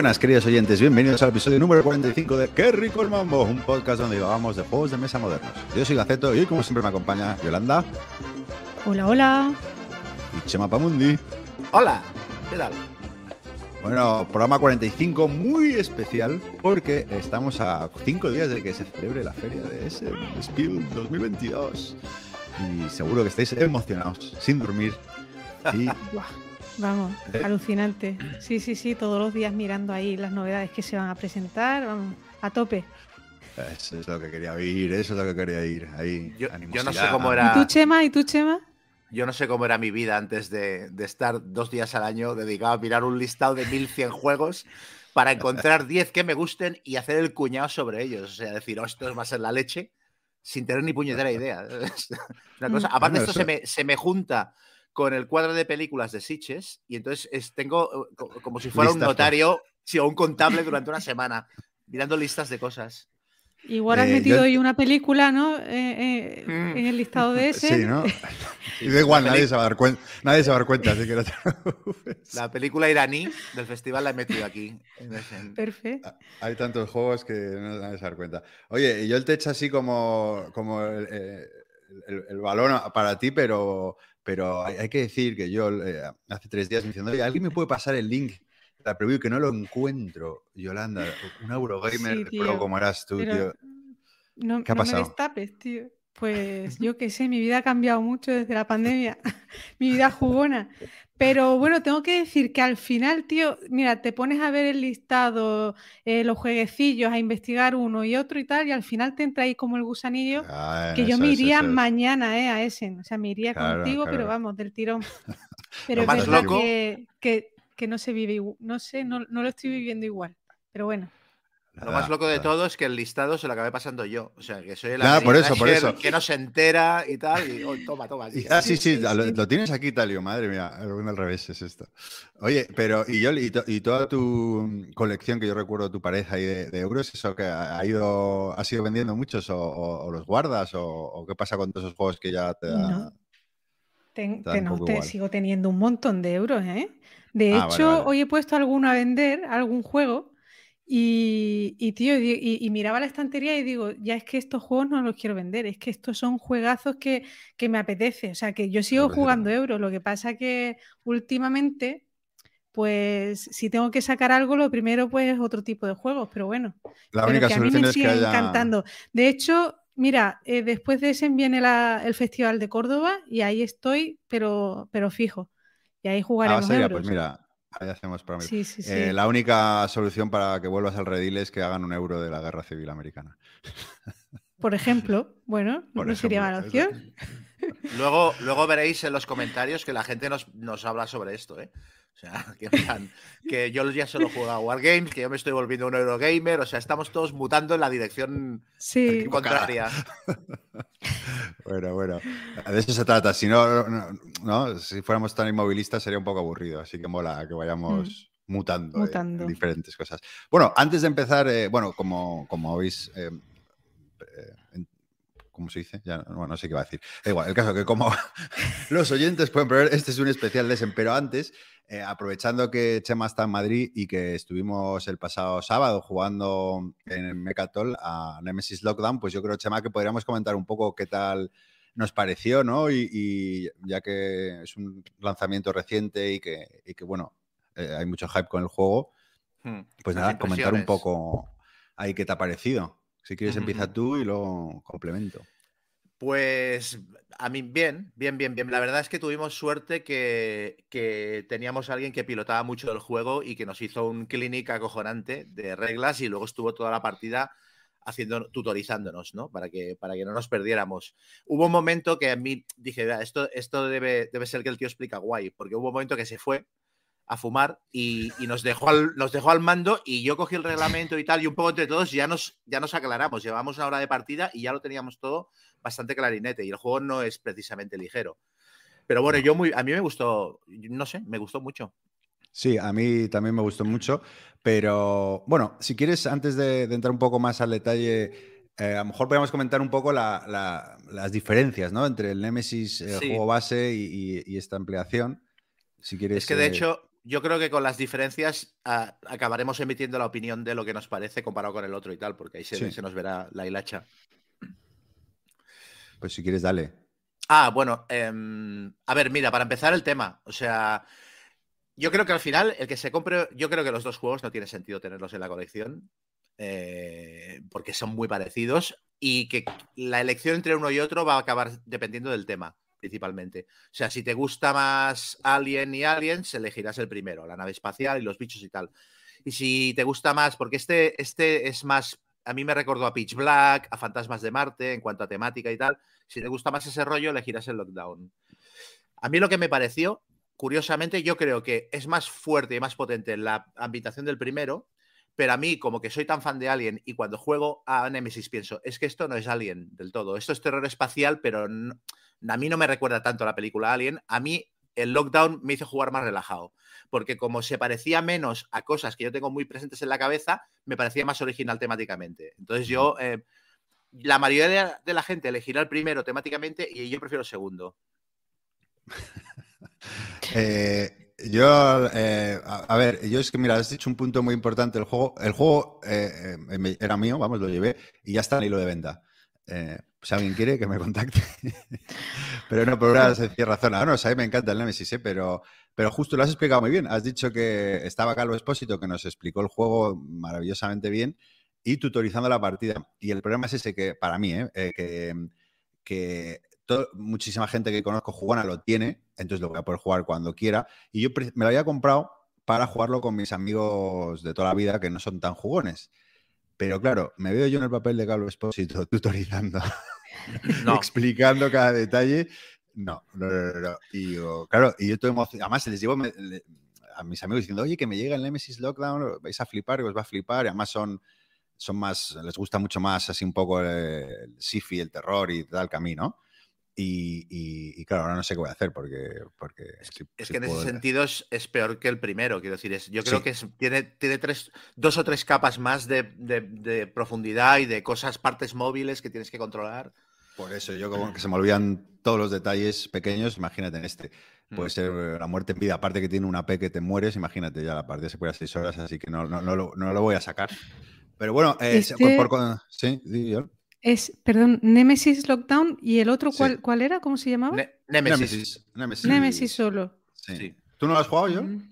buenas, queridos oyentes. Bienvenidos al episodio número 45 de Qué rico el mambo, un podcast donde hablamos de juegos de mesa modernos. Yo soy Gaceto y hoy, como siempre, me acompaña Yolanda Hola, hola. y Chema Pamundi. Hola, ¿qué tal? Bueno, programa 45 muy especial porque estamos a cinco días de que se celebre la feria de ese Spiel 2022. Y seguro que estáis emocionados, sin dormir. Y Buah, Vamos, Eh. alucinante. Sí, sí, sí, todos los días mirando ahí las novedades que se van a presentar. Vamos, a tope. eso es lo que quería oír, eso es lo que quería oír. Ahí, Yo, yo no sé cómo ¿Y era. tú, Chema? ¿Y tú, Chema? Yo no sé cómo era mi vida antes de, de estar dos días al año dedicado a mirar un listado de 1100 juegos para encontrar 10 que me gusten y hacer el cuñado sobre ellos. O sea, decir, oh, esto va a ser la leche, sin tener ni puñetera idea. Una cosa. Mm. Aparte, Bueno, esto eso- se me, se me junta con el cuadro de películas de Sitges y entonces es- tengo eh, co- como si fuera un notario sí, o un contable durante una semana mirando listas de cosas. Igual has Eh, metido yo- hoy una película, ¿no? Eh, eh, Mm. En el listado de ese. Sí, ¿no? Y da igual, nadie se va a dar cuenta, nadie se va a dar cuenta, así que no te. La película iraní del festival la he metido aquí. en Perfecto. Hay tantos juegos que no nadie se va a dar cuenta. Oye, yo te echo así como, como el, eh, el- el balón para ti, pero, pero hay, hay que decir que yo eh, hace tres días me diciendo, oye, ¿alguien me puede pasar el link la preview que no lo encuentro? Yolanda, un Eurogamer Sí, como eras tú, pero tío. No, ¿Qué ha no me pasado? destapes, tío. Pues yo qué sé, mi vida ha cambiado mucho desde la pandemia. mi vida jugona. Pero bueno, tengo que decir que al final, tío, mira, te pones a ver el listado, eh, los jueguecillos, a investigar uno y otro y tal, y al final te entra ahí como el gusanillo, Ah, que yo eso me iría eso mañana, ¿eh? A ese. O sea, me iría Claro, contigo, pero vamos, del tirón. Pero es verdad loco- que, que- que no se vive igual. No sé, no, no lo estoy viviendo igual. Pero bueno. Lo más loco de todo es que el listado se lo acabé pasando yo. O sea, que soy el Nada, por eso, por manager eso. que no se entera y tal. Y oh, toma, toma. Y-. Ah, sí, sí, sí, lo, sí. lo tienes aquí, Talio, madre mía, algo al revés es esto. Oye, pero y yo y, to- y toda tu colección que yo recuerdo tu pareja ahí de, de euros, eso que ha ido, has ido vendiendo muchos o, o- o los guardas o, o qué pasa con todos esos juegos que ya te da. No. Ten- Te no, sigo teniendo un montón de euros, ¿eh? De Ah, vale, hecho, vale. hoy he puesto alguno a vender, algún juego, y, y, tío, y, miraba la estantería y digo, ya es que estos juegos no los quiero vender, es que estos son juegazos que, que me apetece. O sea, que yo sigo jugando euros. Lo que pasa que últimamente, pues, si tengo que sacar algo, lo primero, pues, es otro tipo de juegos, pero bueno. La pero que a mí me haya. encantando. De hecho, mira, eh, después de ese viene la- el Festival de Córdoba y ahí estoy, pero, pero fijo. Y ahí Ah, jugaremos allá, euros. pues mira, ahí hacemos para mí. Sí, sí, sí. Eh, la única solución para que vuelvas al redil es que hagan un euro de la guerra civil americana. Por ejemplo, bueno, Por no sería mala opción. Luego, luego veréis en los comentarios que la gente nos, nos habla sobre esto, ¿eh? O sea, que, plan, que yo ya solo juego a Wargames, que yo me estoy volviendo un Eurogamer. O sea, estamos todos mutando en la dirección Sí, contraria. Bueno, bueno, de eso se trata. Si no, no, no, si fuéramos tan inmovilistas sería un poco aburrido, así que mola que vayamos mutando, en- Mm. Mutando. En, diferentes cosas. Bueno, antes de empezar, eh, bueno, como, como habéis... eh, eh, ¿Cómo se dice? Ya, no, no sé qué va a decir. Da igual, el caso que como los oyentes pueden ver, este es un especial Lesen, pero antes, eh, aprovechando que Chema está en Madrid y que estuvimos el pasado sábado jugando en Mecatol a Nemesis Lockdown, pues yo creo, Chema, que podríamos comentar un poco qué tal nos pareció, ¿no? Y, y ya que es un lanzamiento reciente y que, y que bueno, eh, hay mucho hype con el juego, Hmm, pues las nada, comentar un poco ahí qué te ha parecido. Si quieres, empieza tú y luego complemento. Pues a mí bien, bien, bien, bien. La verdad es que tuvimos suerte que, que teníamos a alguien que pilotaba mucho el juego y que nos hizo un clinic acojonante de reglas y luego estuvo toda la partida haciendo, tutorizándonos, ¿no? Para que, para que no nos perdiéramos. Hubo un momento que a mí dije, "Vea, esto, esto debe, debe ser que el tío explica guay, porque hubo un momento que se fue a fumar y, y nos, dejó al, nos dejó al mando y yo cogí el reglamento y tal y un poco entre todos ya nos, ya nos aclaramos. Llevamos una hora de partida y ya lo teníamos todo bastante clarinete y el juego no es precisamente ligero. Pero bueno, yo muy, a mí me gustó, no sé, me gustó mucho. Sí, a mí también me gustó mucho, pero bueno, si quieres, antes de, de entrar un poco más al detalle, eh, a lo mejor podríamos comentar un poco la- la- las diferencias ¿no? entre el Nemesis eh, Sí. juego base y, y- y esta ampliación. Si quieres. Es que de eh, hecho, yo creo que con las diferencias ah, acabaremos emitiendo la opinión de lo que nos parece comparado con el otro y tal, porque ahí se, se nos verá la hilacha. Pues si quieres, dale. Ah, bueno, em, a ver, mira, para empezar el tema, o sea, yo creo que al final el que se compre, yo creo que los dos juegos no tiene sentido tenerlos en la colección, eh, porque son muy parecidos y que la elección entre uno y otro va a acabar dependiendo del tema, principalmente. O sea, si te gusta más Alien y Aliens, elegirás el primero, la nave espacial y los bichos y tal. Y si te gusta más, porque este, este es más a mí me recordó a Pitch Black, a Fantasmas de Marte en cuanto a temática y tal. Si te gusta más ese rollo, elegirás el Lockdown. A mí lo que me pareció, curiosamente, yo creo que es más fuerte y más potente la ambientación del primero, pero a mí, como que soy tan fan de Alien y cuando juego a Nemesis pienso, es que esto no es Alien del todo. Esto es terror espacial, pero a mí no me recuerda tanto a la película Alien. A mí el lockdown me hizo jugar más relajado, porque como se parecía menos a cosas que yo tengo muy presentes en la cabeza, me parecía más original temáticamente. Entonces yo, eh, la mayoría de la gente elegirá el primero temáticamente y yo prefiero el segundo. Eh, yo, eh, a, ver, yo es que mira, has dicho un punto muy importante. El juego, el juego era mío, vamos, lo llevé y ya está en hilo de venta. Si alguien quiere que me contacte. pero no, por una sencilla razón. Ah, no, a mí me encanta el Nemesis, pero pero justo lo has explicado muy bien. Has dicho que estaba Carlos Espósito, que nos explicó el juego maravillosamente bien y tutorizando la partida. Y el problema es ese que, para mí, ¿eh? Eh, que, muchísima gente que conozco jugona lo tiene, entonces lo voy a poder jugar cuando quiera. Y yo me lo había comprado para jugarlo con mis amigos de toda la vida que no son tan jugones. Pero claro, me veo yo en el papel de Carlos Espósito tutorizando, explicando cada detalle no, no, no, no. Y claro, y yo estoy emocionado. Además, les llevo a mis amigos diciendo, oye, que me llega el Nemesis Lockdown, vais a flipar, os va a flipar. Y además son, son más, les gusta mucho más así un poco el, sci-fi, el terror y tal camino. Y, y, claro, ahora no sé qué voy a hacer porque... porque es, que en ese sentido es, peor que el primero, quiero decir, es, yo creo que tiene, tiene tres, dos o tres capas más de, de, profundidad y de cosas, partes móviles que tienes que controlar. Por eso, yo como que se me olvidan todos los detalles pequeños, imagínate en este. Puede mm. ser la muerte en vida, aparte que tiene una P que te mueres, imagínate ya la partida se puede a seis horas, así que no, no, no, lo, no lo voy a sacar. Pero bueno, eh, este por, sí, Es, perdón, Nemesis Lockdown y el otro, ¿cuál, ¿cuál era? ¿Cómo se llamaba? Nemesis. Nemesis. Nemesis. solo. Sí. ¿Tú no lo has jugado yo? Mm.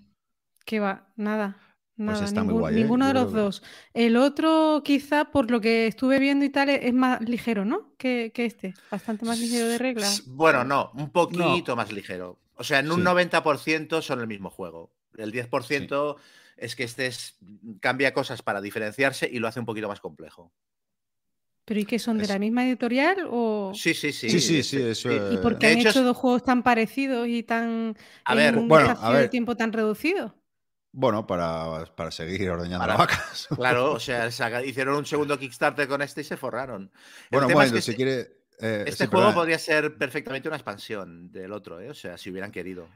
¿Qué va? Nada. Pues está muy guay, ¿eh? Ninguno de los dos. El otro, quizá, por lo que estuve viendo y tal, es más ligero, ¿no? Que, este. Bastante más ligero de reglas. Bueno, no, un poquito más ligero. O sea, en un 90% son el mismo juego. El 10% es que este es, cambia cosas para diferenciarse y lo hace un poquito más complejo. ¿Pero y qué son? ¿De la misma editorial o...? Sí, sí, sí. Sí, sí, sí. Eso, ¿Y por qué han hecho, dos juegos tan parecidos y tan... A ver, un bueno, a ver. de tiempo tan reducido? Bueno, para, seguir ordeñando las vacas. Claro, o sea, hicieron un segundo Kickstarter con este y se forraron. bueno, bueno, si quiere. Eh, este juego podría ser perfectamente una expansión del otro, ¿eh? o sea, si hubieran querido.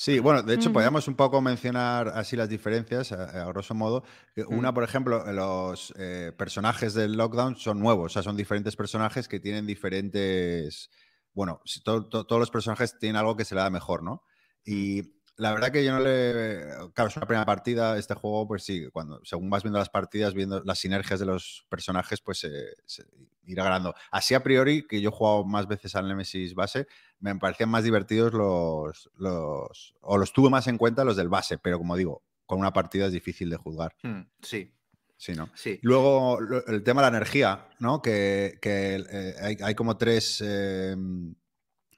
Sí, bueno, de hecho, podríamos un poco mencionar así las diferencias, a, grosso modo. Una, por ejemplo, los eh, personajes del Lockdown son nuevos, o sea, son diferentes personajes que tienen diferentes. Bueno, todos los personajes tienen algo que se le da mejor, ¿no? Y la verdad que yo no le. Claro, es una primera partida. Este juego, pues sí, cuando según vas viendo las partidas, viendo las sinergias de los personajes, pues se irá ganando. Así a priori, que yo he jugado más veces al Nemesis base, me parecían más divertidos los, los. o los tuve más en cuenta los del base, pero como digo, con una partida es difícil de juzgar. Mm, sí. Sí, ¿no? Sí. Luego, el tema de la energía, ¿no? Que, eh, hay, como tres, em,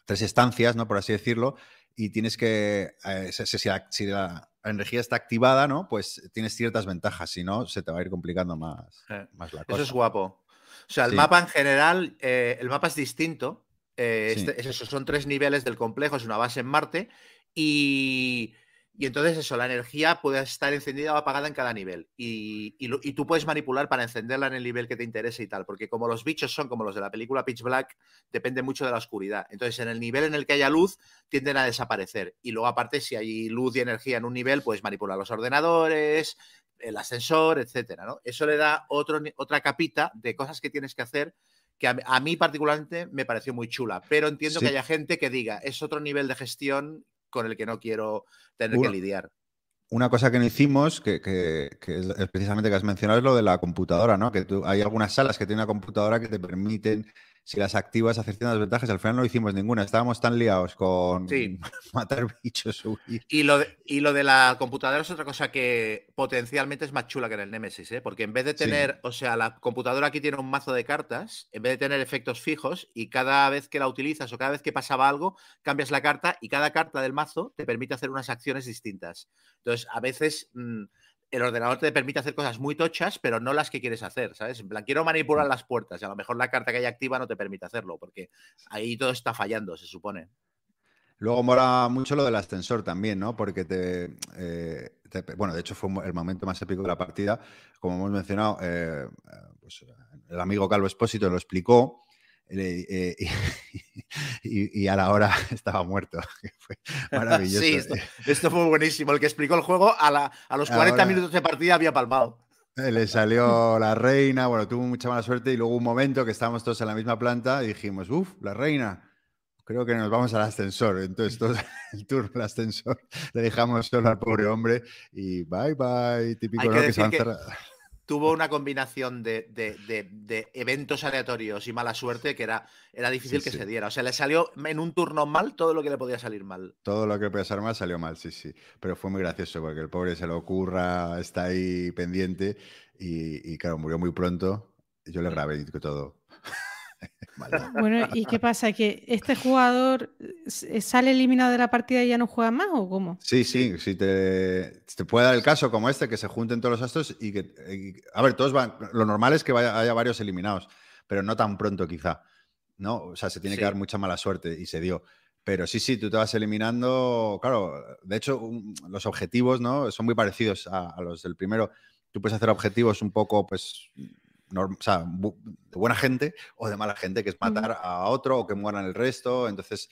tres estancias, ¿no? Por así decirlo y tienes que, eh, si, la, energía está activada, ¿no? Pues tienes ciertas ventajas, si no, se te va a ir complicando más, eh, más la cosa. Eso es guapo. O sea, el mapa en general, eh, el mapa es distinto. Este, es son tres niveles del complejo, es una base en Marte y y entonces eso, la energía puede estar encendida o apagada en cada nivel. Y, tú puedes manipular para encenderla en el nivel que te interese y tal. Porque como los bichos son como los de la película Pitch Black, depende mucho de la oscuridad. Entonces, en el nivel en el que haya luz, tienden a desaparecer. Y luego, aparte, si hay luz y energía en un nivel, puedes manipular los ordenadores, el ascensor, etcétera. ¿no? Eso le da otro, otra capita de cosas que tienes que hacer que a, mí particularmente me pareció muy chula, pero entiendo que haya gente que diga, es otro nivel de gestión con el que no quiero tener que lidiar. una cosa que no hicimos, que, es, precisamente que has mencionado, es lo de la computadora, ¿no? Que hay algunas salas que tienen una computadora que te permiten si las activas hacer ciertas ventajas, al final no hicimos ninguna, estábamos tan liados con matar bichos. Y lo, de, y lo de la computadora es otra cosa que potencialmente es más chula que en el Nemesis, ¿eh? porque en vez de tener, o sea, la computadora aquí tiene un mazo de cartas, en vez de tener efectos fijos y cada vez que la utilizas o cada vez que pasaba algo, cambias la carta y cada carta del mazo te permite hacer unas acciones distintas. Entonces, a veces... Mm, el ordenador te permite hacer cosas muy tochas, pero no las que quieres hacer, ¿sabes? En plan, quiero manipular las puertas y a lo mejor la carta que hay activa no te permite hacerlo, porque ahí todo está fallando, se supone. Luego mola mucho lo del ascensor también, ¿no? Porque te, eh, bueno, de hecho fue el momento más épico de la partida. Como hemos mencionado, eh, pues, el amigo Calvo Espósito lo explicó eh, y, a la hora estaba muerto. fue maravilloso. sí, esto, fue buenísimo. El que explicó el juego a, los 40 minutos de partida había palmado. Eh, le salió la reina, bueno, tuvo mucha mala suerte y luego un momento que estábamos todos en la misma planta y dijimos, uff, la reina, creo que nos vamos al ascensor. Entonces, todo el turno al ascensor le dejamos solo al pobre hombre y bye bye, típico ¿no? que se van tuvo una combinación de, eventos aleatorios y mala suerte que era, era difícil que se diera. O sea, le salió en un turno mal todo lo que le podía salir mal. Todo lo que podía salir mal salió mal, sí, sí. Pero fue muy gracioso porque el pobre se lo ocurra, está ahí pendiente y, y claro, murió muy pronto. Yo le mm. grabé todo. Bueno, ¿y qué pasa? ¿Que este jugador eh, sale eliminado de la partida y ya no juega más o cómo? Sí, sí, sí te, te puede dar el caso como este, que se junten todos los astros y que, a ver, todos van, lo normal es que haya varios eliminados, pero no tan pronto quizá, ¿no? O sea, se tiene que dar mucha mala suerte y se dio. Pero sí, sí, tú te vas eliminando, claro, de hecho, los objetivos, ¿no? Son muy parecidos a, a los del primero. Tú puedes hacer objetivos un poco, pues, o sea, de buena gente o de mala gente, que es matar a otro o que mueran el resto. Entonces,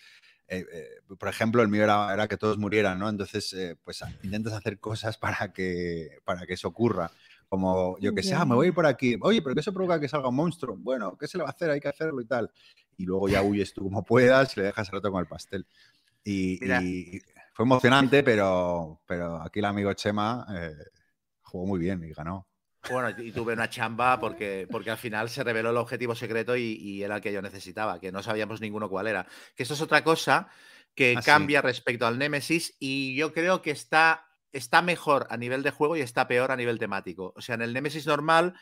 eh, eh, por ejemplo, el mío era, que todos murieran, ¿no? Entonces, eh, pues intentas hacer cosas para que, para que eso ocurra. Como yo que sé, ah, me voy a ir por aquí. Oye, pero ¿qué eso provoca que salga un monstruo? Bueno, ¿qué se le va a hacer? Hay que hacerlo y tal. Y luego ya huyes tú como puedas y le dejas el otro con el pastel. Y, fue emocionante, pero, pero aquí el amigo Chema jugó muy bien y ganó. Bueno, y tuve una chamba porque, porque al final se reveló el objetivo secreto y, era el que yo necesitaba, que no sabíamos ninguno cuál era. Que esto es otra cosa que ah, cambia respecto al Nemesis y yo creo que está, está mejor a nivel de juego y está peor a nivel temático. O sea, en el Nemesis normal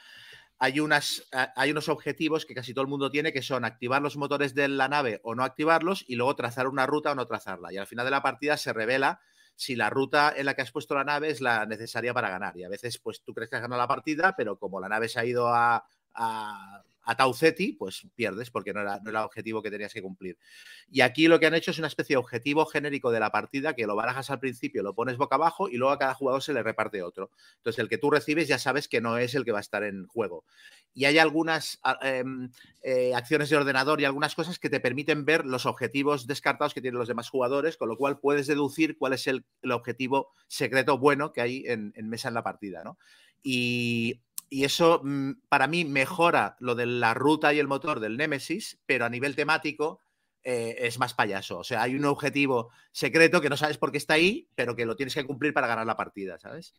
hay, unas, hay unos objetivos que casi todo el mundo tiene, que son activar los motores de la nave o no activarlos y luego trazar una ruta o no trazarla. Y al final de la partida se revela si la ruta en la que has puesto la nave es la necesaria para ganar. Y a veces, pues tú crees que has ganado la partida, pero como la nave se ha ido a, a Tauceti, pues pierdes porque no era, no era, el objetivo que tenías que cumplir. Y aquí lo que han hecho es una especie de objetivo genérico de la partida que lo barajas al principio, lo pones boca abajo y luego a cada jugador se le reparte otro. Entonces el que tú recibes ya sabes que no es el que va a estar en juego. Y hay algunas em, eh, acciones de ordenador y algunas cosas que te permiten ver los objetivos descartados que tienen los demás jugadores, con lo cual puedes deducir cuál es el, objetivo secreto bueno que hay en, en mesa en la partida. ¿no? Y y eso mm, para mí mejora lo de la ruta y el motor del Nemesis, pero a nivel temático eh, es más payaso. O sea, hay un objetivo secreto que no sabes por qué está ahí, pero que lo tienes que cumplir para ganar la partida, ¿sabes?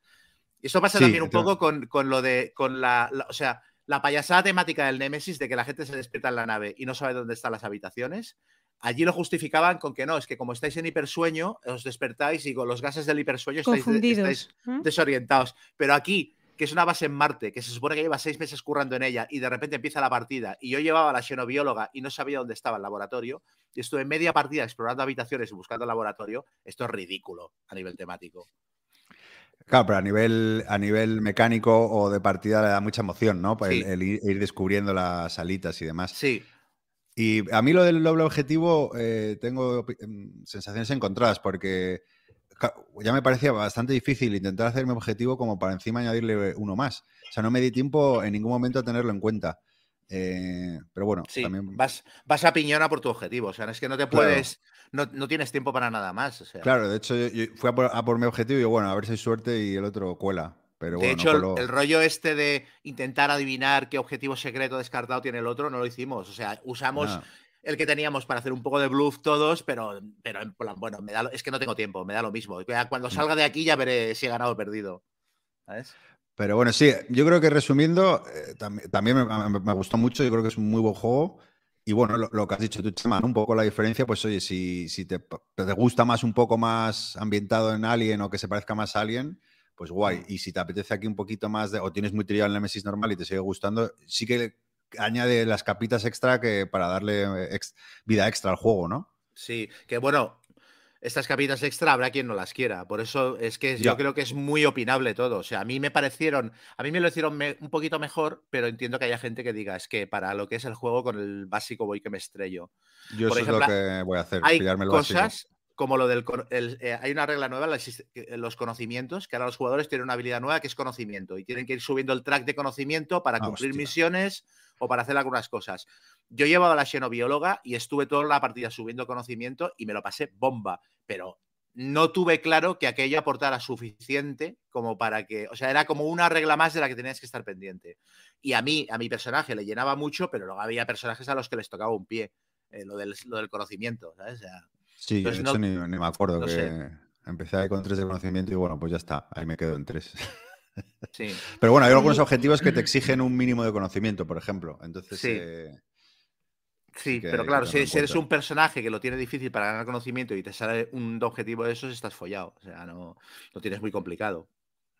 Y eso pasa también un poco con, lo de, con la, o sea, la payasada temática del Nemesis de que la gente se despierta en la nave y no sabe dónde están las habitaciones. Allí lo justificaban con que no, es que como estáis en hipersueño, os despertáis y con los gases del hipersueño estáis, estáis desorientados. Pero aquí que es una base en Marte, que se supone que lleva seis meses currando en ella y de repente empieza la partida y yo llevaba a la xenobióloga y no sabía dónde estaba el laboratorio y estuve media partida explorando habitaciones y buscando el laboratorio, esto es ridículo a nivel temático. Claro, pero a nivel, a nivel mecánico o de partida le da mucha emoción, ¿no? Pues el, ir, descubriendo las salitas y demás. Sí. Y a mí lo del doble objetivo eh, tengo em, sensaciones encontradas porque ya me parecía bastante difícil intentar hacer mi objetivo como para encima añadirle uno más. O sea, no me di tiempo en ningún momento a tenerlo en cuenta. Eh, pero bueno, también... vas, vas a piñona por tu objetivo. O sea, es que no te puedes, no, tienes tiempo para nada más. Claro, de hecho, yo, fui a por, mi objetivo y yo, bueno, a ver si hay suerte y el otro cuela. Pero de hecho, el, rollo este de intentar adivinar qué objetivo secreto descartado tiene el otro, no lo hicimos. O sea, usamos el que teníamos para hacer un poco de bluff todos, pero, pero en plan, bueno, me da, es que no tengo tiempo, me da lo mismo. Cuando mm. salga de aquí ya veré si he ganado o perdido. ¿Sabes? Pero bueno, sí, yo creo que resumiendo, eh, también, me, gustó mucho, yo creo que es un muy buen juego. Y bueno, lo, que has dicho tú, Chema, un poco la diferencia, pues oye, si, si te, te, gusta más un poco más ambientado en Alien o que se parezca más a Alien, pues guay. Mm. Y si te apetece aquí un poquito más de, o tienes muy trillado el Nemesis normal y te sigue gustando, sí que añade las capitas extra que para darle eh, vida extra al juego, ¿no? Sí, que bueno, estas capitas extra habrá quien no las quiera. Por eso es que yo creo que es muy opinable todo. O sea, a mí me parecieron, a mí me lo hicieron un poquito mejor, pero entiendo que haya gente que diga, es que para lo que es el juego con el básico voy que me estrello. Yo eso es lo que voy a hacer, hay cosas como lo del... Eh, hay una regla nueva en los conocimientos, que ahora los jugadores tienen una habilidad nueva que es conocimiento y tienen que ir subiendo el track de conocimiento para ah, cumplir misiones o para hacer algunas cosas. Yo he llevado a la xenobióloga y estuve toda la partida subiendo conocimiento y me lo pasé bomba, pero no tuve claro que aquello aportara suficiente como para que, o sea, era como una regla más de la que tenías que estar pendiente. Y a mí, a mi personaje le llenaba mucho, pero luego había personajes a los que les tocaba un pie, eh, lo, del, lo, del, conocimiento, ¿sabes? Sí, eso ni, me acuerdo que empecé con tres de conocimiento y bueno, pues ya está, ahí me quedo en tres. Sí. Pero bueno, hay algunos objetivos que te exigen un mínimo de conocimiento, por ejemplo. Entonces, sí. Eh, Sí, pero claro, si, eres un personaje que lo tiene difícil para ganar conocimiento y te sale un objetivo de esos, estás follado. O sea, no lo tienes muy complicado.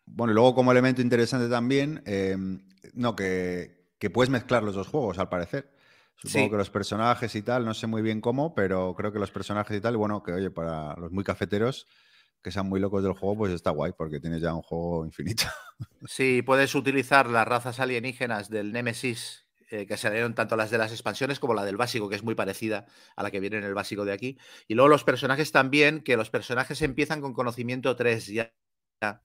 Bueno, y luego como elemento interesante también, em, no, que, puedes mezclar los dos juegos, al parecer. Supongo que los personajes y tal, no sé muy bien cómo, pero creo que los personajes y tal, bueno, que oye, para los muy cafeteros que sean muy locos del juego, pues está guay, porque tienes ya un juego infinito. Sí, puedes utilizar las razas alienígenas del Nemesis eh, que salieron tanto las de las expansiones como la del básico, que es muy parecida a la que viene en el básico de aquí. Y luego los personajes también, que los personajes empiezan con conocimiento 3 ya.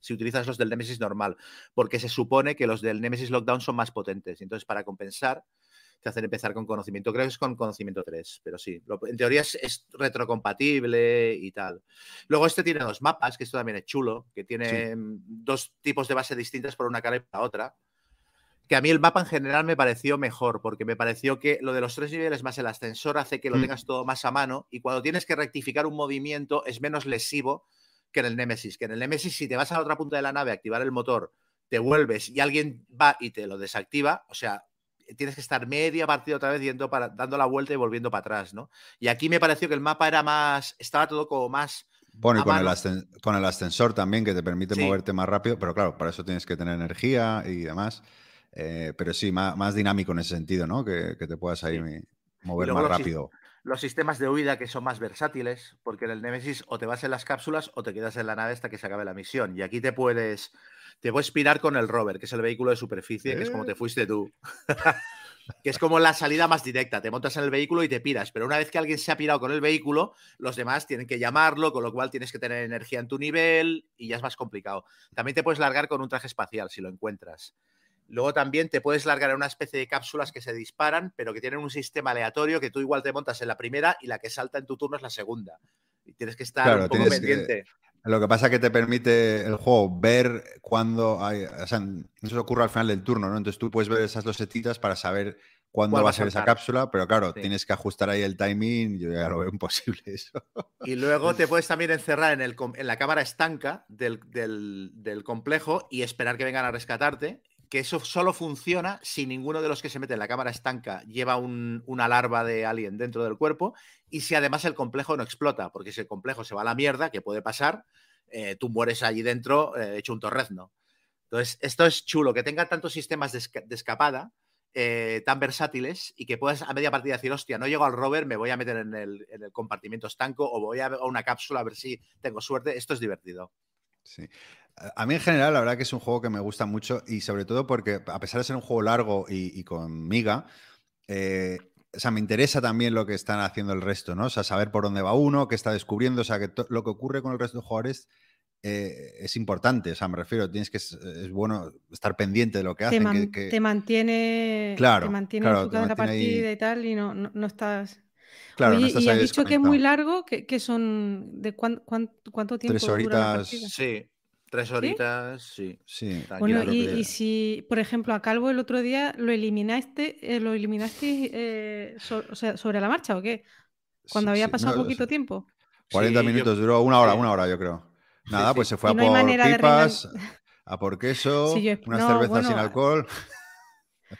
Si utilizas los del Nemesis normal, porque se supone que los del Nemesis Lockdown son más potentes. Entonces, para compensar, te hacen empezar con conocimiento. Creo que es con conocimiento 3, pero sí. en teoría es, retrocompatible y tal. Luego, este tiene dos mapas, que esto también es chulo, que tiene dos tipos de base distintas por una cara y por la otra que a mí el mapa en general me pareció mejor, porque me pareció que lo de los tres niveles más el ascensor hace que lo mm. tengas todo más a mano y cuando tienes que rectificar un movimiento es menos lesivo que en el Nemesis. Que en el Nemesis, si te vas a la otra punta de la nave a activar el motor, te vuelves y alguien va y te lo desactiva, o sea, tienes que estar media partida otra vez yendo para, dando la vuelta y volviendo para atrás, ¿no? Y aquí me pareció que el mapa era más, estaba todo como más... Bueno, y con el, con el, ascensor también, que te permite moverte más rápido, pero claro, para eso tienes que tener energía y demás. Eh, pero sí, más, dinámico en ese sentido, ¿no? Que, te puedas ahí mover más rápido. Los sistemas de huida que son más versátiles, porque en el Nemesis o te vas en las cápsulas o te quedas en la nave hasta que se acabe la misión. Y aquí te puedes, te puedes pirar con el rover, que es el vehículo de superficie, que es como te eh. fuiste tú. que es como la salida más directa. Te montas en el vehículo y te piras. Pero una vez que alguien se ha pirado con el vehículo, los demás tienen que llamarlo, con lo cual tienes que tener energía en tu nivel y ya es más complicado. También te puedes largar con un traje espacial si lo encuentras. Luego también te puedes largar en una especie de cápsulas que se disparan, pero que tienen un sistema aleatorio que tú igual te montas en la primera y la que salta en tu turno es la segunda. Y tienes que estar un poco pendiente. Lo que pasa es que te permite el juego ver cuándo hay. O sea, eso ocurre al final del turno, ¿no? Entonces tú puedes ver esas dos setitas para saber cuándo va a ser esa cápsula, pero claro, tienes que ajustar ahí el timing, yo ya lo veo imposible eso. Y luego te puedes también encerrar en, el, en la cámara estanca del, del, complejo y esperar que vengan a rescatarte que eso solo funciona si ninguno de los que se mete en la cámara estanca lleva una larva de alien dentro del cuerpo y si además el complejo no explota, porque si el complejo se va a la mierda, que puede pasar, eh, tú mueres allí dentro eh, hecho un torrezno. Entonces, esto es chulo, que tenga tantos sistemas de, escapada eh, tan versátiles y que puedas a media partida decir, hostia, no llego al rover, me voy a meter en el, en el compartimento estanco o voy a una cápsula a ver si tengo suerte. Esto es divertido. Sí. A mí en general, la verdad que es un juego que me gusta mucho y sobre todo porque a pesar de ser un juego largo y, con miga, eh, o sea, me interesa también lo que están haciendo el resto, ¿no? O sea, saber por dónde va uno, qué está descubriendo, o sea, que lo que ocurre con el resto de jugadores eh, es importante, o sea, me refiero, tienes que, es, bueno estar pendiente de lo que hacen. Te, mantiene, claro, te mantiene enfocado en la partida y tal, y no, no, estás... Claro, no y has dicho que es muy largo, que, son de cuánto tiempo Tres horitas. sí, Tres horitas, sí. Sí. Bueno, y, y si, por ejemplo, a Calvo el otro día lo eliminaste, eh, lo eliminaste eh, so- o sea, sobre la marcha o qué? Cuando Sí, había sí, pasado no, poquito tiempo. 40 Sí, yo- minutos, duró una hora, sí. una hora, yo creo. Nada, sí. pues se fue Y a no por pipas, a por queso, Sí, yo- unas no, cervezas bueno, sin alcohol.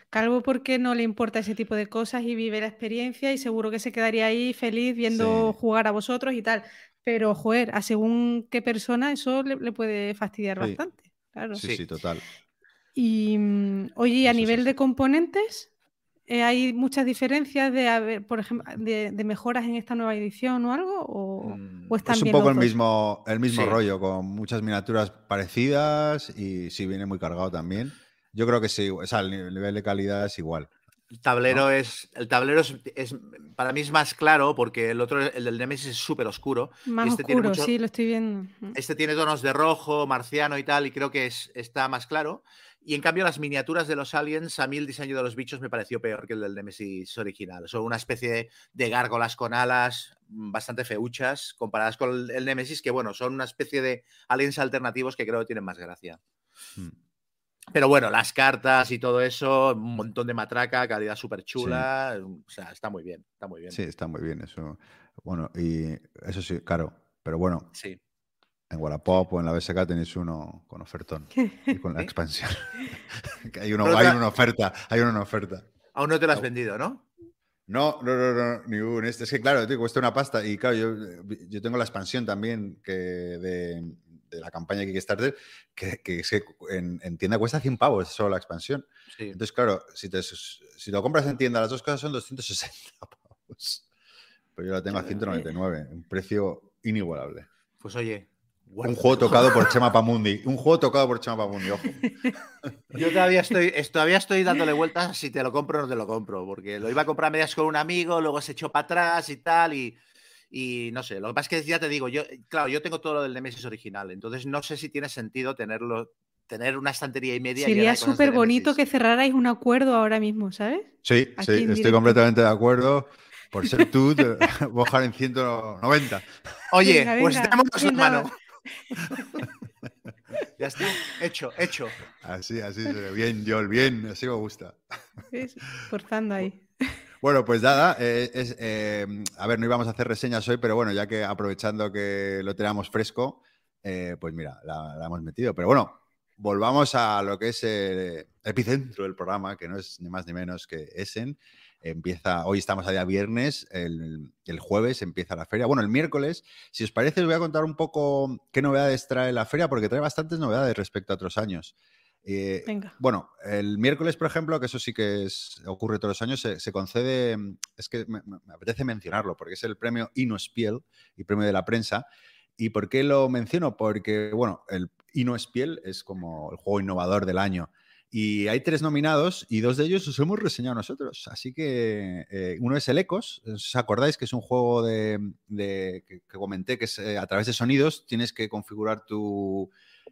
Calvo porque no le importa ese tipo de cosas y vive la experiencia y seguro que se quedaría ahí feliz viendo Sí. jugar a vosotros y tal. Pero, joder, a según qué persona eso le, le puede fastidiar Sí. bastante. Claro. Sí, Sí. sí, total. Y mm, oye, y a Eso nivel de componentes, eh, ¿hay muchas diferencias de, haber, por ejemplo, de, de mejoras en esta nueva edición o algo? ¿O, Mm, o están Es un bien poco el mismo, el mismo Sí. rollo, con muchas miniaturas parecidas y sí viene muy cargado también. Yo creo que sí, o sea, el ni- el nivel de calidad es igual. El tablero es. El tablero es, es- Para mí es más claro porque el otro, el del Nemesis, es súper oscuro. Más este tiene oscuro, mucho- sí, lo estoy viendo. Mm. Este tiene tonos de rojo, marciano y tal, y creo que es, está más claro. Y en cambio, las miniaturas de los aliens, a mí el diseño de los bichos me pareció peor que el del Nemesis original. Son una especie de, gárgolas con alas mm, bastante feuchas comparadas con el, el Nemesis, que bueno, son una especie de aliens alternativos que creo que tienen más gracia. Mm. Pero bueno, las cartas y todo eso, un montón de matraca, calidad súper chula. O sea, está muy bien, está muy bien. Sí, está muy bien eso. Bueno, y eso sí, claro. Pero bueno, Sí. en Wallapop o en la BSK tenéis uno con ofertón y con la expansión. Que hay, uno, hay una oferta, hay una oferta. Aún no te lo has vendido, ¿no? No, no, no, no, ni un. este. Es que claro, tío, cuesta una pasta. Y claro, yo, yo tengo la expansión también que de, de la campaña de Kickstarter, que, que es que en, en tienda cuesta 100 pavos solo la expansión. Sí. Entonces, claro, si, te, si lo compras en tienda, las dos cosas son 260 pavos. Pero yo la tengo a 199, un precio inigualable. Pues oye. Un juego tocado por Chema Pamundi. Un juego tocado por Chema Pamundi, ojo. Yo todavía estoy, es- todavía estoy dándole vueltas si te lo compro o no te lo compro, porque lo iba a comprar a medias con un amigo, luego se echó para atrás y tal, y, y no sé. Lo que pasa es que ya te digo, yo, claro, yo tengo todo lo del Nemesis original, entonces no sé si tiene sentido tenerlo, tener una estantería y media. Sería súper bonito que cerrarais un acuerdo ahora mismo, ¿sabes? Sí, Aquí sí, estoy directo. completamente de acuerdo. Por ser tú, te voy a en 190. Oye, Venga, pues venga, démonos la venga. mano. ya está, hecho, hecho. Así, así, bien, Joel, bien, así me gusta. ¿Ves? Forzando ahí. Bueno, pues nada, eh, es, eh, a ver, no íbamos a hacer reseñas hoy, pero bueno, ya que aprovechando que lo teníamos fresco, eh, pues mira, la, hemos metido. Pero bueno, volvamos a lo que es el epicentro del programa, que no es ni más ni menos que Essen. Empieza, hoy estamos a día viernes, el, el jueves empieza la feria. Bueno, el miércoles, si os parece, os voy a contar un poco qué novedades trae la feria, porque trae bastantes novedades respecto a otros años. Eh, Venga. bueno, el miércoles, por ejemplo, que eso sí que es- ocurre todos los años, se, se concede, mm, es que me, me- me apetece mencionarlo, porque es el premio Inospiel y premio de la prensa. ¿Y por qué lo menciono? Porque, bueno, el Inospiel es como el juego innovador del año. Y hay tres nominados y dos de ellos os hemos reseñado nosotros. Así que eh, uno es el Ecos. ¿Os acordáis que es un juego de, de- que, que comenté que es eh, a través de sonidos tienes que configurar tu.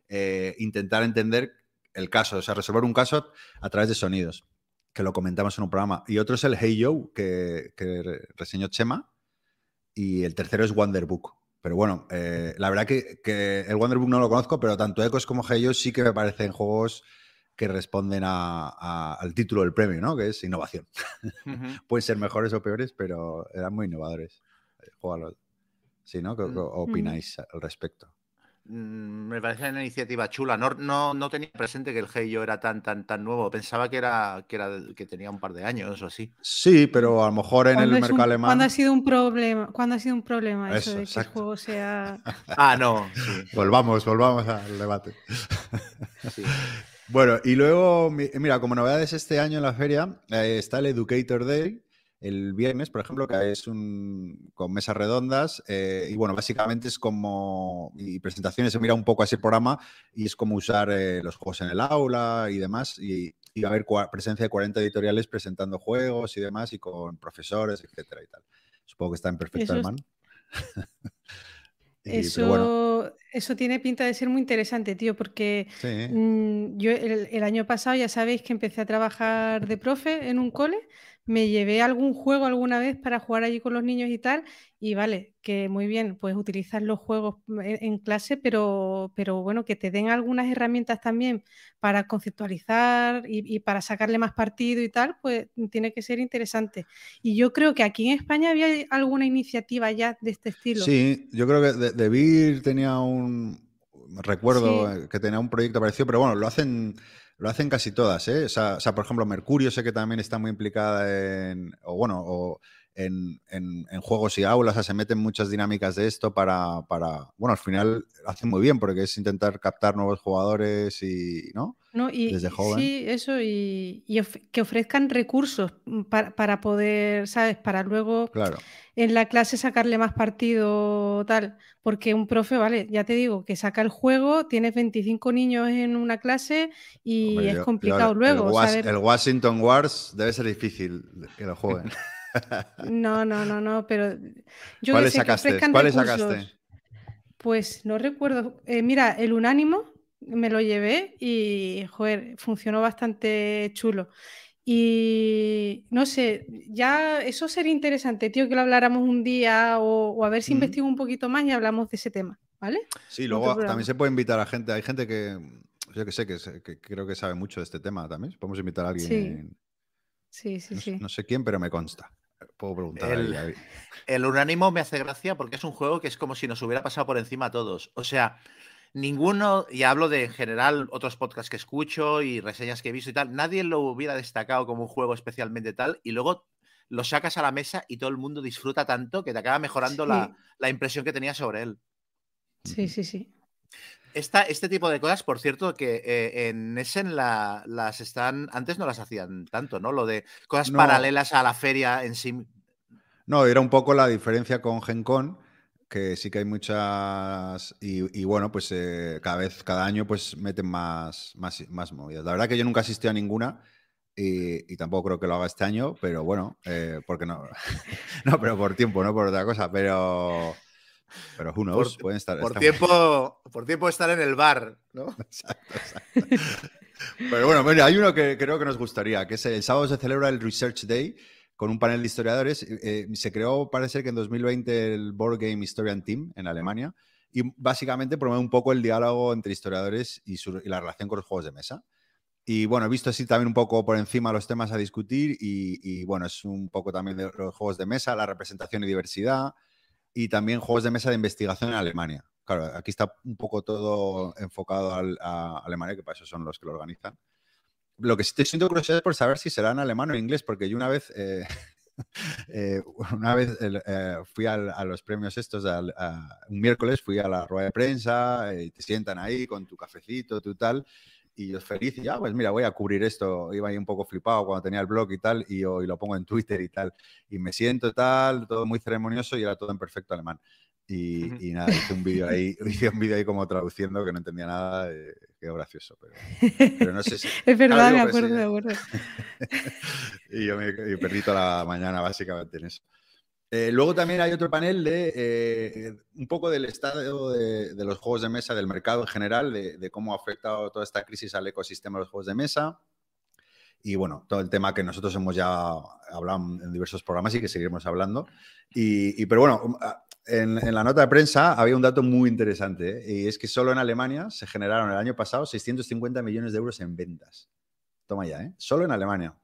eh, intentar entender el caso, o sea, resolver un caso a través de sonidos, que lo comentamos en un programa. Y otro es el Hey Yo, que, que re- reseñó Chema. Y el tercero es Wonderbook. Pero bueno, eh, la verdad que, que el Wonderbook no lo conozco, pero tanto Ecos como Hey Yo sí que me parecen juegos que responden a- a- al título del premio, ¿no? Que es innovación. Pueden ser mejores o peores, pero eran muy innovadores. Júgalo. Sí, ¿no? ¿Qué, qué opináis al respecto? Mm, Me parece una iniciativa chula. No, no, no tenía presente que el Hey Yo era tan, tan, tan nuevo. Pensaba que era, que era que tenía un par de años o así. Sí, pero a lo mejor en el ¿Cuándo es mercado un- alemán. ¿Cuándo ha sido un problema? ¿Cuándo ha sido un problema eso, Eso, de que el juego sea. Ah, no, sí, Volvamos, volvamos al debate. sí. Bueno, y luego, mi- mira, como novedades este año en la feria, eh, está el Educator Day, el viernes, por ejemplo, que es un con mesas redondas. eh, y bueno, básicamente es como. Y presentaciones, se mira un poco así el programa, y es como usar eh, los juegos en el aula y demás. Y, y va a haber presencia de 40 editoriales presentando juegos y demás, y con profesores, etcétera y tal. Supongo que está en perfecto. Y, pero Eso, bueno, eso tiene pinta de ser muy interesante, tío, porque sí. mm, yo el, el año pasado ya sabéis que empecé a trabajar de profe en un cole, me llevé algún juego alguna vez para jugar allí con los niños y tal, y vale, que muy bien, pues utilizar los juegos en, clase, pero, pero bueno, que te den algunas herramientas también para conceptualizar y, para sacarle más partido y tal, pues tiene que ser interesante. Y yo creo que aquí en España había alguna iniciativa ya de este estilo. Sí, yo creo que de, tenía un, recuerdo que tenía un proyecto parecido, pero bueno, lo hacen lo hacen casi todas, ¿eh? O sea, por ejemplo, Mercurio sé que también está muy implicada en, o bueno, o en, juegos y aulas, o sea, se meten muchas dinámicas de esto para, para, bueno, al final hacen muy bien porque es intentar captar nuevos jugadores y, ¿no? no y, Desde joven. Sí, eso, y, que ofrezcan recursos para, para, poder, ¿sabes? Para luego... Claro en la clase sacarle más partido tal, porque un profe, vale, ya te digo, que saca el juego, tienes 25 niños en una clase y es complicado luego. El, Washington Wars debe ser difícil que lo jueguen. no, no, no, no, pero yo ¿Cuáles sacaste? ¿Cuáles sacaste? Pues no recuerdo. Eh, mira, el unánimo me lo llevé y, joder, funcionó bastante chulo. Y no sé, ya eso sería interesante, tío, que lo habláramos un día o, a ver si investigo un poquito más y hablamos de ese tema, ¿vale? Sí, luego también se puede invitar a gente. Hay gente que, yo que sé, que, creo que sabe mucho de este tema también. Podemos invitar a alguien. Sí, sí, sí. No, sé quién, pero me consta. Puedo preguntar. El, el unánimo me hace gracia porque es un juego que es como si nos hubiera pasado por encima a todos. O sea, ninguno, y hablo de en general otros podcasts que escucho y reseñas que he visto y tal, nadie lo hubiera destacado como un juego especialmente tal, y luego lo sacas a la mesa y todo el mundo disfruta tanto que te acaba mejorando la, impresión que tenía sobre él. Sí, sí, sí. Este tipo de cosas, por cierto, que eh, en Essen las están. Antes no las hacían tanto, ¿no? Lo de cosas paralelas a la feria en sí. No, era un poco la diferencia con GenCon, que sí que hay muchas y, bueno, pues eh, cada vez, cada año pues meten más, más, más movidas. La verdad que yo nunca asistí a ninguna y, tampoco creo que lo haga este año, pero bueno, eh, porque no, no, pero por tiempo, no por otra cosa, pero... Pero who knows, pueden estar. Por tiempo, por tiempo estar en el bar, ¿no? Exacto, exacto. Pero bueno, mira, hay uno que creo que nos gustaría, que es el sábado se celebra el Research Day, con un panel de historiadores. Eh, se creó, parece que en 2020, el Board Game Historian Team en Alemania y básicamente promueve un poco el diálogo entre historiadores y, la relación con los juegos de mesa. Y bueno, he visto así también un poco por encima los temas a discutir y, bueno, es un poco también de los juegos de mesa, la representación y diversidad y también juegos de mesa de investigación en Alemania. Claro, aquí está un poco todo enfocado a Alemania, que para eso son los que lo organizan lo que sí te siento curiosidad es por saber si será en alemán o inglés, porque yo una vez, eh, eh, una vez eh, fui a los premios estos, un miércoles fui a la rueda de prensa y te sientan ahí con tu cafecito, tu tal, y yo feliz y ya, pues mira, voy a cubrir esto. Iba ahí un poco flipado cuando tenía el blog y tal, y, yo, y lo pongo en Twitter y tal, y me siento tal, todo muy ceremonioso y era todo en perfecto alemán. Y, nada, hice un vídeo ahí, hice un vídeo ahí como traduciendo que no entendía nada, eh, quedó gracioso, pero, no sé si... es verdad, me acuerdo, me acuerdo. y yo me perdí toda la mañana básicamente en eso. Eh, luego también hay otro panel de eh, un poco del estado de, los juegos de mesa, del mercado en general, de, cómo ha afectado toda esta crisis al ecosistema de los juegos de mesa. Y bueno, todo el tema que nosotros hemos ya hablado en diversos programas y que seguiremos hablando. Y, pero bueno, en, la nota de prensa había un dato muy interesante, ¿eh? y es que solo en Alemania se generaron el año pasado 650 millones de euros en ventas. Toma ya, ¿eh? Solo en Alemania.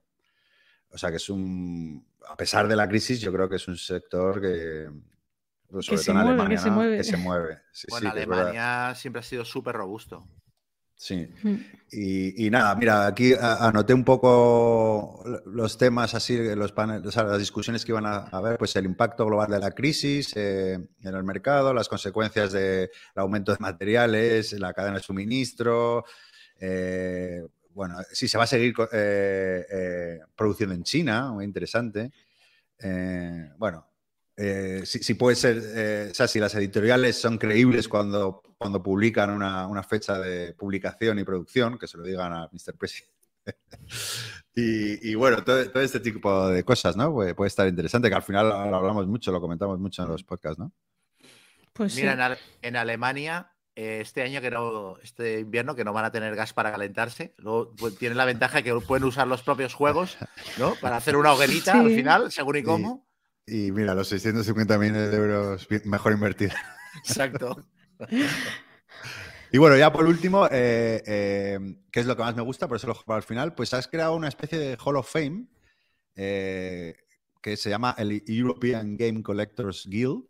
O sea que es un, a pesar de la crisis, yo creo que es un sector que, pues, sobre todo en Alemania, que se mueve. Que se mueve. bueno, Alemania siempre ha sido súper robusto. Sí. Mm. Y, nada, mira, aquí anoté un poco los temas así, los paneles, las discusiones que iban a haber, pues el impacto global de la crisis eh, en el mercado, las consecuencias del aumento de materiales, la cadena de suministro. Eh, bueno, si se va a seguir eh, produciendo en China, muy interesante. bueno, si, puede ser, o sea, si las editoriales son creíbles cuando cuando publican una, fecha de publicación y producción, que se lo digan a Mr. President. y, bueno, todo, este tipo de cosas, ¿no? Puede, estar interesante, que al final lo hablamos mucho, lo comentamos mucho en los podcasts, ¿no? Pues Mira, en, Alemania eh, este año que no, este invierno que no van a tener gas para calentarse. Luego pues, tienen la ventaja que pueden usar los propios juegos, ¿no? Para hacer una hoguerita al final, según y cómo. Y, mira, los 650 millones de euros mejor invertidos. Exacto. Y bueno, ya por último, eh, eh, ¿qué es lo que más me gusta? Por eso lo juego al final. Pues has creado una especie de Hall of Fame que se llama el European Game Collectors Guild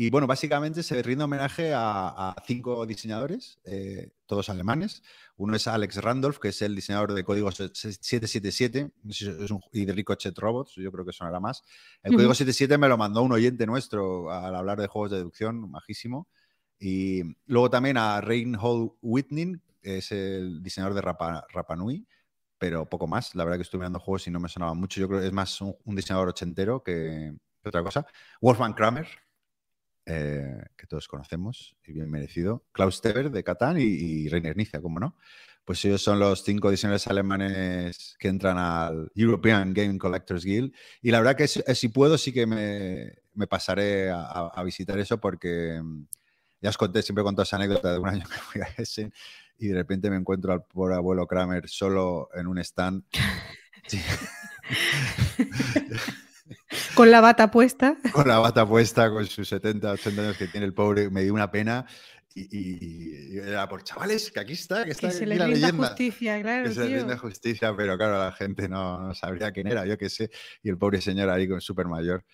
y bueno, básicamente se rinde homenaje a, cinco diseñadores, eh, todos alemanes. Uno es Alex Randolph, que es el diseñador de código 777 y de Ricochet Robots, yo creo que sonará más. El código 77 me lo mandó un oyente nuestro al hablar de juegos de deducción, majísimo. Y luego también a Reinhold Whitney, que es el diseñador de Rapa, Nui, pero poco más. La verdad que estuve mirando juegos y no me sonaba mucho. Yo creo que es más un, diseñador ochentero que, que otra cosa. Wolfgang Kramer, eh, que todos conocemos y bien merecido, Klaus Teber de Catán y, Reiner Niza, como no. Pues ellos son los cinco diseñadores alemanes que entran al European Game Collectors Guild. Y la verdad que si, puedo, sí que me, pasaré a, visitar eso porque mm, ya os conté, siempre conté esa anécdota de un año que fui a Essen y de repente me encuentro al pobre abuelo Kramer solo en un stand. Con la bata puesta. Con la bata puesta, con sus 70, 80 años que tiene el pobre, me dio una pena. Y, era por chavales, que aquí está, que está que se le la leyenda. justicia, claro. Que se le justicia, pero claro, la gente no, sabría quién era, yo qué sé. Y el pobre señor ahí con súper mayor.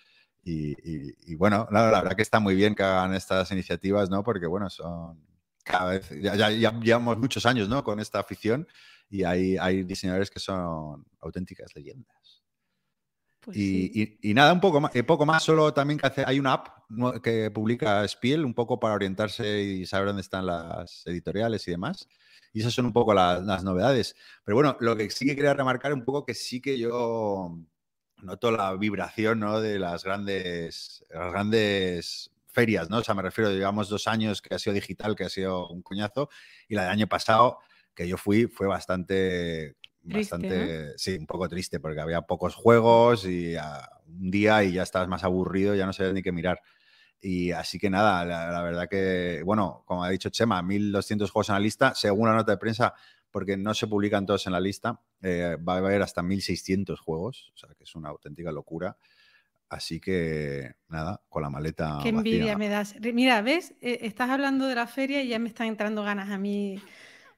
Y, bueno, la, la, verdad que está muy bien que hagan estas iniciativas, ¿no? Porque bueno, son cada vez, ya, ya, ya llevamos muchos años, ¿no? Con esta afición y hay, hay diseñadores que son auténticas leyendas. Pues y, nada, un poco más, eh, poco más, solo también que hay una app que publica Spiel, un poco para orientarse y saber dónde están las editoriales y demás. Y esas son un poco las, novedades. Pero bueno, lo que sí que quería remarcar un poco que sí que yo noto la vibración ¿no? de las grandes, las grandes ferias, ¿no? O sea, me refiero, digamos, dos años que ha sido digital, que ha sido un coñazo, y la del año pasado, que yo fui, fue bastante bastante, sí, un poco triste porque había pocos juegos y un día y ya estabas más aburrido, ya no sabías ni qué mirar. Y así que nada, la, verdad que, bueno, como ha dicho Chema, 1200 juegos en la lista, según la nota de prensa, porque no se publican todos en la lista, eh, va a haber hasta 1600 juegos, o sea que es una auténtica locura. Así que nada, con la maleta. Qué envidia me das. Mira, ¿ves? Eh, estás hablando de la feria y ya me están entrando ganas a mí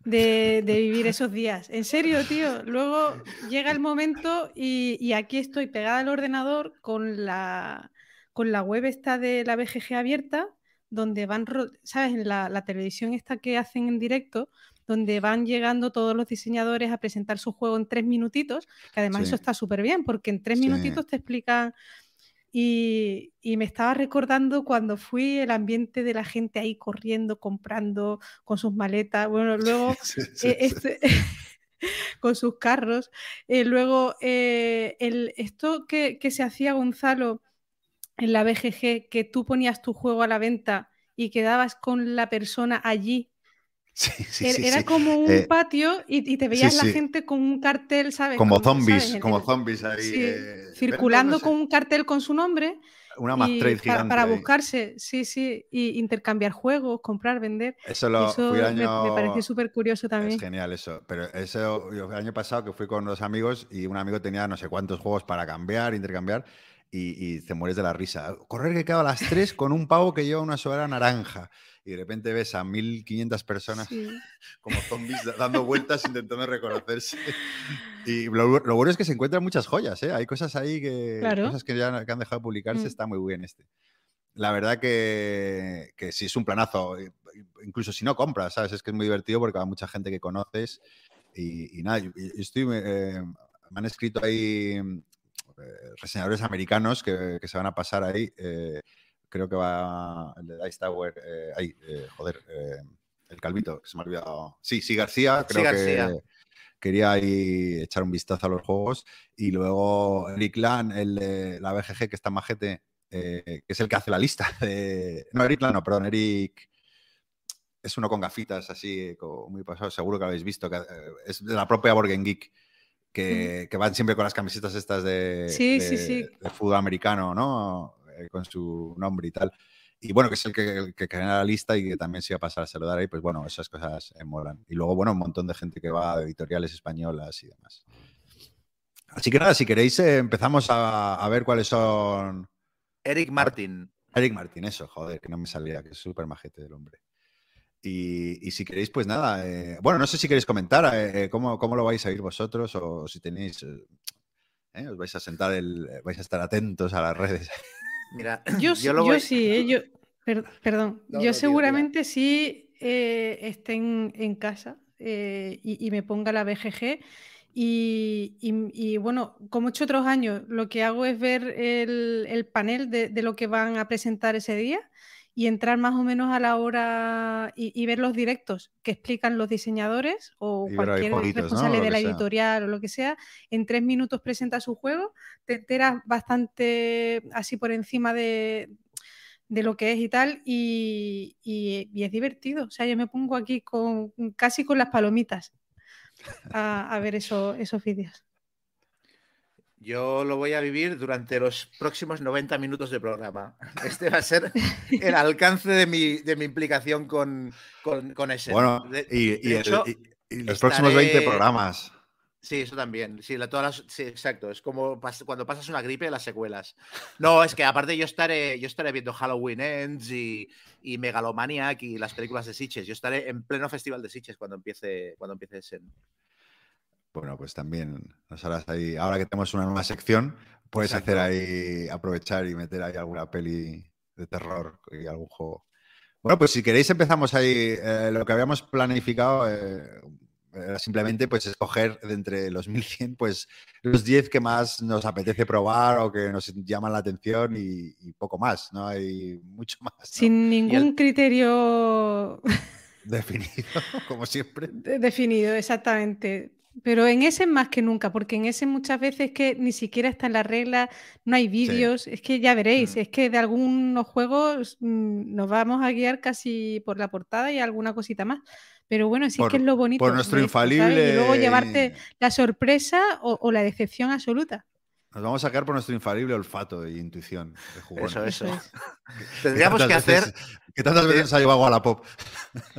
de, vivir esos días. En serio, tío. Luego llega el momento y, aquí estoy pegada al ordenador con la, con la web esta de la BGG abierta, donde van, ¿sabes? En la, televisión esta que hacen en directo, donde van llegando todos los diseñadores a presentar su juego en tres minutitos, que además eso está súper bien, porque en tres minutitos te explican y, me estaba recordando cuando fui el ambiente de la gente ahí corriendo, comprando con sus maletas. Bueno, luego eh, este, con sus carros. Eh, luego, eh, el, esto que, que, se hacía Gonzalo en la BGG, que tú ponías tu juego a la venta y quedabas con la persona allí era como un eh, patio y, te veías la gente con un cartel, ¿sabes? Como zombies, como zombies ahí. Eh, circulando con un cartel con su nombre. Una más trade gigante. Para, buscarse, sí, sí, y intercambiar juegos, comprar, vender. Eso, lo, año... me, pareció súper curioso también. Es genial eso. Pero eso, el año pasado que fui con dos amigos y un amigo tenía no sé cuántos juegos para cambiar, intercambiar. Y, te mueres de la risa. Correr que queda a las tres con un pavo que lleva una sobra naranja y de repente ves a 1500 personas como zombies dando vueltas intentando reconocerse. Y lo, bueno es que se encuentran muchas joyas, ¿eh? Hay cosas ahí que, cosas que ya han dejado de publicarse, mm. está muy bien este. La verdad que, que sí es un planazo, incluso si no compras, ¿sabes? Es que es muy divertido porque hay mucha gente que conoces y, nada, estoy, eh, me han escrito ahí eh, reseñadores americanos que, que, se van a pasar ahí. Eh, creo que va el de Dice Tower, eh, eh joder, eh, el Calvito, que se me ha olvidado. Sí, sí, García, creo que quería ahí echar un vistazo a los juegos. Y luego Eric Lan, el de la BGG, que está majete, eh, que es el que hace la lista. De... No, Eric Lan, no, perdón, Eric. Es uno con gafitas así, muy pasado, seguro que lo habéis visto, que es de la propia Borgen Geek. Que, que, van siempre con las camisetas estas de, sí, sí, sí. de fútbol americano, ¿no? Eh, con su nombre y tal. y bueno, que es el que, el que genera la lista y que también se iba a pasar a saludar ahí, pues bueno, esas cosas eh, molan. Y luego, bueno, un montón de gente que va, de editoriales españolas y demás. Así que nada, si queréis, eh, empezamos a, a ver cuáles son. Eric Martin. Eric Martin, eso, joder, que no me salía, que es súper majete del hombre. Y, y si queréis, pues nada, eh, bueno, no sé si queréis comentar eh, cómo, cómo lo vais a ir vosotros o si tenéis, os vais a sentar, el, vais a estar atentos a las redes. Mira, Yo, sí- lo yo voy- sí, ¿eh? yo, per- perdón, No, yo no, tío, seguramente sí eh, esté en, en casa eh, y, y me ponga la BGG. Y, y- y, bueno, como he hecho otros años, lo que hago es ver el, el panel de, de lo que van a presentar ese día y entrar más o menos a la hora y, y ver los directos que explican los diseñadores o Y cualquier responsable de la sea. editorial o lo que sea. En tres minutos presenta su juego, te enteras bastante así por encima de, de lo que es y tal, y, y- y es divertido. O sea, yo me pongo aquí con casi con las palomitas a, a ver eso- esos vídeos. Yo lo voy a vivir durante los próximos 90 minutos de programa. Este va a ser el alcance de mi, de mi implicación con, con, con ese. Bueno, De- y, y de el- hecho, y- y los próximos estaré- 20 programas. Sí, eso también. Sí, la- todas las- sí, exacto. Es como pas- cuando pasas una gripe, las secuelas. No, es que aparte yo estaré, yo estaré viendo Halloween Ends y, y Megalomaniac y las películas de Sitges. Yo estaré en pleno festival de Sitges cuando empiece, cuando empiece ese. Bueno, pues también nos harás ahí. Ahora que tenemos una nueva sección, puedes Exacto. hacer ahí, aprovechar y meter ahí alguna peli de terror y algún juego. Bueno, pues si queréis empezamos ahí. eh, lo que habíamos planificado eh, era simplemente pues escoger de entre los 1100 pues los 10 que más nos apetece probar o que nos llaman la atención y, y poco más. No hay mucho más ¿no? Sin ningún criterio definido, como siempre. de- definido, exactamente. Pero en ese más que nunca, porque en ese muchas veces que ni siquiera está en la regla, no hay vídeos, es que ya veréis, Mm. es que de algunos juegos mm, nos vamos a guiar casi por la portada y alguna cosita más. Pero bueno, sí Por- es que es lo bonito. Por nuestro de esto, ¿sabes? infalible. Y luego llevarte la sorpresa o, o la decepción absoluta. Nos vamos a sacar por nuestro infalible olfato e intuición de. Eso, Eso eso. es. Tendríamos que hacer, veces- que tantas veces ha llevado a la pop.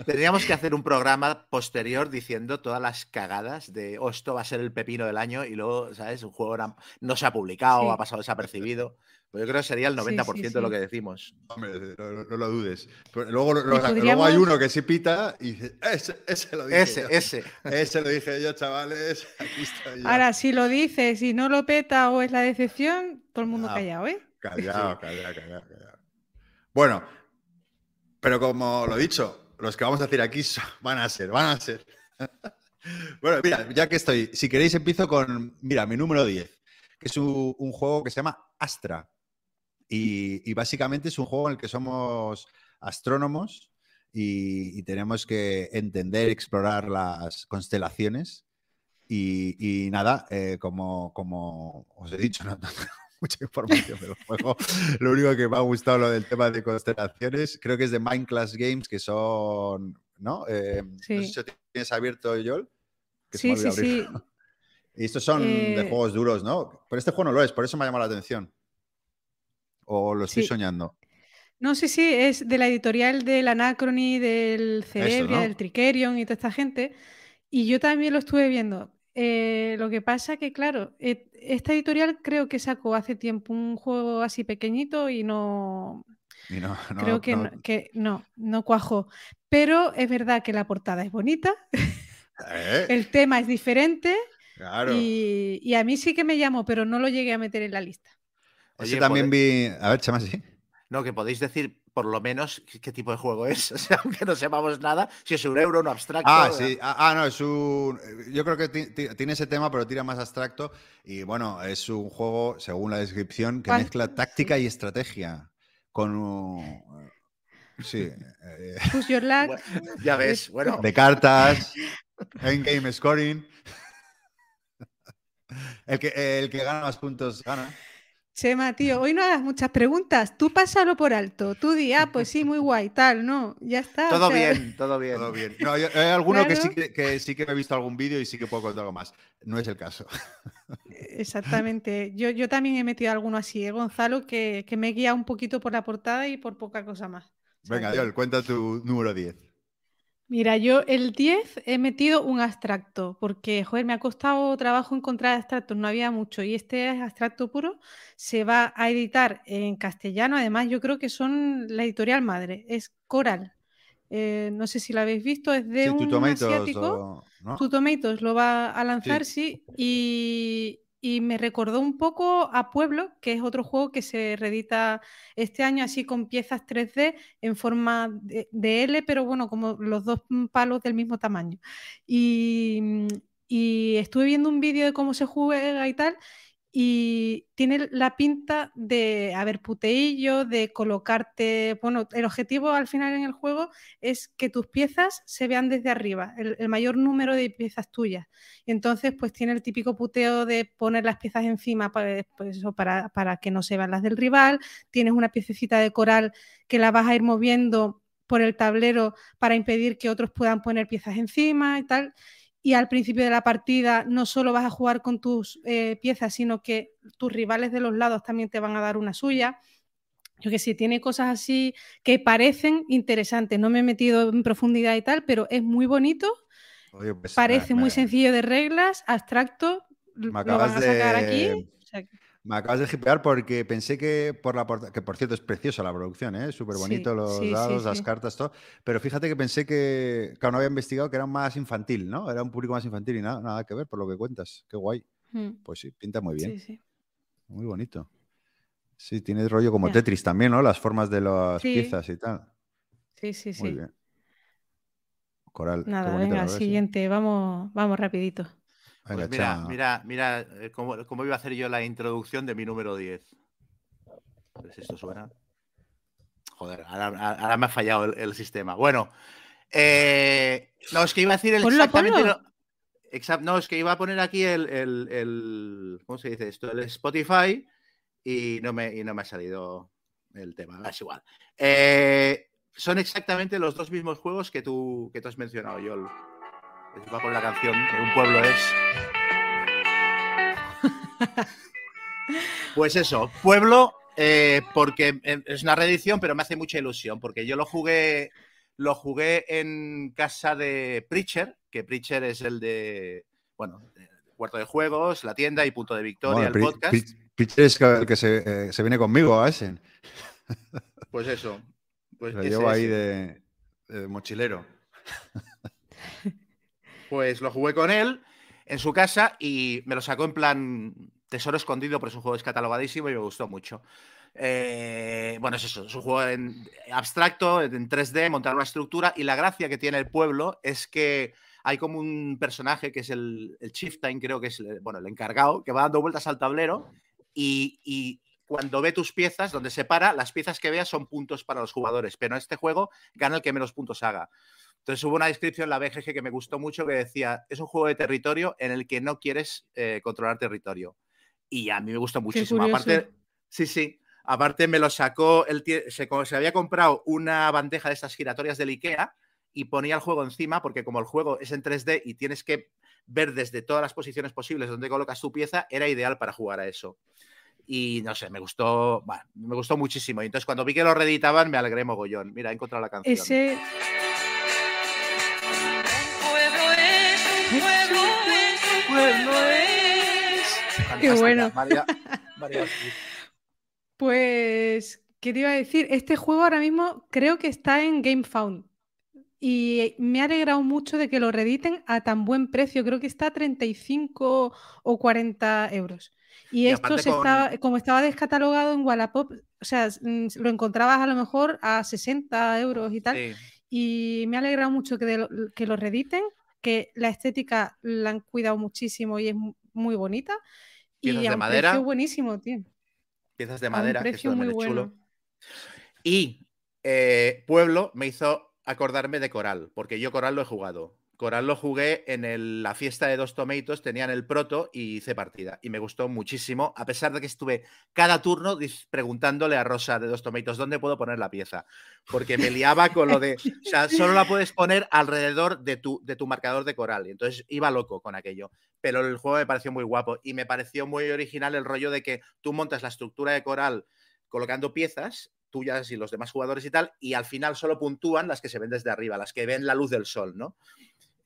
tendríamos que hacer un programa posterior diciendo todas las cagadas de oh, esto va a ser el pepino del año y luego, ¿sabes? Un juego no se ha publicado, Sí. ha pasado desapercibido. Pues yo creo que sería el Sí, sí, 90% de lo que decimos. Hombre, no, no- no lo dudes. Pero luego, lo- lo- luego hay uno que sí pita y dice, ese, ese lo dije Ese, yo. ese. Ese lo dije yo, chavales. Aquí estoy yo. Ahora, si lo dices, si no lo peta o es la decepción, todo el mundo Ah. callado, ¿eh? Callado, callado, callado, callado. Bueno, pero como lo he dicho, los que vamos a decir aquí van a ser, van a ser. bueno, mira, ya que estoy, si queréis empiezo con, mira, mi número 10, que es un, juego que se llama Astra. Y, y básicamente es un juego en el que somos astrónomos y, tenemos que entender, explorar las constelaciones. Y, nada, eh, como, como os he dicho, no, mucha información del juego. Lo único que me ha gustado lo del tema de constelaciones, creo que es de Mindclass Games, que son, ¿no? Eh, No sé Sí. si tienes abierto, Joel. que Sí, sí, sí. Y estos son de Eh, juegos duros, ¿no? Pero este juego no lo es, por eso me ha llamado la atención. O lo estoy Sí. soñando. No sé si es de la editorial del Anacrony, del Cerebria, ¿no? del Trikerion y toda esta gente. Y yo también lo estuve viendo. Eh, lo que pasa que, claro, eh, esta editorial creo que sacó hace tiempo un juego así pequeñito y no, Y no, no- creo que no- no, que no, no cuajó. Pero es verdad que la portada es bonita, ¿Eh? el tema es diferente Claro. y, y a mí sí que me llamó, pero no lo llegué a meter en la lista. Ese Oye, también pode- vi. A ver, Chema, sí. No, que podéis decir por lo menos qué, tipo de juego es. O sea, aunque no sepamos nada, si es un euro, un abstracto. Ah, eh, sí. Ah, ah, no, es un. Yo creo que ti- ti- tiene ese tema, pero tira más abstracto. Y bueno, es un juego, según la descripción, que mezcla táctica y estrategia. Con. un- Sí. eh, Push Your Luck. bueno, ya ves, bueno. de cartas, endgame scoring. El que, el que gana más puntos gana. Chema, tío, hoy no hagas muchas preguntas. Tú pásalo por alto. Tú di, ah, pues sí, muy guay, tal, no. Ya está. o Todo sea, bien, todo bien. Todo bien. No, hay alguno que, sí que, que sí que he visto algún vídeo y sí que puedo contar algo más. No es el caso. Exactamente. Yo, yo también he metido alguno así, ¿eh, Gonzalo, que, que me guía un poquito por la portada y por poca cosa más. Venga, Dios, cuenta tu número 10. Mira, yo el 10 he metido un abstracto, porque, joder, me ha costado trabajo encontrar abstractos, no había mucho, y este es abstracto puro, se va a editar en castellano, además yo creo que son la editorial madre, es Coral. Eh, no sé si lo habéis visto, es de un asiático. O, lo va a lanzar, sí, y, y me recordó un poco a Pueblo, que es otro juego que se reedita este año así con piezas 3D en forma de, L, pero bueno, como los dos palos del mismo tamaño. Y, y estuve viendo un vídeo de cómo se juega y tal, y tiene la pinta de haber puteillo, de colocarte, bueno, el objetivo al final en el juego es que tus piezas se vean desde arriba, el, mayor número de piezas tuyas. Y entonces, pues tiene el típico puteo de poner las piezas encima pues, pues para, para que no se vean las del rival, tienes una piececita de coral que la vas a ir moviendo por el tablero para impedir que otros puedan poner piezas encima y tal y al principio de la partida no solo vas a jugar con tus eh, piezas, sino que tus rivales de los lados también te van a dar una suya. Yo que sé, tiene cosas así que parecen interesantes. No me he metido en profundidad y tal, pero es muy bonito. Pues, Parece muy sencillo de reglas, abstracto. lo van a sacar aquí. Me acabas de hipear porque pensé que por la que por cierto es preciosa la producción, ¿eh? súper bonito los dados, las cartas, todo. Pero fíjate que pensé que, claro, no había investigado que era más infantil, ¿no? Era un público más infantil y nada, nada que ver por lo que cuentas. Qué guay. Hmm. Pues sí, pinta muy bien. Muy bonito. Sí, tiene rollo como Tetris también, ¿no? Las formas de las piezas y tal. Sí, sí, sí. Muy bien. Coral. Nada, venga, siguiente, vamos, vamos rapidito. Pues mira, mira, mira eh, cómo, iba a hacer yo la introducción de mi número 10. Pues esto suena. Joder, ahora, me ha fallado el, sistema. Bueno, eh, no, es que iba a decir el exactamente. no, es que iba a poner aquí el, ¿Cómo se dice esto? El Spotify y no me, y no me ha salido el tema. Es igual. Eh, son exactamente los dos mismos juegos que tú, que tú has mencionado, Yol. Va con la canción de Un pueblo es. Pues eso, pueblo, eh, porque eh, es una reedición, pero me hace mucha ilusión, porque yo lo jugué, lo jugué en casa de Preacher, que Preacher es el de, bueno, Cuarto de Juegos, la tienda y Punto de Victoria, el podcast. Preacher es el que se, eh, viene conmigo a ese. Pues eso. Pues lo llevo ahí de mochilero. Pues lo jugué con él en su casa y me lo sacó en plan tesoro escondido, pero es un juego descatalogadísimo y me gustó mucho. Eh, bueno, es eso, es un juego en abstracto, en 3D, montar una estructura y la gracia que tiene el pueblo es que hay como un personaje que es el, el chieftain, creo que es bueno, el encargado, que va dando vueltas al tablero y, cuando ve tus piezas, donde se para, las piezas que veas son puntos para los jugadores, pero en este juego gana el que menos puntos haga. Entonces hubo una descripción en la BGG que me gustó mucho que decía, es un juego de territorio en el que no quieres eh, controlar territorio. Y a mí me gustó muchísimo. Aparte, sí, sí. Aparte me lo sacó, el se, se había comprado una bandeja de estas giratorias del IKEA y ponía el juego encima porque como el juego es en 3D y tienes que ver desde todas las posiciones posibles donde colocas tu pieza, era ideal para jugar a eso. Y no sé, me gustó, me gustó muchísimo. Y entonces cuando vi que lo reeditaban me alegré mogollón. Mira, he encontrado la canción. Ese... Qué bueno. pues, ¿qué te iba a decir? Este juego ahora mismo creo que está en GameFound. Y me ha alegrado mucho de que lo rediten a tan buen precio. Creo que está a 35 o 40 euros. Y, esto se estaba, como estaba descatalogado en Wallapop, o sea, lo encontrabas a lo mejor a 60 euros y tal. Y me ha alegrado mucho que, que lo rediten que la estética la han cuidado muchísimo y es muy bonita. Piezas y de madera. Precio buenísimo, tío. Piezas de madera, que es muy chulo. Y eh, Pueblo me hizo acordarme de Coral, porque yo Coral lo he jugado. Coral lo jugué en la fiesta de dos tomatoes, tenían el proto y hice partida. Y me gustó muchísimo, a pesar de que estuve cada turno preguntándole a Rosa de dos tomatoes dónde puedo poner la pieza. Porque me liaba con lo de, o sea, solo la puedes poner alrededor de tu, de tu marcador de Coral. Y entonces iba loco con aquello. Pero el juego me pareció muy guapo y me pareció muy original el rollo de que tú montas la estructura de Coral colocando piezas tuyas y los demás jugadores y tal, y al final solo puntúan las que se ven desde arriba, las que ven la luz del sol, ¿no?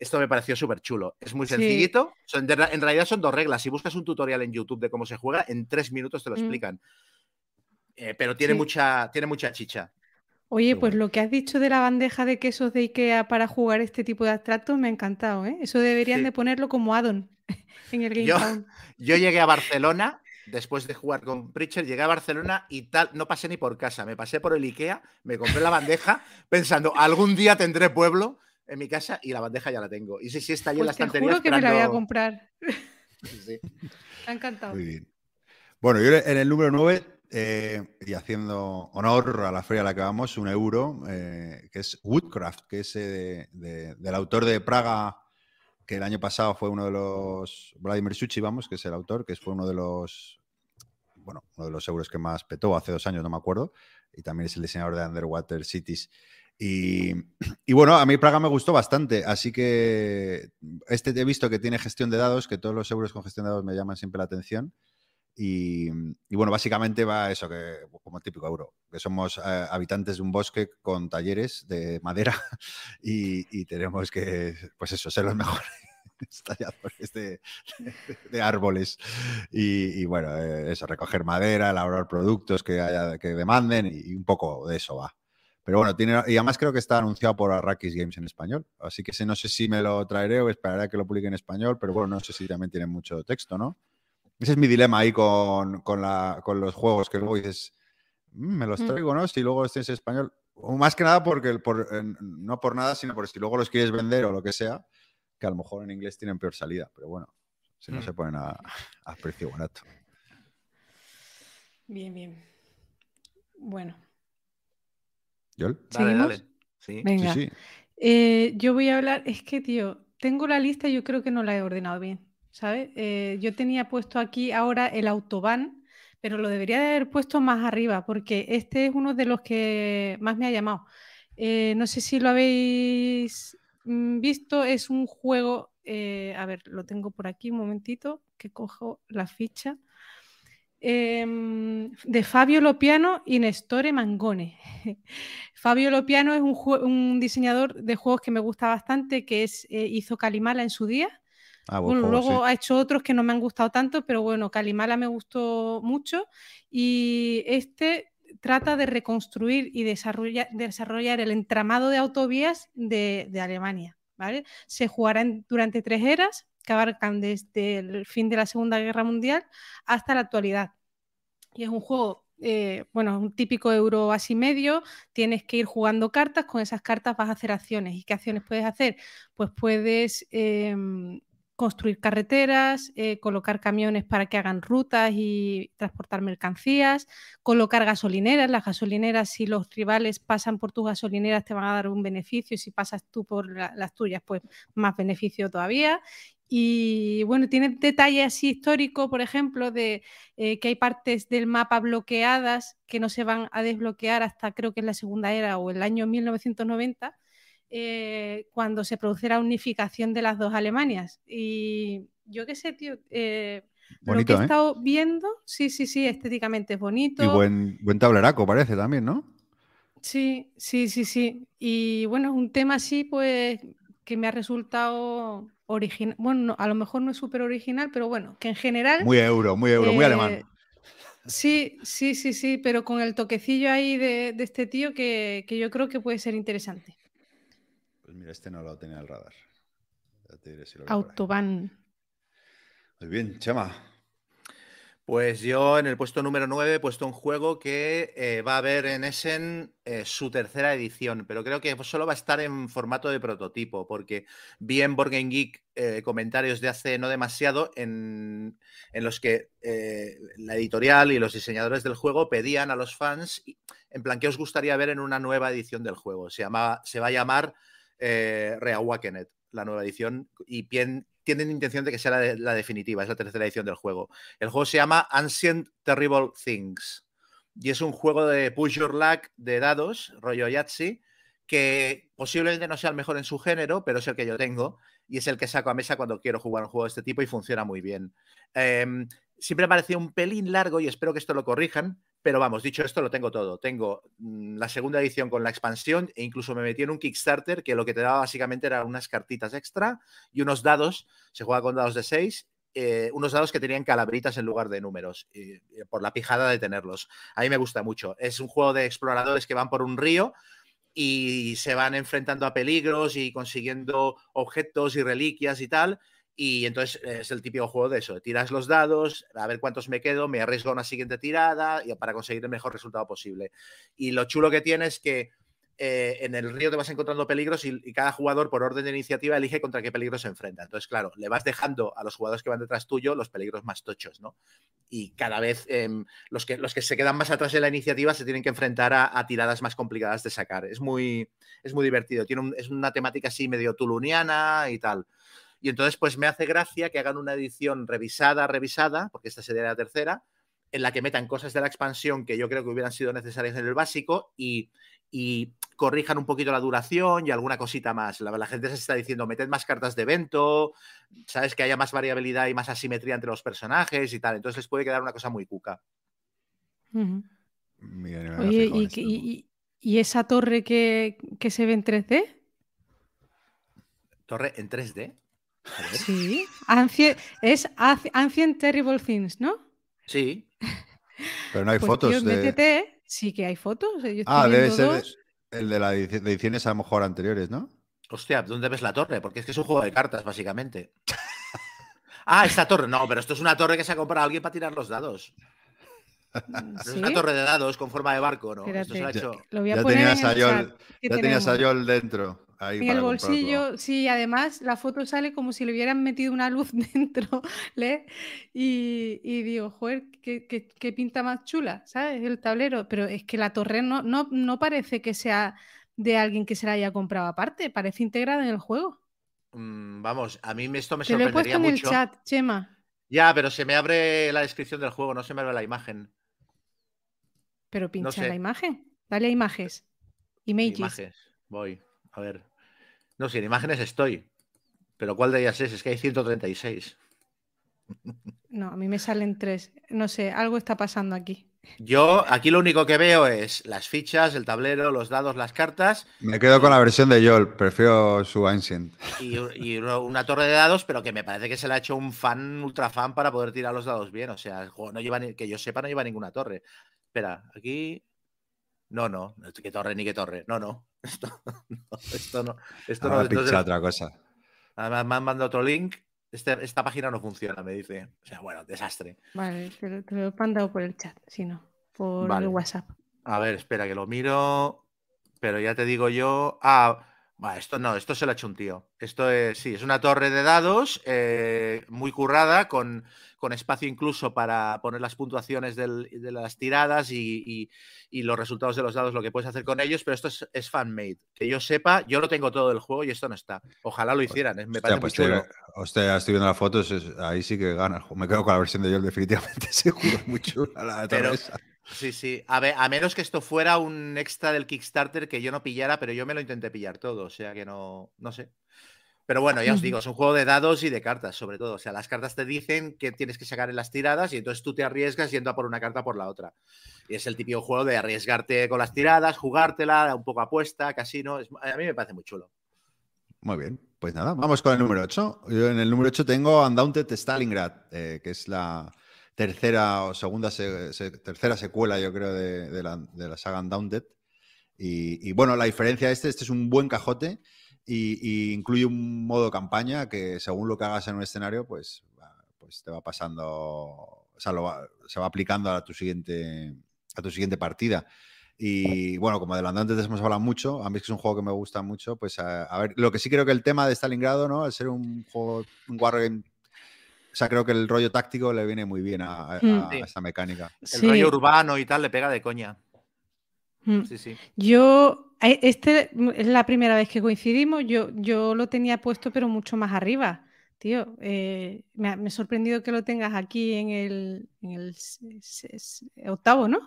Esto me pareció súper chulo. Es muy sencillito. en realidad son dos reglas. Si buscas un tutorial en YouTube de cómo se juega, en tres minutos te lo mm. explican. Eh, pero tiene, mucha, tiene mucha chicha. Oye, pues lo que has dicho de la bandeja de quesos de Ikea para jugar este tipo de abstractos me ha encantado. ¿eh? Eso deberían de ponerlo como addon en el Game yo, yo llegué a Barcelona después de jugar con Pritchard, llegué a Barcelona y tal, no pasé ni por casa, me pasé por el Ikea, me compré la bandeja pensando, algún día tendré pueblo en mi casa y la bandeja ya la tengo. Y si sí está ahí en la pues estantería. Juro que me la voy a comprar. Sí, Me ha encantado. Muy bien. Bueno, yo en el número 9, eh, y haciendo honor a la feria a la que vamos, un euro, eh, que es Woodcraft, que es eh, del autor de Praga, que el año pasado fue uno de los. Vladimir Suchi, vamos, que es el autor, que fue uno de los. Bueno, uno de los euros que más petó hace dos años, no me acuerdo. Y también es el diseñador de Underwater Cities. Y, bueno, a mí Praga me gustó bastante, así que este he visto que tiene gestión de dados, que todos los euros con gestión de dados me llaman siempre la atención. Y, bueno, básicamente va eso, que como típico euro, que somos eh, habitantes de un bosque con talleres de madera y, tenemos que, pues eso, ser los mejores talladores de, árboles. Y, bueno, eh, eso, recoger madera, elaborar productos que, haya, que demanden y un poco de eso va. Pero bueno, tiene, y además creo que está anunciado por Arrakis Games en español. Así que no sé si me lo traeré o esperaré a que lo publique en español, pero bueno, no sé si también tiene mucho texto, ¿no? Ese es mi dilema ahí con, los juegos, que luego dices, mm, me los mm. traigo, ¿no? Si luego estés en español. O más que nada porque, por, no por nada, sino porque si luego los quieres vender o lo que sea, que a lo mejor en inglés tienen peor salida. Pero bueno, si no mm. se ponen a, a precio barato. Bien, bien. Bueno, Venga. Eh, yo voy a hablar, es que, tío, tengo la lista y yo creo que no la he ordenado bien, ¿sabes? Eh, yo tenía puesto aquí ahora el autobahn, pero lo debería de haber puesto más arriba, porque este es uno de los que más me ha llamado. Eh, no sé si lo habéis mm, visto, es un juego, a ver, lo tengo por aquí un momentito, que cojo la ficha. Em, de Fabio Lopiano y Nestore Mangone. Fabio Lopiano es un, diseñador de juegos que me gusta bastante, que es, eh, hizo Calimala en su día. Ah, luego ha hecho otros que no me han gustado tanto, pero bueno, Calimala me gustó mucho y este trata de reconstruir y desarrollar, desarrollar el entramado de autovías de, Alemania. ¿vale? Se jugará durante tres eras, que abarcan desde el fin de la Segunda Guerra Mundial hasta la actualidad. Y es un juego, eh, bueno, un típico euro así medio, tienes que ir jugando cartas, con esas cartas vas a hacer acciones. ¿Y qué acciones puedes hacer? Pues puedes em, construir carreteras, eh, colocar camiones para que hagan rutas y transportar mercancías, colocar gasolineras. Las gasolineras, si los rivales pasan por tus gasolineras, te van a dar un beneficio si pasas tú por las tuyas, pues más beneficio todavía. Y bueno, tiene detalles así históricos, por ejemplo, de eh, que hay partes del mapa bloqueadas que no se van a desbloquear hasta creo que en la Segunda Era o el año 1990, eh, cuando se produce la unificación de las dos Alemanias. Y yo qué sé, tío, eh, lo que he estado viendo, sí, sí, sí, estéticamente es bonito. Y buen, buen tableraco parece también, ¿no? Sí, sí, sí, sí. Y bueno, es un tema así, pues, que me ha resultado original. Bueno, a lo mejor no es súper original, pero bueno, que en general. Muy euro, muy euro, muy alemán. Eh, sí, sí, sí, sí, pero con el toquecillo ahí de, este tío que, yo creo que puede ser interesante. Pues mira, este no lo tenía al radar. Autobahn. Muy bien, Chema. Pues yo en el puesto número 9 he puesto un juego que eh, va a haber en Essen eh, su tercera edición, pero creo que solo va a estar en formato de prototipo, porque vi en Borgen Geek eh, comentarios de hace no demasiado en, los que la editorial y los diseñadores del juego pedían a los fans, en plan, ¿qué os gustaría ver en una nueva edición del juego? Se, se va a llamar Reawakened la nueva edición, y tienen intención de que sea la, definitiva, es la tercera edición del juego. El juego se llama Ancient Terrible Things y es un juego de push your luck de dados, rollo Yahtzee, que posiblemente no sea el mejor en su género, pero es el que yo tengo y es el que saco a mesa cuando quiero jugar un juego de este tipo y funciona muy bien. Em, siempre me parecía un pelín largo y espero que esto lo corrijan, pero vamos, dicho esto, lo tengo todo. Tengo mm, la segunda edición con la expansión e incluso me metí en un Kickstarter que lo que te daba básicamente eran unas cartitas extra y unos dados. Se juega con dados de 6 eh, unos dados que tenían calabritas en lugar de números, por la pijada de tenerlos. A mí me gusta mucho. Es un juego de exploradores que van por un río y se van enfrentando a peligros y consiguiendo objetos y reliquias y tal. Y entonces es el típico juego de eso, tiras los dados, a ver cuántos me quedo, me arriesgo a una siguiente tirada para conseguir el mejor resultado posible. Y lo chulo que tiene es que eh, en el río te vas encontrando peligros y, cada jugador por orden de iniciativa elige contra qué peligro se enfrenta. Entonces, claro, le vas dejando a los jugadores que van detrás tuyo los peligros más tochos, ¿no? Y cada vez em, los, que, los que se quedan más atrás en la iniciativa se tienen que enfrentar a, tiradas más complicadas de sacar. Es muy, es muy divertido. Tiene es una temática así medio tuluniana y tal. Y entonces, pues me hace gracia que hagan una edición revisada, revisada, porque esta sería la tercera, en la que metan cosas de la expansión que yo creo que hubieran sido necesarias en el básico y, y corrijan un poquito la duración y alguna cosita más. La, gente se está diciendo, meted más cartas de evento, sabes que haya más variabilidad y más asimetría entre los personajes y tal. Entonces les puede quedar una cosa muy cuca. Oye, ¿y, esa torre que, se ve en 3D? ¿Torre en 3D? Sí, es Ancient Terrible Things, ¿no? Sí. Pero no hay pues, fotos de... Sí que hay fotos. ah, debe ser el de las ediciones a lo mejor anteriores, ¿no? Hostia, ¿dónde ves la torre? Porque es que es un juego de cartas, básicamente. ah, esta torre. No, pero esto es una torre que se ha comprado alguien para tirar los dados. Es una torre de dados con forma de barco, ¿no? Esto se ha hecho... ya tenías a Yol, ya tenías a Yol dentro en el bolsillo, sí, además la foto sale como si le hubieran metido una luz dentro, ¿le? Y, digo, joder, qué, pinta más chula, ¿sabes? El tablero, pero es que la torre no, no, parece que sea de alguien que se la haya comprado aparte, parece integrada en el juego. Mm, vamos, a mí esto me Te lo he puesto en el chat, Chema. Ya, pero se me abre la descripción del juego, no se me abre la imagen. Pero pincha la imagen, dale a imágenes. Images. Images, voy. A ver. No, si en imágenes estoy. Pero ¿cuál de ellas es? Es que hay 136. No, a mí me salen tres. No sé, algo está pasando aquí. Yo aquí lo único que veo es las fichas, el tablero, los dados, las cartas. Me quedo con la versión de Yol, prefiero su Ancient. Y, una torre de dados, pero que me parece que se le ha hecho un fan, ultra fan, para poder tirar los dados bien. O sea, el juego no lleva que yo sepa, no lleva ninguna torre. Espera, aquí. No, no, qué torre ni qué torre. No, no. Esto no. Esto no, esto no, otra cosa. Además, me han mandado otro link. Este, esta página no funciona, me dice. O sea, bueno, desastre. Vale, te lo, he mandado por el chat, si no, por el WhatsApp. A ver, espera que lo miro. Pero ya te digo yo. Ah, esto no, esto se lo ha hecho un tío. Esto es, sí, es una torre de dados eh, muy currada, con, con, espacio incluso para poner las puntuaciones de las tiradas y, los resultados de los dados, lo que puedes hacer con ellos, pero esto es, fan-made. Que yo sepa, yo lo tengo todo el juego y esto no está. Ojalá lo hicieran, me parece pues muy chulo. Hostia, estoy viendo las fotos, ahí sí que gana. Me quedo con la versión de yo definitivamente, seguro, muy chula la pero, Sí, sí. A, ver, a menos que esto fuera un extra del Kickstarter que yo no pillara, pero yo me lo intenté pillar todo, o sea que no, no sé. Pero bueno, ya os digo, es un juego de dados y de cartas, sobre todo. O sea, las cartas te dicen que tienes que sacar en las tiradas y entonces tú te arriesgas yendo a por una carta por la otra. Y es el típico juego de arriesgarte con las tiradas, jugártela, un poco apuesta, casino. a mí me parece muy chulo. Muy bien, pues nada, vamos con el número 8. Yo en el número 8 tengo Undaunted Stalingrad, eh, que es la, tercera o segunda tercera secuela, yo creo, de, la, de la, saga Undaunted. Y, bueno, la diferencia este, este es un buen cajote y, incluye un modo campaña que según lo que hagas en un escenario, pues, pues te va pasando, o sea, se va aplicando a tu siguiente, a tu siguiente partida. Y bueno, como adelante antes hemos hablado mucho, a mí es un juego que me gusta mucho, pues a, ver, lo que sí creo que el tema de Stalingrado, ¿no? Al ser un juego, un wargame o sea, creo que el rollo táctico le viene muy bien a, mm. esta mecánica. El rollo urbano y tal le pega de coña. Mm. Sí, sí. Yo Este es la primera vez que coincidimos. Yo, yo lo tenía puesto, pero mucho más arriba. Tío, eh, me, ha, sorprendido que lo tengas aquí en el, en el octavo, ¿no?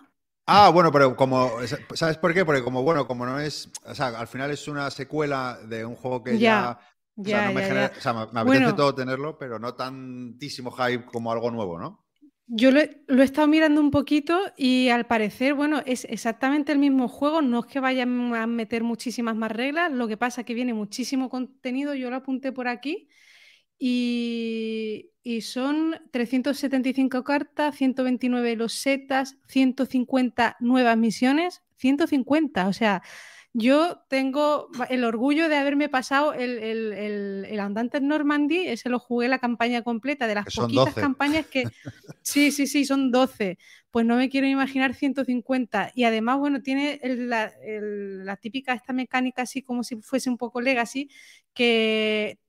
Ah, bueno, pero como, ¿sabes por qué? Porque como, bueno, como no es, o sea, al final es una secuela de un juego que ya, o sea, no me, genera, o sea, me, apetece todo tenerlo, pero no tantísimo hype como algo nuevo, ¿no? Yo lo he, lo he, estado mirando un poquito y al parecer, bueno, es exactamente el mismo juego, no es que vayan a meter muchísimas más reglas, lo que pasa es que viene muchísimo contenido, yo lo apunté por aquí y, son 375 cartas, 129 losetas, 150 nuevas misiones, 150, o sea, yo tengo el orgullo de haberme pasado el, el, Andante Normandy, ese lo jugué la campaña completa, de las poquitas campañas que... Sí, sí, sí, son 12. Pues no me quiero imaginar 150. Y además, bueno, tiene la, la típica esta mecánica así como si fuese un poco legacy, que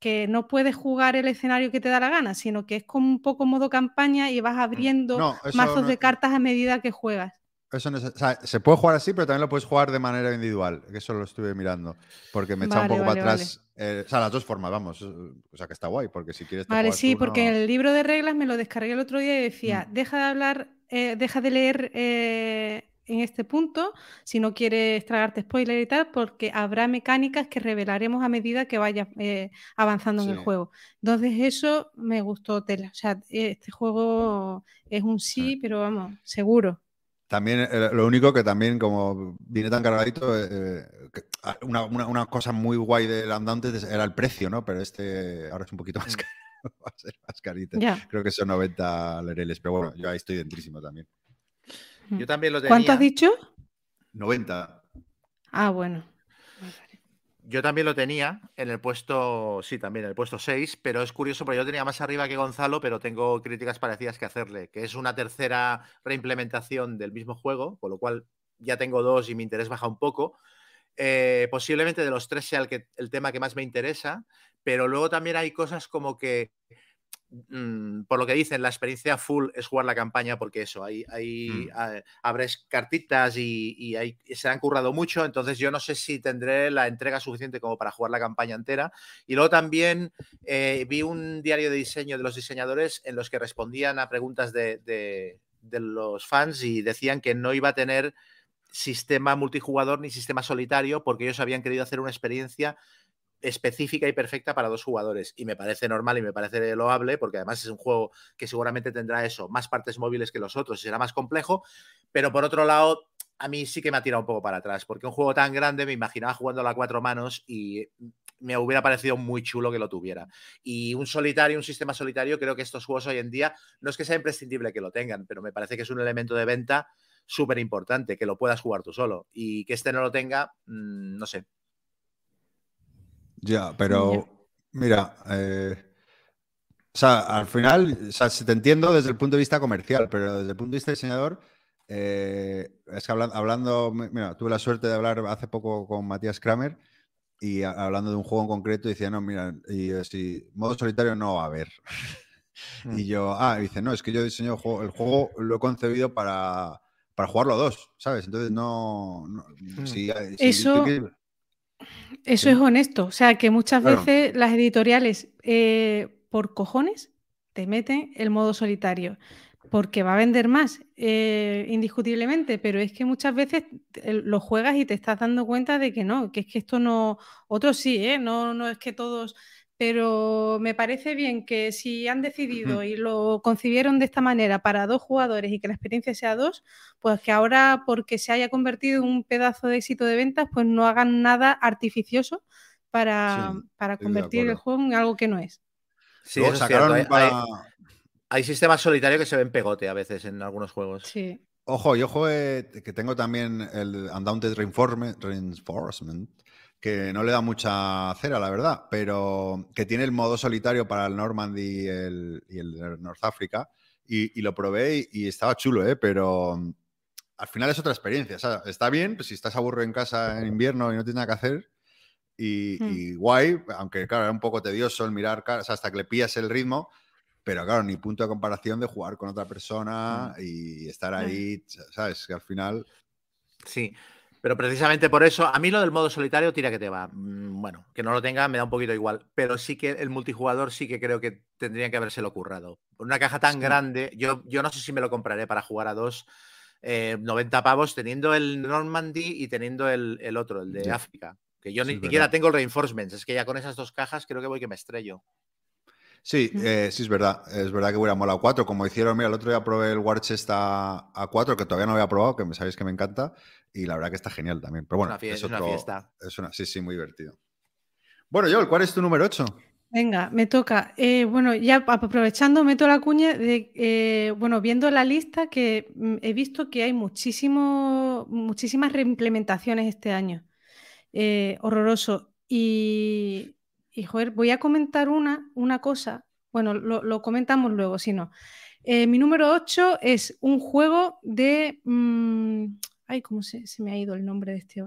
que no puedes jugar el escenario que te da la gana, sino que es como un poco modo campaña y vas mm. abriendo mazos de cartas a medida que juegas. Eso se puede jugar así, pero también lo puedes jugar de manera individual. Eso lo estuve mirando. Porque me echa un poco para atrás. Eh, o sea, las dos formas, vamos. O sea, que está guay, porque si quieres. vale, sí, porque en el libro de reglas me lo descargué el otro día y decía: mm. deja de hablar, eh, deja de leer eh, en este punto, si no quieres tragarte spoiler y tal, porque habrá mecánicas que revelaremos a medida que vayas avanzando en el juego. Entonces eso me gustó tela. O sea, este juego es un sí, pero vamos, seguro. También, eh, lo único que también, como viene tan cargadito, eh, ah, una, cosa muy guay del andante era el precio, ¿no? Pero este ahora es un poquito más mm. caro, va a ser más carito. Creo que son 90 lereles, pero bueno, yo ahí estoy dentrísimo también. Yo también lo tenía. ¿Cuánto has dicho? 90. Ah, bueno. Yo también lo tenía en el puesto, sí, también en el puesto 6, pero es curioso porque yo tenía más arriba que Gonzalo, pero tengo críticas parecidas que hacerle, que es una tercera reimplementación del mismo juego, con lo cual ya tengo dos y mi interés baja un poco. Eh, posiblemente de los tres sea el, que, el tema que más me interesa, pero luego también hay cosas como que por lo que dicen, la experiencia full es jugar la campaña porque eso, hay mm. abres cartitas y, se han currado mucho, entonces yo no sé si tendré la entrega suficiente como para jugar la campaña entera. Y luego también eh, vi un diario de diseño de los diseñadores en los que respondían a preguntas de, de los fans y decían que no iba a tener sistema multijugador ni sistema solitario porque ellos habían querido hacer una experiencia específica y perfecta para dos jugadores. Y me parece normal y me parece loable, porque además es un juego que seguramente tendrá eso, más partes móviles que los otros y será más complejo. Pero por otro lado, a mí sí que me ha tirado un poco para atrás, porque un juego tan grande me imaginaba jugando a cuatro manos y me hubiera parecido muy chulo que lo tuviera. Y un solitario, un sistema solitario, creo que estos juegos hoy en día no es que sea imprescindible que lo tengan, pero me parece que es un elemento de venta súper importante, que lo puedas jugar tú solo. Y que este no lo tenga, mm, no sé, ya, pero mira, eh, o sea, al final, o sea, te entiendo desde el punto de vista comercial, pero desde el punto de vista diseñador, eh, es que hablando, mira, tuve la suerte de hablar hace poco con Matías Kramer y hablando de un juego en concreto, decía, no, mira, y si modo solitario no va a haber. Mm. y yo, ah, dice, no, es que yo diseño el juego, el juego lo he concebido para, para jugarlo a dos, ¿sabes? Entonces no. Mm. si, Eso. Eso es honesto. O sea, que muchas veces las editoriales, eh, por cojones, te meten el modo solitario. Porque va a vender más, eh, indiscutiblemente, pero es que muchas veces lo juegas y te estás dando cuenta de que no, que es que esto no. Otros sí, ¿eh? No, no es que todos pero me parece bien que si han decidido y lo concibieron de esta manera para dos jugadores y que la experiencia sea dos, pues que ahora porque se haya convertido en un pedazo de éxito de ventas, pues no hagan nada artificioso para, convertir el juego en algo que no es. Sí, Hay, sistemas solitarios que se ven pegote a veces en algunos juegos. Sí. Ojo, yo jugué, que tengo también el Undaunted Reinforcement que no le da mucha cera, la verdad, pero que tiene el modo solitario para el Normandy y el, y el North Africa. Y, lo probé y, estaba chulo, ¿eh? pero mm, al final es otra experiencia. O sea, está bien, pues si estás aburrido en casa en invierno y no tienes nada que hacer. Y, hmm. guay, aunque claro, era un poco tedioso el mirar hasta que le pillas el ritmo, pero claro, ni punto de comparación de jugar con otra persona hmm. y estar ahí, ¿sabes? Que al final. Sí, Pero precisamente por eso, a mí lo del modo solitario tira que te va. Mm, bueno, que no lo tenga me da un poquito igual. Pero sí que el multijugador sí que creo que tendrían que habérselo currado. Una caja tan grande, yo, yo no sé si me lo compraré para jugar a dos 90 eh, pavos teniendo el Normandy y teniendo el, otro, el de África. Que yo ni siquiera tengo el Reinforcements. Es que ya con esas dos cajas creo que voy que me estrello. Sí, eh, sí, es verdad. Es verdad que hubiera molado 4. Como hicieron, mira, el otro día probé el Warchest a, a 4, que todavía no había probado, que me sabéis que me encanta. Y la verdad que está genial también. Pero bueno, es, una fiesta. Es una, sí, sí, muy divertido. Bueno, Joel, ¿cuál es tu número 8? Venga, me toca. Eh, bueno, ya aprovechando, meto la cuña de, eh, bueno, viendo la lista que mm, he visto que hay muchísimo, muchísimas reimplementaciones este año. Eh, horroroso. Y, y, joder, voy a comentar una, una cosa. Bueno, lo, comentamos luego, si no. mi número 8 es un juego de... Mm, ay, ¿cómo se, me ha ido el nombre de este?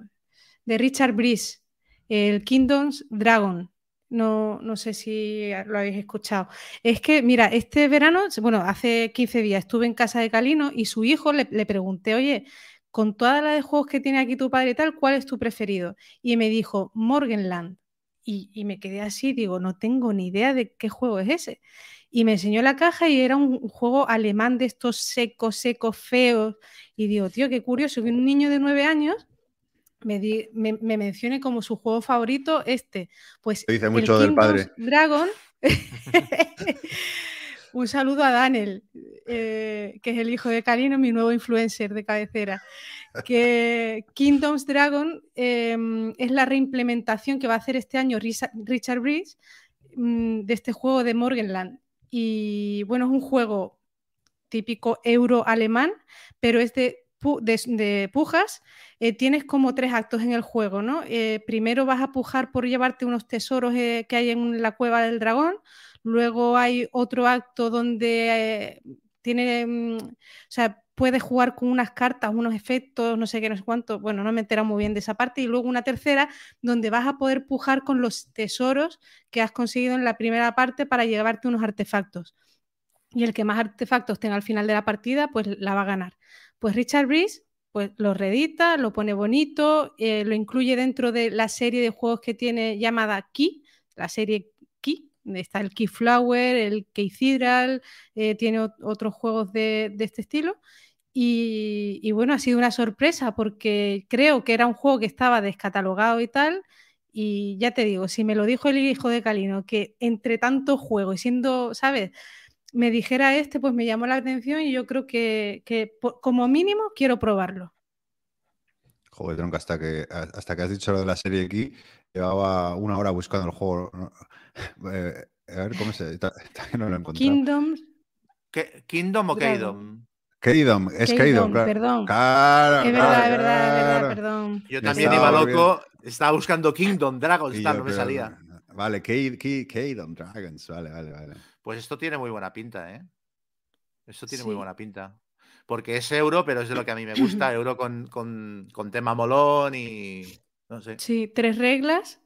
De Richard Brice, el Kingdoms Dragon. No, no sé si lo habéis escuchado. Es que, mira, este verano, bueno, hace 15 días estuve en casa de Calino y su hijo le, pregunté, oye, con todas las de juegos que tiene aquí tu padre y tal, ¿cuál es tu preferido? Y me dijo, Morgenland. Y, y, me quedé así, digo, no tengo ni idea de qué juego es ese. Y me enseñó la caja y era un juego alemán de estos secos, secos, feos. Y digo, tío, qué curioso que un niño de nueve años me, mencione como su juego favorito este. Pues dice mucho del padre. Dragon. Un saludo a Daniel, eh, que es el hijo de Karino, mi nuevo influencer de cabecera. Que Kingdoms Dragon em, es la reimplementación que va a hacer este año Richard Breeze mm, de este juego de Morgenland. Y bueno, es un juego típico euro-alemán, pero es de de, pujas, eh, tienes como tres actos en el juego, ¿no? Eh, primero vas a pujar por llevarte unos tesoros eh, que hay en la cueva del dragón, luego hay otro acto donde tiene, mm, o sea, puedes jugar con unas cartas, unos efectos, no sé qué, no sé cuánto, bueno, no me entero muy bien de esa parte, y luego una tercera donde vas a poder pujar con los tesoros que has conseguido en la primera parte para llevarte unos artefactos. Y el que más artefactos tenga al final de la partida, pues la va a ganar. Pues Richard Breeze pues lo reedita, lo pone bonito, eh, lo incluye dentro de la serie de juegos que tiene llamada Key, la serie está el Keyflower, el Keycidral, eh, tiene otros juegos de, este estilo. Y, bueno, ha sido una sorpresa porque creo que era un juego que estaba descatalogado y tal. Y ya te digo, si me lo dijo el hijo de Calino, que entre tanto juego y siendo, ¿sabes? me dijera este, pues me llamó la atención y yo creo que, como mínimo quiero probarlo. Joder, tronca, hasta que, hasta que has dicho lo de la serie aquí, llevaba una hora buscando el juego. Eh, a ver cómo se. No lo he encontrado. Kingdom. ¿Kingdom o Kingdom? Kingdom, es Kingdom, claro. Perdón. Claro, es verdad, es verdad, es verdad, perdón. Yo también iba loco, estaba buscando Kingdom, Dragons, no me salía. Vale, Kingdom Dragons, vale, vale, vale. Pues esto tiene muy buena pinta, ¿eh? Esto tiene muy buena pinta. Porque es euro, pero es de lo que a mí me gusta. Euro con, tema molón y. No sé. Sí, tres reglas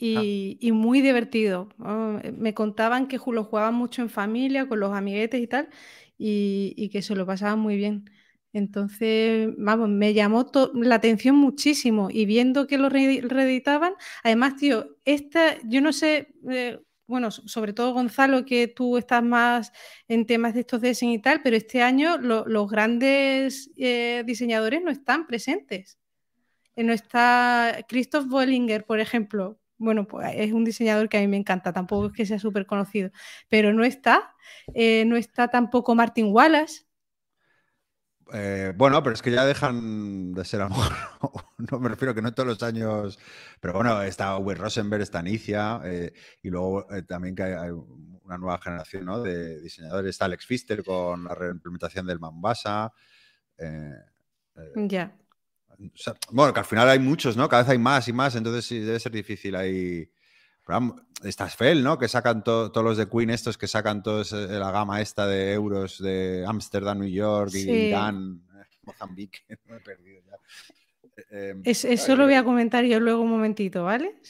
ah. y, muy divertido. me contaban que lo jugaban mucho en familia, con los amiguetes y tal, y, que se lo pasaban muy bien. Entonces, vamos, me llamó la atención muchísimo y viendo que lo reeditaban, además, tío, esta, yo no sé, eh, bueno, sobre todo Gonzalo, que tú estás más en temas de estos design y tal, pero este año los grandes eh, diseñadores no están presentes. Eh, no está Christoph Bollinger, por ejemplo. Bueno, pues es un diseñador que a mí me encanta, tampoco es que sea súper conocido, pero no está. Eh, no está tampoco Martin Wallace, eh, bueno, pero es que ya dejan de ser a no me refiero que no todos los años. Pero bueno, está Will Rosenberg, está Nicia, eh, y luego también que hay, una nueva generación ¿no? de diseñadores. Está Alex Pfister con la reimplementación del Mambasa. ya. Bueno, que al final hay muchos, ¿no? Cada vez hay más y más, entonces sí debe ser difícil ahí. Estas Fel, ¿no? Que sacan todos los de Queen, estos que sacan todos eh, la gama esta de euros de Ámsterdam, New York, Irán, Mozambique. Me he perdido ya. Eh, em, eso lo voy a comentar yo luego un momentito, ¿vale?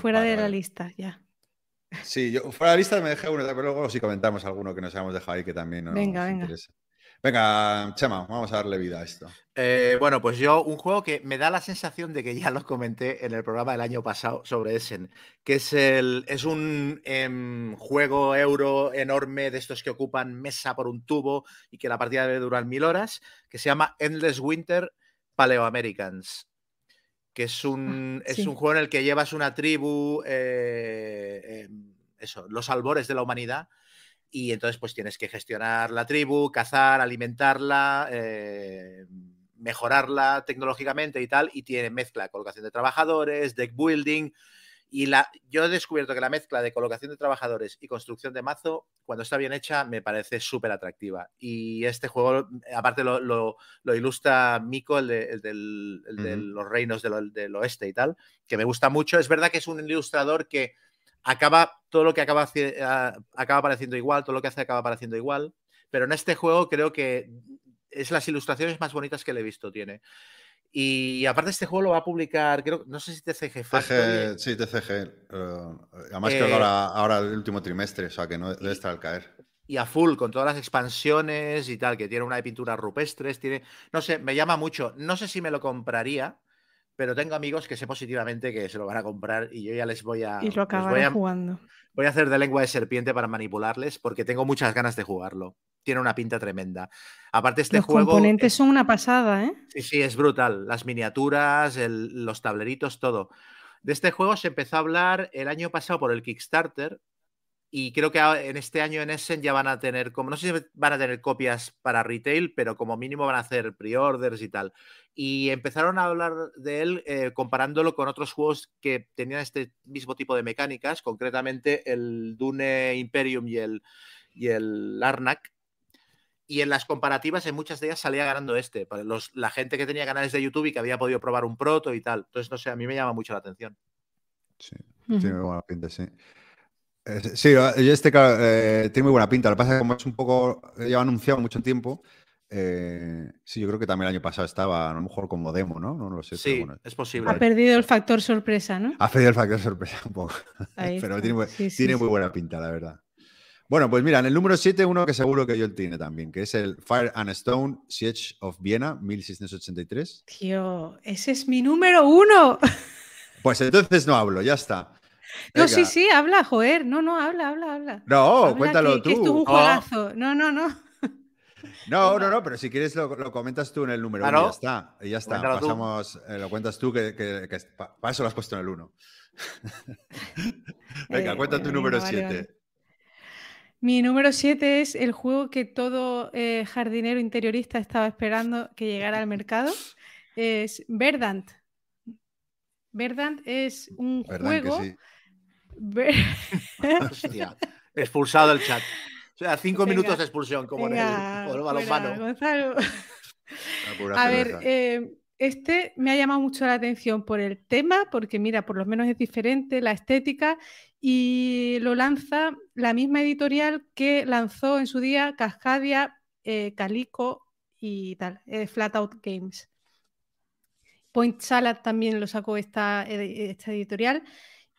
fuera de la lista, ya. Sí, yo fuera de la lista me dejé uno, pero luego sí comentamos alguno que nos hayamos dejado ahí que también venga, venga. interesa. Venga, Chema, vamos a darle vida a esto. Eh, bueno, pues yo, un juego que me da la sensación de que ya lo comenté en el programa del año pasado sobre Essen, que es, el, es un em, juego euro enorme de estos que ocupan mesa por un tubo y que la partida debe durar mil horas, que se llama Endless Winter Paleo Americans que es un, Ah, es un juego en el que llevas una tribu, eh, em, eso, los albores de la humanidad, y entonces pues tienes que gestionar la tribu, cazar, alimentarla, eh, mejorarla tecnológicamente y tal, y tiene mezcla, colocación de trabajadores, deck building, y la, yo he descubierto que la mezcla de colocación de trabajadores y construcción de mazo, cuando está bien hecha, me parece súper atractiva. Y este juego, aparte, lo, lo- lo ilustra Miko, el de, el del- el de los reinos del, del oeste y tal, que me gusta mucho. Es verdad que es un ilustrador que acaba, todo lo que acaba, haci- a- acaba pareciendo igual, todo lo que hace acaba pareciendo igual, pero en este juego creo que es las ilustraciones más bonitas que le he visto, tiene. Y aparte este juego lo va a publicar, creo, no sé si TCG Factory, sí, TCG. eh, además, Eh, creo que ahora, ahora el último trimestre, o sea que no debe estar al caer. y a full con todas las expansiones y tal, que tiene una de pinturas rupestres, tiene, no sé, me llama mucho. No sé si me lo compraría, pero tengo amigos que sé positivamente que se lo van a comprar y yo ya les voy a, Y lo voy a, jugando. voy a hacer de lengua de serpiente para manipularles porque tengo muchas ganas de jugarlo. Tiene una pinta tremenda. Aparte este Los juego componentes es- son una pasada, ¿eh? Sí, sí, es brutal. Las miniaturas, el- los tableritos, todo. De este juego se empezó a hablar el año pasado por el Kickstarter y creo que en este año en Essen ya van a tener, como no sé si van a tener copias para retail, pero como mínimo van a hacer pre-orders y tal. Y empezaron a hablar de él eh, comparándolo con otros juegos que tenían este mismo tipo de mecánicas, concretamente el Dune Imperium y el, y el Arnak. Y en las comparativas, en muchas de ellas salía ganando este. Para los- la gente que tenía canales de YouTube y que había podido probar un proto y tal. Entonces, no sé, a mí me llama mucho la atención. Sí, tiene buena pinta, sí. Sí, yo este claro, eh, tiene muy buena pinta. Lo que pasa es que como es un poco, lleva anunciado mucho tiempo, eh, sí, yo creo que también el año pasado estaba a lo mejor como demo, ¿no? No lo sé. pero Sí, bueno. es posible. Ha perdido el factor sorpresa, ¿no? Ha perdido el factor sorpresa un poco. Ahí pero tiene, bu- Sí, sí, tiene sí. muy buena pinta, la verdad. Bueno, pues mira, en el número 7, uno que seguro que yo tiene también, que es el Fire and Stone Siege of Vienna, 1683. Tío, ese es mi número uno. Pues entonces no hablo, ya está. No, sí, sí, habla, joder. No, no, habla, habla, habla. No, Habla, cuéntalo que- que esto es tú. un juegazo. No, no, no. No, no, no, pero si quieres lo, lo comentas tú en el número Claro. uno, ya está. Y ya está. Pasamos, eh, lo cuentas tú, que, que- que pa- para eso lo has puesto en el 1. Venga, Eh, cuenta bueno, tu número venga, vale, 7. vale. Mi número 7 es el juego que todo eh, jardinero interiorista estaba esperando que llegara al mercado. Es Verdant. Verdant es un ¿Verdad que juego. sí? Hostia, expulsado del chat. O sea, cinco Venga, minutos de expulsión, como Venga, en el balonmano. Pura A ver, eh, este me ha llamado mucho la atención por el tema, porque mira, por lo menos es diferente, la estética, y lo lanza la misma editorial que lanzó en su día Cascadia, eh, Calico y tal, eh, Flatout Games. Point Salad también lo sacó esta, esta editorial.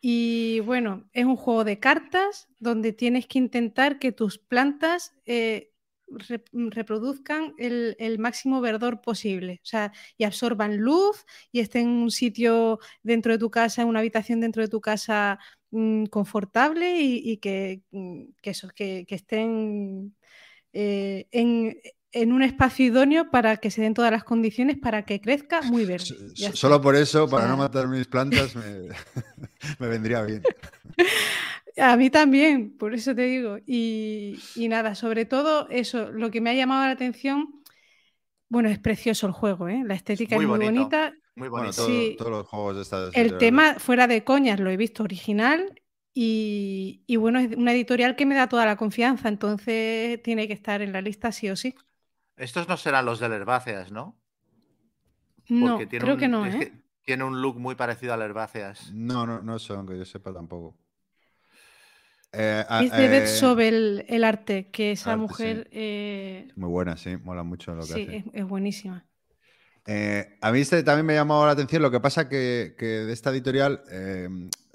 Y bueno, es un juego de cartas donde tienes que intentar que tus plantas eh, re- reproduzcan el, máximo verdor posible. O sea, y absorban luz y estén en un sitio dentro de tu casa, en una habitación dentro de tu casa mm, confortable y, mm, que, que estén eh, en, en un espacio idóneo para que se den todas las condiciones para que crezca muy verde. Ya está. Solo por eso, para sea- no matar mis plantas, me, me vendría bien. A mí también, por eso te digo. Y, y nada, sobre todo eso, lo que me ha llamado la atención, bueno, es precioso el juego, ¿eh? la estética muy es muy bonito. bonita. Muy Bueno, bonito. todo- Sí. todos los juegos de esta El tema, fuera de coñas, lo he visto original y, y bueno, es una editorial que me da toda la confianza, entonces tiene que estar en la lista sí o sí. Estos no serán los del Herbáceas, ¿no? No, Porque tiene creo un- que no, es ¿eh? que tiene un look muy parecido al Herbáceas. No, no, no son, que yo sepa tampoco. Eh, ah, Es de Beth eh, Sobel el arte, que esa arte, sí. mujer eh, Muy buena, sí, mola mucho lo que sí, hace. es, es buenísima. Eh, a mí este también me ha llamado la atención. Lo que pasa que, que de esta editorial, eh,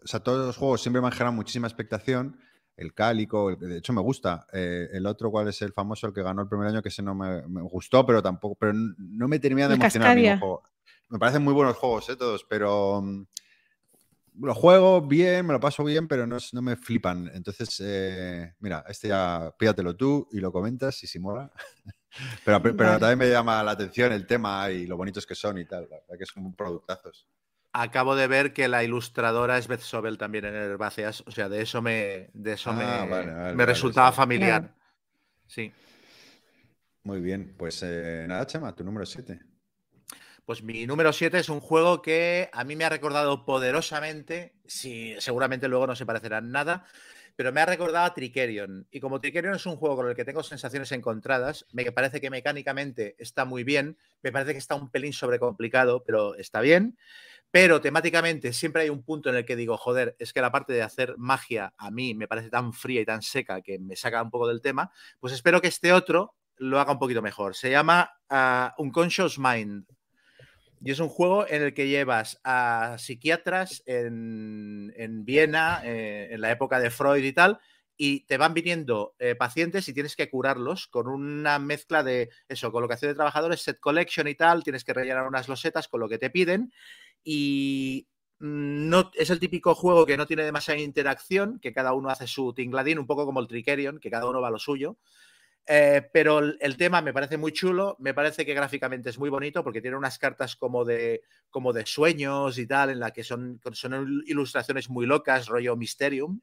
o sea, todos los juegos siempre me han generado muchísima expectación, el Cálico, de hecho me gusta. Eh, el otro, ¿cuál es el famoso, el que ganó el primer año? Que ese no me, gustó, pero tampoco, pero no me termina de emocionar juego. Me parecen muy buenos juegos, ¿eh? todos, pero mm, lo juego bien, me lo paso bien, pero no, no me flipan. Entonces, eh, mira, este ya pídatelo tú y lo comentas y si mola. pero, pero también me llama la atención el tema y lo bonitos que son y tal, que son productazos. Acabo de ver que la ilustradora es Beth Sobel también en el Herbáceas, o sea, de eso me, de eso ah, me, resultaba familiar. Sí. Muy bien, pues eh, nada, Chema, tu número 7. Pues mi número 7 es un juego que a mí me ha recordado poderosamente, si, seguramente luego no se parecerá en nada, pero me ha recordado a Trickerion. Y como Trickerion es un juego con el que tengo sensaciones encontradas, me parece que mecánicamente está muy bien, me parece que está un pelín sobrecomplicado, pero está bien. Pero temáticamente siempre hay un punto en el que digo, joder, es que la parte de hacer magia a mí me parece tan fría y tan seca que me saca un poco del tema. Pues espero que este otro lo haga un poquito mejor. Se llama uh, Unconscious Mind y es un juego en el que llevas a psiquiatras en, Viena, eh, en la época de Freud y tal, y te van viniendo eh, pacientes y tienes que curarlos con una mezcla de eso, colocación de trabajadores, set collection y tal, tienes que rellenar unas losetas con lo que te piden y no es el típico juego que no tiene demasiada interacción, que cada uno hace su tingladín, un poco como el Trickerion, que cada uno va a lo suyo. Eh, pero el, tema me parece muy chulo, me parece que gráficamente es muy bonito porque tiene unas cartas como de, como de sueños y tal, en la que son, son ilustraciones muy locas, rollo Mysterium.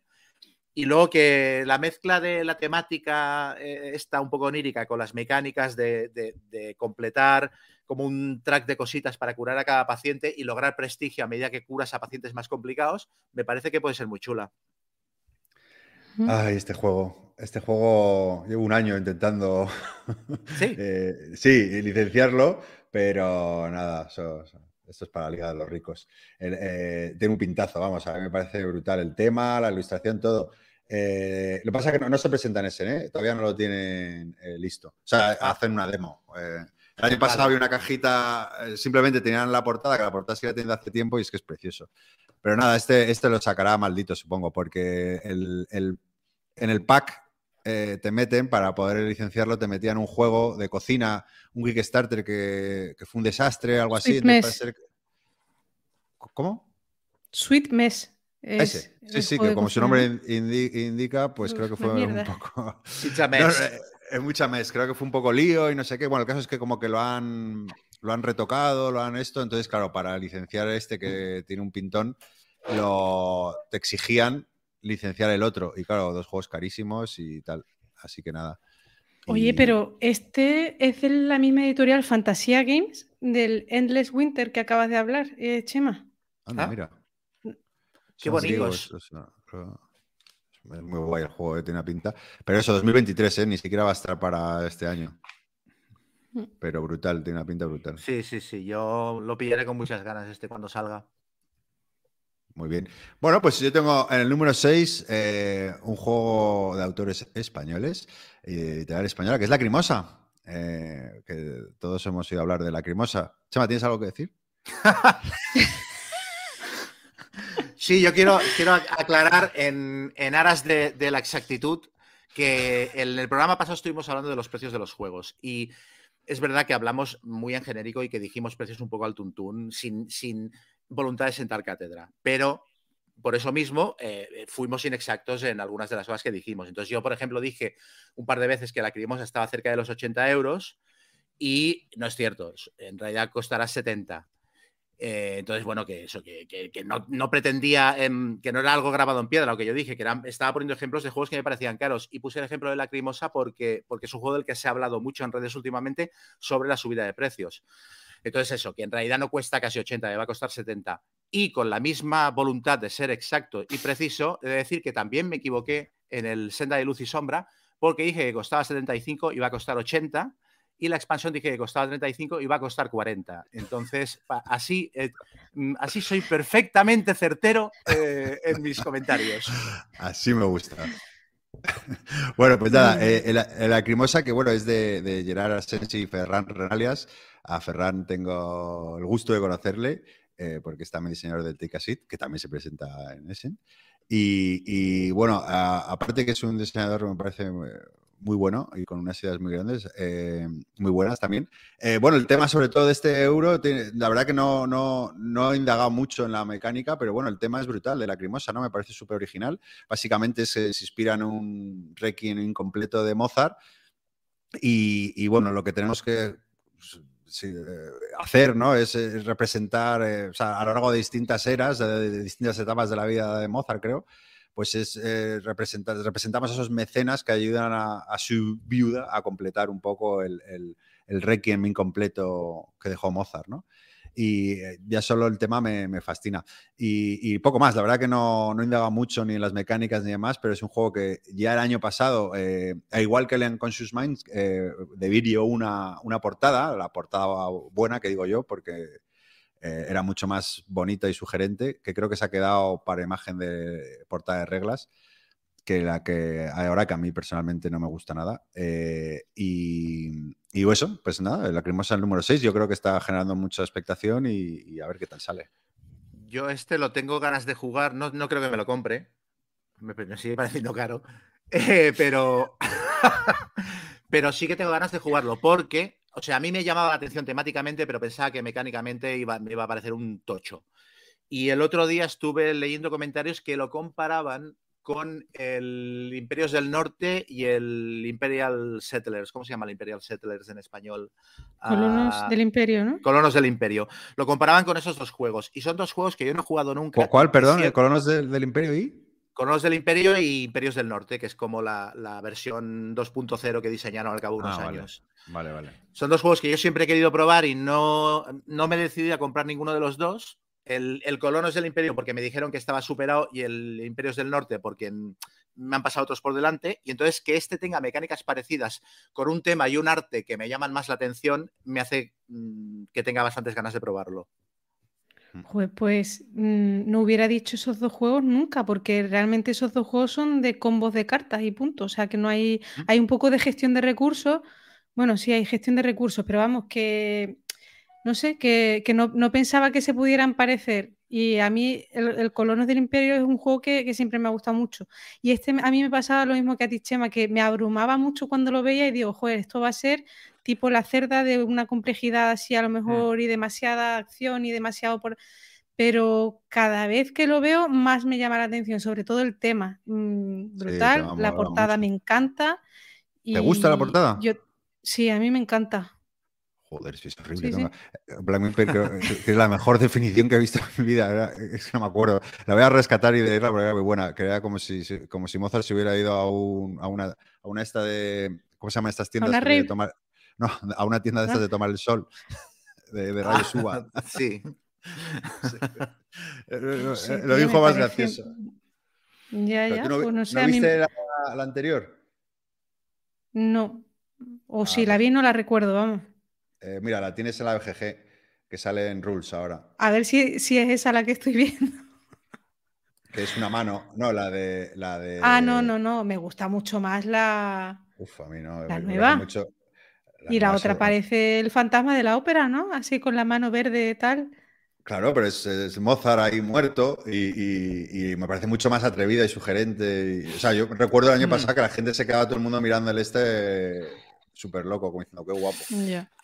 Y luego que la mezcla de la temática eh, está un poco onírica con las mecánicas de, de, completar como un track de cositas para curar a cada paciente y lograr prestigio a medida que curas a pacientes más complicados, me parece que puede ser muy chula. Ay, este juego. Este juego llevo un año intentando ¿Sí? Eh, sí, licenciarlo, pero nada, esto es para la Liga de los Ricos. Eh, tiene un pintazo, vamos, a mí me parece brutal el tema, la ilustración, todo. Eh, lo que pasa es que no, se presentan ese, todavía no lo tienen listo. O sea, ah. hacen una demo. el año pasado había una cajita, simplemente tenían la portada, que la portada sí la tienen hace tiempo y es que es precioso. Pero nada, este, este lo sacará maldito, supongo, porque el, en el pack eh, te meten para poder licenciarlo, te metían un juego de cocina, un Kickstarter que, que fue un desastre, algo así. ¿Cómo? Sweet Mess. Ese. Sí, sí, que como su nombre indica, pues creo que fue un poco. Eh, es mucha mes, creo que fue un poco lío y no sé qué. Bueno, el caso es que como que lo han, lo han retocado, lo han esto. Entonces, claro, para licenciar este que tiene un pintón, lo, te exigían licenciar el otro. Y claro, dos juegos carísimos y tal. Así que nada. Oye, pero este es de la misma editorial Fantasia Games del Endless Winter que acabas de hablar, eh, Chema. Anda, ah. mira. Qué bonito. Es, muy guay el juego, eh, tiene una pinta. Pero eso, 2023, ¿eh? ni siquiera va a estar para este año. Mm. Pero brutal, tiene una pinta brutal. Sí, sí, sí. Yo lo pillaré con muchas ganas este cuando salga. Muy bien. Bueno, pues yo tengo en el número 6 eh, un juego de autores españoles y de editorial española que es Lacrimosa. Eh, que todos hemos oído hablar de Lacrimosa. Chema, ¿tienes algo que decir? sí, yo quiero, quiero aclarar en, aras de, la exactitud que en el programa pasado estuvimos hablando de los precios de los juegos y es verdad que hablamos muy en genérico y que dijimos precios un poco al tuntún, sin, sin voluntad de sentar cátedra, pero por eso mismo eh, fuimos inexactos en algunas de las cosas que dijimos. Entonces yo, por ejemplo, dije un par de veces que la Crimosa estaba cerca de los 80 euros y no es cierto, en realidad costará 70. Eh, entonces, bueno, que eso, que, no, pretendía, em, que no era algo grabado en piedra, lo que yo dije, que estaba poniendo ejemplos de juegos que me parecían caros y puse el ejemplo de la Crimosa porque, porque es un juego del que se ha hablado mucho en redes últimamente sobre la subida de precios. Entonces eso, que en realidad no cuesta casi 80, va a costar 70. Y con la misma voluntad de ser exacto y preciso, he de decir que también me equivoqué en el Senda de Luz y Sombra, porque dije que costaba 75 y va a costar 80, y la expansión dije que costaba 35 y va a costar 40. Entonces, así, eh, mm, así soy perfectamente certero eh, en mis comentarios. Así me gusta. Bueno, pues nada, eh, el, Acrimosa, que bueno, es de, de Gerard Asensi y Ferran Renalias, a Ferran tengo el gusto de conocerle, eh, porque es también diseñador del Take que también se presenta en Essen. Y, bueno, aparte que es un diseñador, me parece eh, muy bueno y con unas ideas muy grandes, eh, muy buenas también. Eh, bueno, el tema sobre todo de este euro, la verdad que no, no, no, he indagado mucho en la mecánica, pero bueno, el tema es brutal de la crimosa, ¿no? Me parece súper original. Básicamente se, se, inspira en un requiem incompleto de Mozart y, bueno, lo que tenemos que pues, hacer, ¿no? Es, representar, o sea, a lo largo de distintas eras, de distintas etapas de la vida de Mozart, creo, pues es eh, representamos a esos mecenas que ayudan a, su viuda a completar un poco el, el, requiem incompleto que dejó Mozart, ¿no? Y eh, ya solo el tema me, fascina. Y, poco más, la verdad que no, no indaga mucho ni en las mecánicas ni demás, pero es un juego que ya el año pasado, eh, igual que el Unconscious Minds, eh, de vídeo una, una portada, la portada buena que digo yo, porque eh, era mucho más bonita y sugerente, que creo que se ha quedado para imagen de portada de reglas, que la que ahora que a mí personalmente no me gusta nada. Eh, y, eso, pues nada, la cremosa el número 6, yo creo que está generando mucha expectación y, a ver qué tal sale. Yo este lo tengo ganas de jugar, no, no creo que me lo compre, me, sigue pareciendo caro, eh, pero, pero sí que tengo ganas de jugarlo porque o sea, a mí me llamaba la atención temáticamente, pero pensaba que mecánicamente iba, me iba a parecer un tocho. Y el otro día estuve leyendo comentarios que lo comparaban con el Imperios del Norte y el Imperial Settlers. ¿Cómo se llama el Imperial Settlers en español? Colonos ah, del Imperio, ¿no? Colonos del Imperio. Lo comparaban con esos dos juegos. Y son dos juegos que yo no he jugado nunca. ¿Cuál, perdón? ¿El Colonos del Imperio y? Colonos del Imperio y Imperios del Norte, que es como la, versión 2.0 que diseñaron al cabo de unos ah, años. Vale, vale. Son dos juegos que yo siempre he querido probar y no, no me he decidido a comprar ninguno de los dos. El, el Colonos del Imperio porque me dijeron que estaba superado y el Imperios del Norte porque me han pasado otros por delante. Y entonces que este tenga mecánicas parecidas con un tema y un arte que me llaman más la atención me hace mm, que tenga bastantes ganas de probarlo. Pues mm, no hubiera dicho esos dos juegos nunca, porque realmente esos dos juegos son de combos de cartas y punto. O sea que no hay, hay un poco de gestión de recursos. Bueno, sí hay gestión de recursos, pero vamos, que no sé, que, no, pensaba que se pudieran parecer. Y a mí el, Colonos del Imperio es un juego que, siempre me ha gustado mucho. Y este a mí me pasaba lo mismo que a ti, Chema, que me abrumaba mucho cuando lo veía y digo, joder, esto va a ser tipo la cerda de una complejidad así a lo mm. mejor y demasiada acción y demasiado por... Pero cada vez que lo veo más me llama la atención, sobre todo el tema. Mm, brutal, la portada me encanta. ¿Te gusta la portada? Yo, sí, a mí me encanta. Joder, es horrible. Black que es la mejor definición que he visto en mi vida. es que no me acuerdo. La voy a rescatar y leerla porque era muy buena. Que era como si, como si Mozart se hubiera ido a, una, a una esta de. ¿Cómo se llama estas tiendas? De tomar, no, a una tienda de estas de tomar el sol. De, de rayos uva. Sí. Lo dijo más gracioso. Ya, ya. No, pues no, sé, viste la, la, anterior? No. O ah, si la vi, no la recuerdo, vamos. Eh, mira, la tienes en la BGG, que sale en Rules ahora. A ver si, si es esa la que estoy viendo. Que es una mano, no, la de, la de. Ah, no, no, no. Me gusta mucho más la. Uf, a mí no. La nueva. Y la otra parece el fantasma de la ópera, ¿no? Así con la mano verde tal. Claro, pero es, Mozart ahí muerto y, me parece mucho más atrevida y sugerente. o sea, yo recuerdo el año mm. pasado que la gente se quedaba todo el mundo mirando el este súper loco, como diciendo, qué guapo.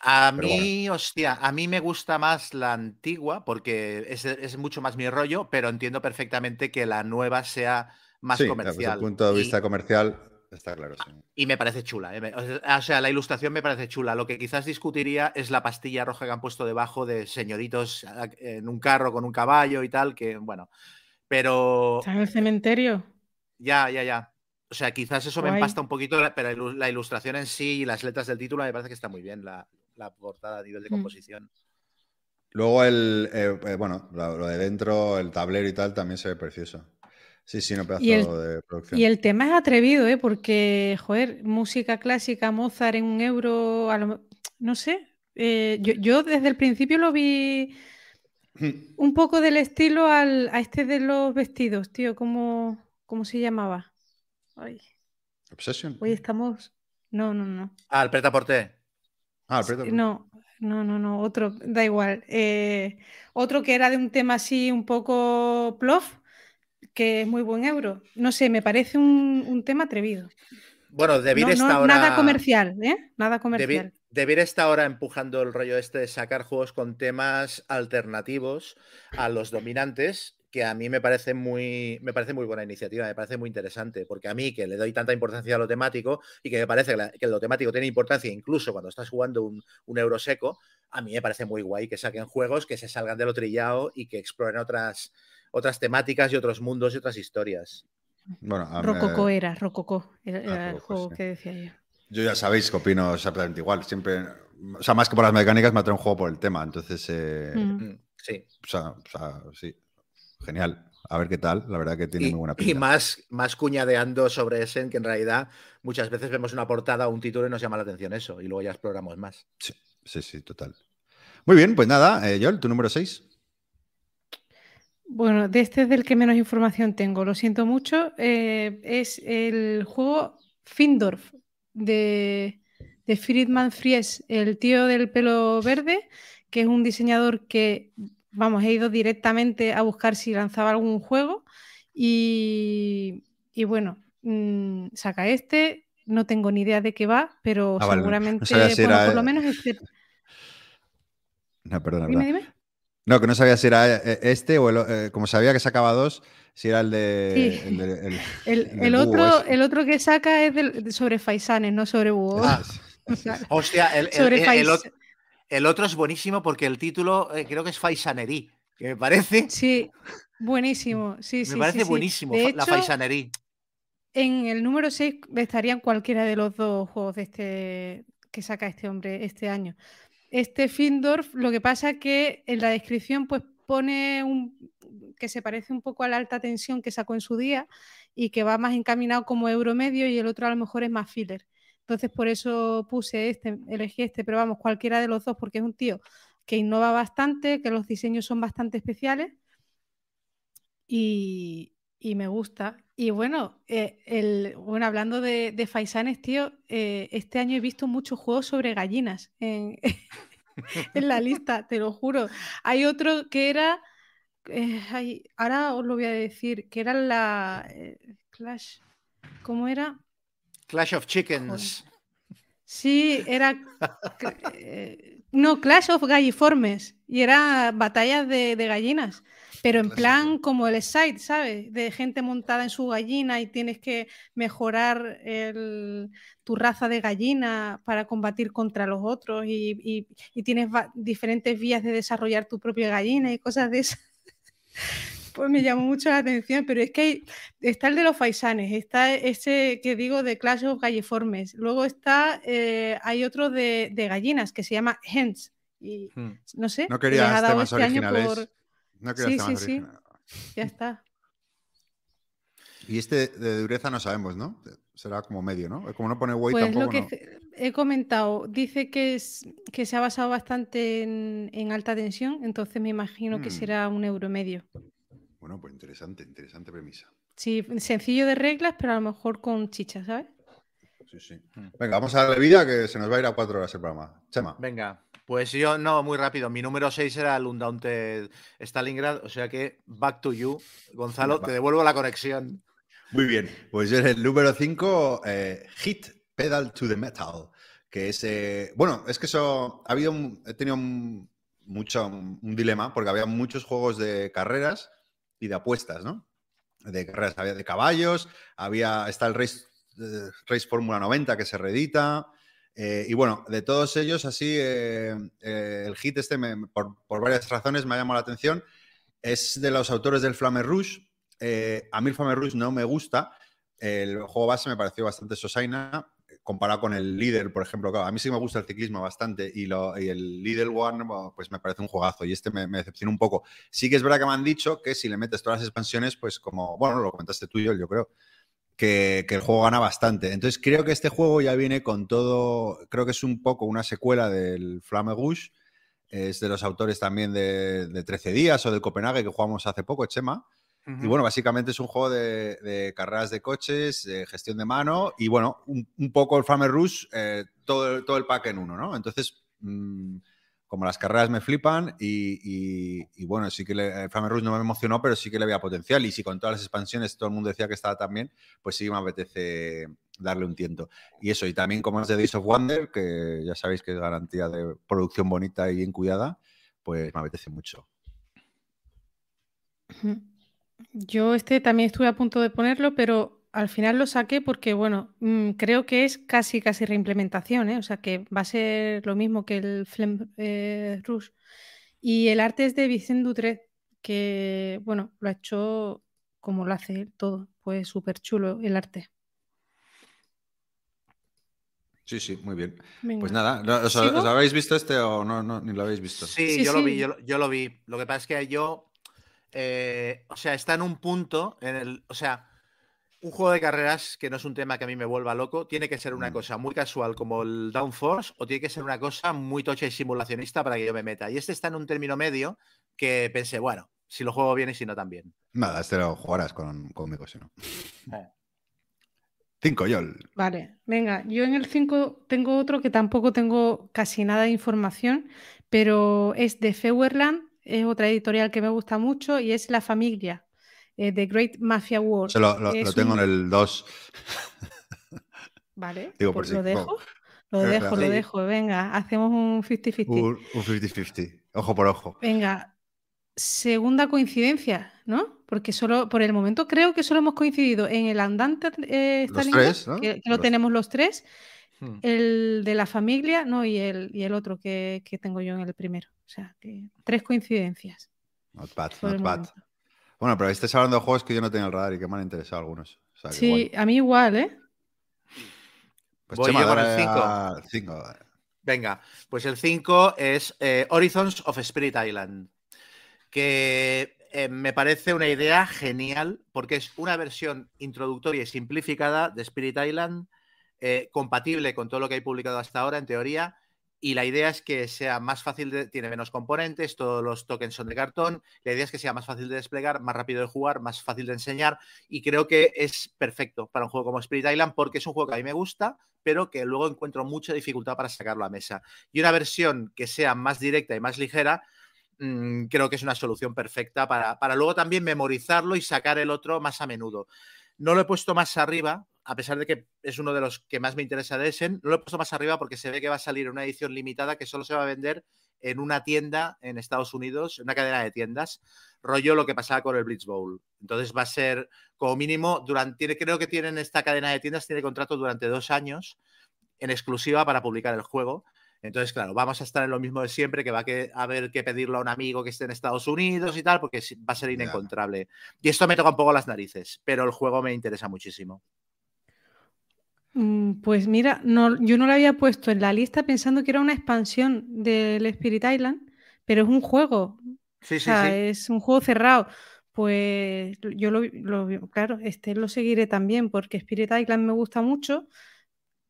A mí, hostia, a mí me gusta más la antigua porque es, mucho más mi rollo, pero entiendo perfectamente que la nueva sea más comercial. Desde el punto de vista comercial, está claro. Y me parece chula. ¿eh? O sea, la ilustración me parece chula. Lo que quizás discutiría es la pastilla roja que han puesto debajo de señoritos en un carro con un caballo y tal, que bueno. Pero. ¿Está en el cementerio? Ya, ya, ya. O sea, quizás eso me empasta un poquito, pero la ilustración en sí y las letras del título me parece que está muy bien, la, portada a nivel de mm. composición. Luego el, eh, eh, bueno, lo, de dentro, el tablero y tal, también se ve precioso. Sí, sí, no pedazo y el, de producción. Y el tema es atrevido, ¿eh? Porque, joder, música clásica, Mozart en un euro, no sé. Eh, yo, desde el principio lo vi un poco del estilo al, a este de los vestidos, tío, ¿cómo, cómo se llamaba? Ay. Obsession. Hoy estamos. No, no, no. Ah, el preta porté. Ah, el preta No, no, no, no. Otro, da igual. Eh, otro que era de un tema así un poco plof, que es muy buen euro. No sé, me parece un, tema atrevido. Bueno, Debir está ahora. Nada comercial, ¿eh? Nada comercial. Debir, está ahora empujando el rollo este de sacar juegos con temas alternativos a los dominantes, que a mí me parece muy, me parece muy buena iniciativa, me parece muy interesante, porque a mí que le doy tanta importancia a lo temático y que me parece que, lo temático tiene importancia incluso cuando estás jugando un, un euro seco, a mí me parece muy guay que saquen juegos que se salgan de lo trillado y que exploren otras, otras temáticas y otros mundos y otras historias. Bueno, Rococó era, Rococó, era, el juego que decía yo. Yo ya sabéis que opino exactamente igual. Siempre, o sea, más que por las mecánicas, me atrae un juego por el tema. Entonces, eh, mm. Mm, sí. O sea, o sea, sí. Genial. A ver qué tal. La verdad que tiene muy buena pinta. Y más, más cuñadeando sobre ese, que en realidad muchas veces vemos una portada o un título y nos llama la atención eso. Y luego ya exploramos más. Sí, sí, sí, total. Muy bien, pues nada, eh, Joel, tu número 6. Bueno, de este es del que menos información tengo, lo siento mucho. Eh, es el juego Findorf de, de Friedman Fries, el tío del pelo verde, que es un diseñador que, vamos, he ido directamente a buscar si lanzaba algún juego y, bueno, mm, saca este, no tengo ni idea de qué va, pero ah, seguramente, por lo menos este... No, perdona, dime, dime. No, que no sabía si era eh, este o el, eh, como sabía que sacaba dos, si era el de. El, otro, el otro que saca es sobre Faisanes, no sobre Búho. Ah, Hostia, el, otro es buenísimo porque el título eh, creo que es Faisanerí, que me parece. Sí, buenísimo. Sí, me parece buenísimo la Faisanerí. En el número 6 estarían cualquiera de los dos juegos de este que saca este hombre este año. Este Findorf, lo que pasa es que en la descripción pues pone un que se parece un poco a la alta tensión que sacó en su día y que va más encaminado como euro medio y el otro a lo mejor es más filler. Entonces por eso puse este, elegí este, pero vamos, cualquiera de los dos porque es un tío que innova bastante, que los diseños son bastante especiales y, y me gusta. Y bueno, eh, el, bueno hablando de, de Faisanes, tío, eh, este año he visto muchos juegos sobre gallinas en, en, la lista, te lo juro. Hay otro que era, eh, ahora os lo voy a decir, que era la Clash, ¿cómo era? Clash of Chickens. Sí, era. no, Clash of Galliformes. Y era batallas de, de gallinas. Pero en plan como el site, ¿sabes? De gente montada en su gallina y tienes que mejorar tu raza de gallina para combatir contra los otros y, tienes diferentes vías de desarrollar tu propia gallina y cosas de esas. Pues me llamó mucho la atención, pero es que está el de los faisanes, está ese que digo de Clash of Galliformes, luego está, eh, hay otro de, gallinas que se llama Hens, y hmm. no sé, no quería temas este originales. No sí, sí, sí. Ya está. Y este de dureza no sabemos, ¿no? Será como medio, ¿no? Como no pone weight pues tampoco. Lo que he comentado, dice que, es, que se ha basado bastante en, alta tensión, entonces me imagino que mm. será un euro medio. Bueno, pues interesante, interesante premisa. Sí, sencillo de reglas, pero a lo mejor con chicha, ¿sabes? Sí, sí. Venga, vamos a la bebida que se nos va a ir a cuatro horas el programa. Chema. Venga. Pues yo, no, muy rápido. Mi número 6 era el Undaunted Stalingrad, o sea que back to you. Gonzalo, te devuelvo la conexión. Muy bien, pues yo el número 5, eh, Hit Pedal to the Metal, que es, eh, bueno, es que eso, ha habido, he tenido mucho, un dilema, porque había muchos juegos de carreras y de apuestas, ¿no? De carreras, había de caballos, había, está el Race, eh, Race Fórmula 90 que se reedita, eh, y bueno, de todos ellos, así, eh, el hit este, por, varias razones, me ha llamado la atención. Es de los autores del Flame Rouge. a mí el Flame Rouge no me gusta. El juego base me pareció bastante sosaina comparado con el líder, por ejemplo. a mí sí me gusta el ciclismo bastante y, el Líder One, pues me parece un juegazo y este me, me decepciona un poco. Sí que es verdad que me han dicho que si le metes todas las expansiones, pues como, bueno, lo comentaste tú y yo, yo creo, que, el juego gana bastante. Entonces creo que este juego ya viene con todo, creo que es un poco una secuela del Flamme Rouge, es de los autores también de, 13 días o de Copenhague que jugamos hace poco, Chema. Y bueno, básicamente es un juego de, carreras de coches, de gestión de mano y bueno, un, poco el Flamme Rouge, eh, todo, todo el pack en uno, ¿no? Entonces, mm, como las carreras me flipan y, bueno, sí que le, Flamme Rouge no me emocionó, pero sí que le había potencial y si con todas las expansiones todo el mundo decía que estaba tan bien, pues sí me apetece darle un tiento. Y eso, y también como es de Days of Wonder, que ya sabéis que es garantía de producción bonita y bien cuidada, pues me apetece mucho. Yo este también estuve a punto de ponerlo, pero al final lo saqué porque, bueno, mm, creo que es casi, casi reimplementación, ¿eh? O sea, que va a ser lo mismo que el Flem eh, Rush. Y el arte es de Vicente Dutre, que, bueno, lo ha hecho como lo hace él todo. Pues súper chulo el arte. Sí, sí, muy bien. Pues nada, ¿os, habéis visto este o no, no, ni lo habéis visto? Sí, yo lo vi, yo, lo vi. Lo que pasa es que yo, eh, o sea, está en un punto, en el, o sea, un juego de carreras que no es un tema que a mí me vuelva loco, tiene que ser una mm. cosa muy casual como el Downforce o tiene que ser una cosa muy tocha y simulacionista para que yo me meta. Y este está en un término medio que pensé, bueno, si lo juego bien y si no también. Nada, este lo jugarás con, conmigo si no. Eh. Cinco, yo. Vale, venga, yo en el 5 tengo otro que tampoco tengo casi nada de información, pero es de Feuerland, es otra editorial que me gusta mucho y es La Familia. Eh, The Great Mafia War. lo, tengo en el 2. Vale, pues lo dejo. Lo dejo, lo dejo. Venga, hacemos un 50-50. Un 50-50. Ojo por ojo. Venga, segunda coincidencia, ¿no? Porque solo, por el momento creo que solo hemos coincidido en el andante eh, los tres, ¿no? que, lo tenemos los tres, hmm. el de la familia, no, y el, y el otro que, que, tengo yo en el primero. O sea, que tres coincidencias. Not bad, not bad. Bueno, pero estés hablando de juegos que yo no tenía el radar y que me han interesado algunos. sí, a mí igual, ¿eh? Pues Voy yo con el 5. Venga, pues el 5 es eh, Horizons of Spirit Island, que eh, me parece una idea genial porque es una versión introductoria y simplificada de Spirit Island, eh, compatible con todo lo que hay publicado hasta ahora, en teoría, y la idea es que sea más fácil, de, tiene menos componentes, todos los tokens son de cartón, la idea es que sea más fácil de desplegar, más rápido de jugar, más fácil de enseñar y creo que es perfecto para un juego como Spirit Island porque es un juego que a mí me gusta, pero que luego encuentro mucha dificultad para sacarlo a mesa. Y una versión que sea más directa y más ligera, mm, creo que es una solución perfecta para, para luego también memorizarlo y sacar el otro más a menudo. No lo he puesto más arriba a pesar de que es uno de los que más me interesa de Essen, no lo he puesto más arriba porque se ve que va a salir una edición limitada que solo se va a vender en una tienda en Estados Unidos, una cadena de tiendas, rollo lo que pasaba con el Blitz Bowl. Entonces va a ser como mínimo, durante, creo que tienen esta cadena de tiendas, tiene contrato durante dos años en exclusiva para publicar el juego. Entonces, claro, vamos a estar en lo mismo de siempre, que va a haber que pedirlo a un amigo que esté en Estados Unidos y tal, porque va a ser inencontrable. Y esto me toca un poco las narices, pero el juego me interesa muchísimo. Mm, pues mira, no, yo no lo había puesto en la lista pensando que era una expansión del Spirit Island, pero es un juego. Sí, sí, Es un juego cerrado. Pues yo lo, claro, este lo seguiré también porque Spirit Island me gusta mucho,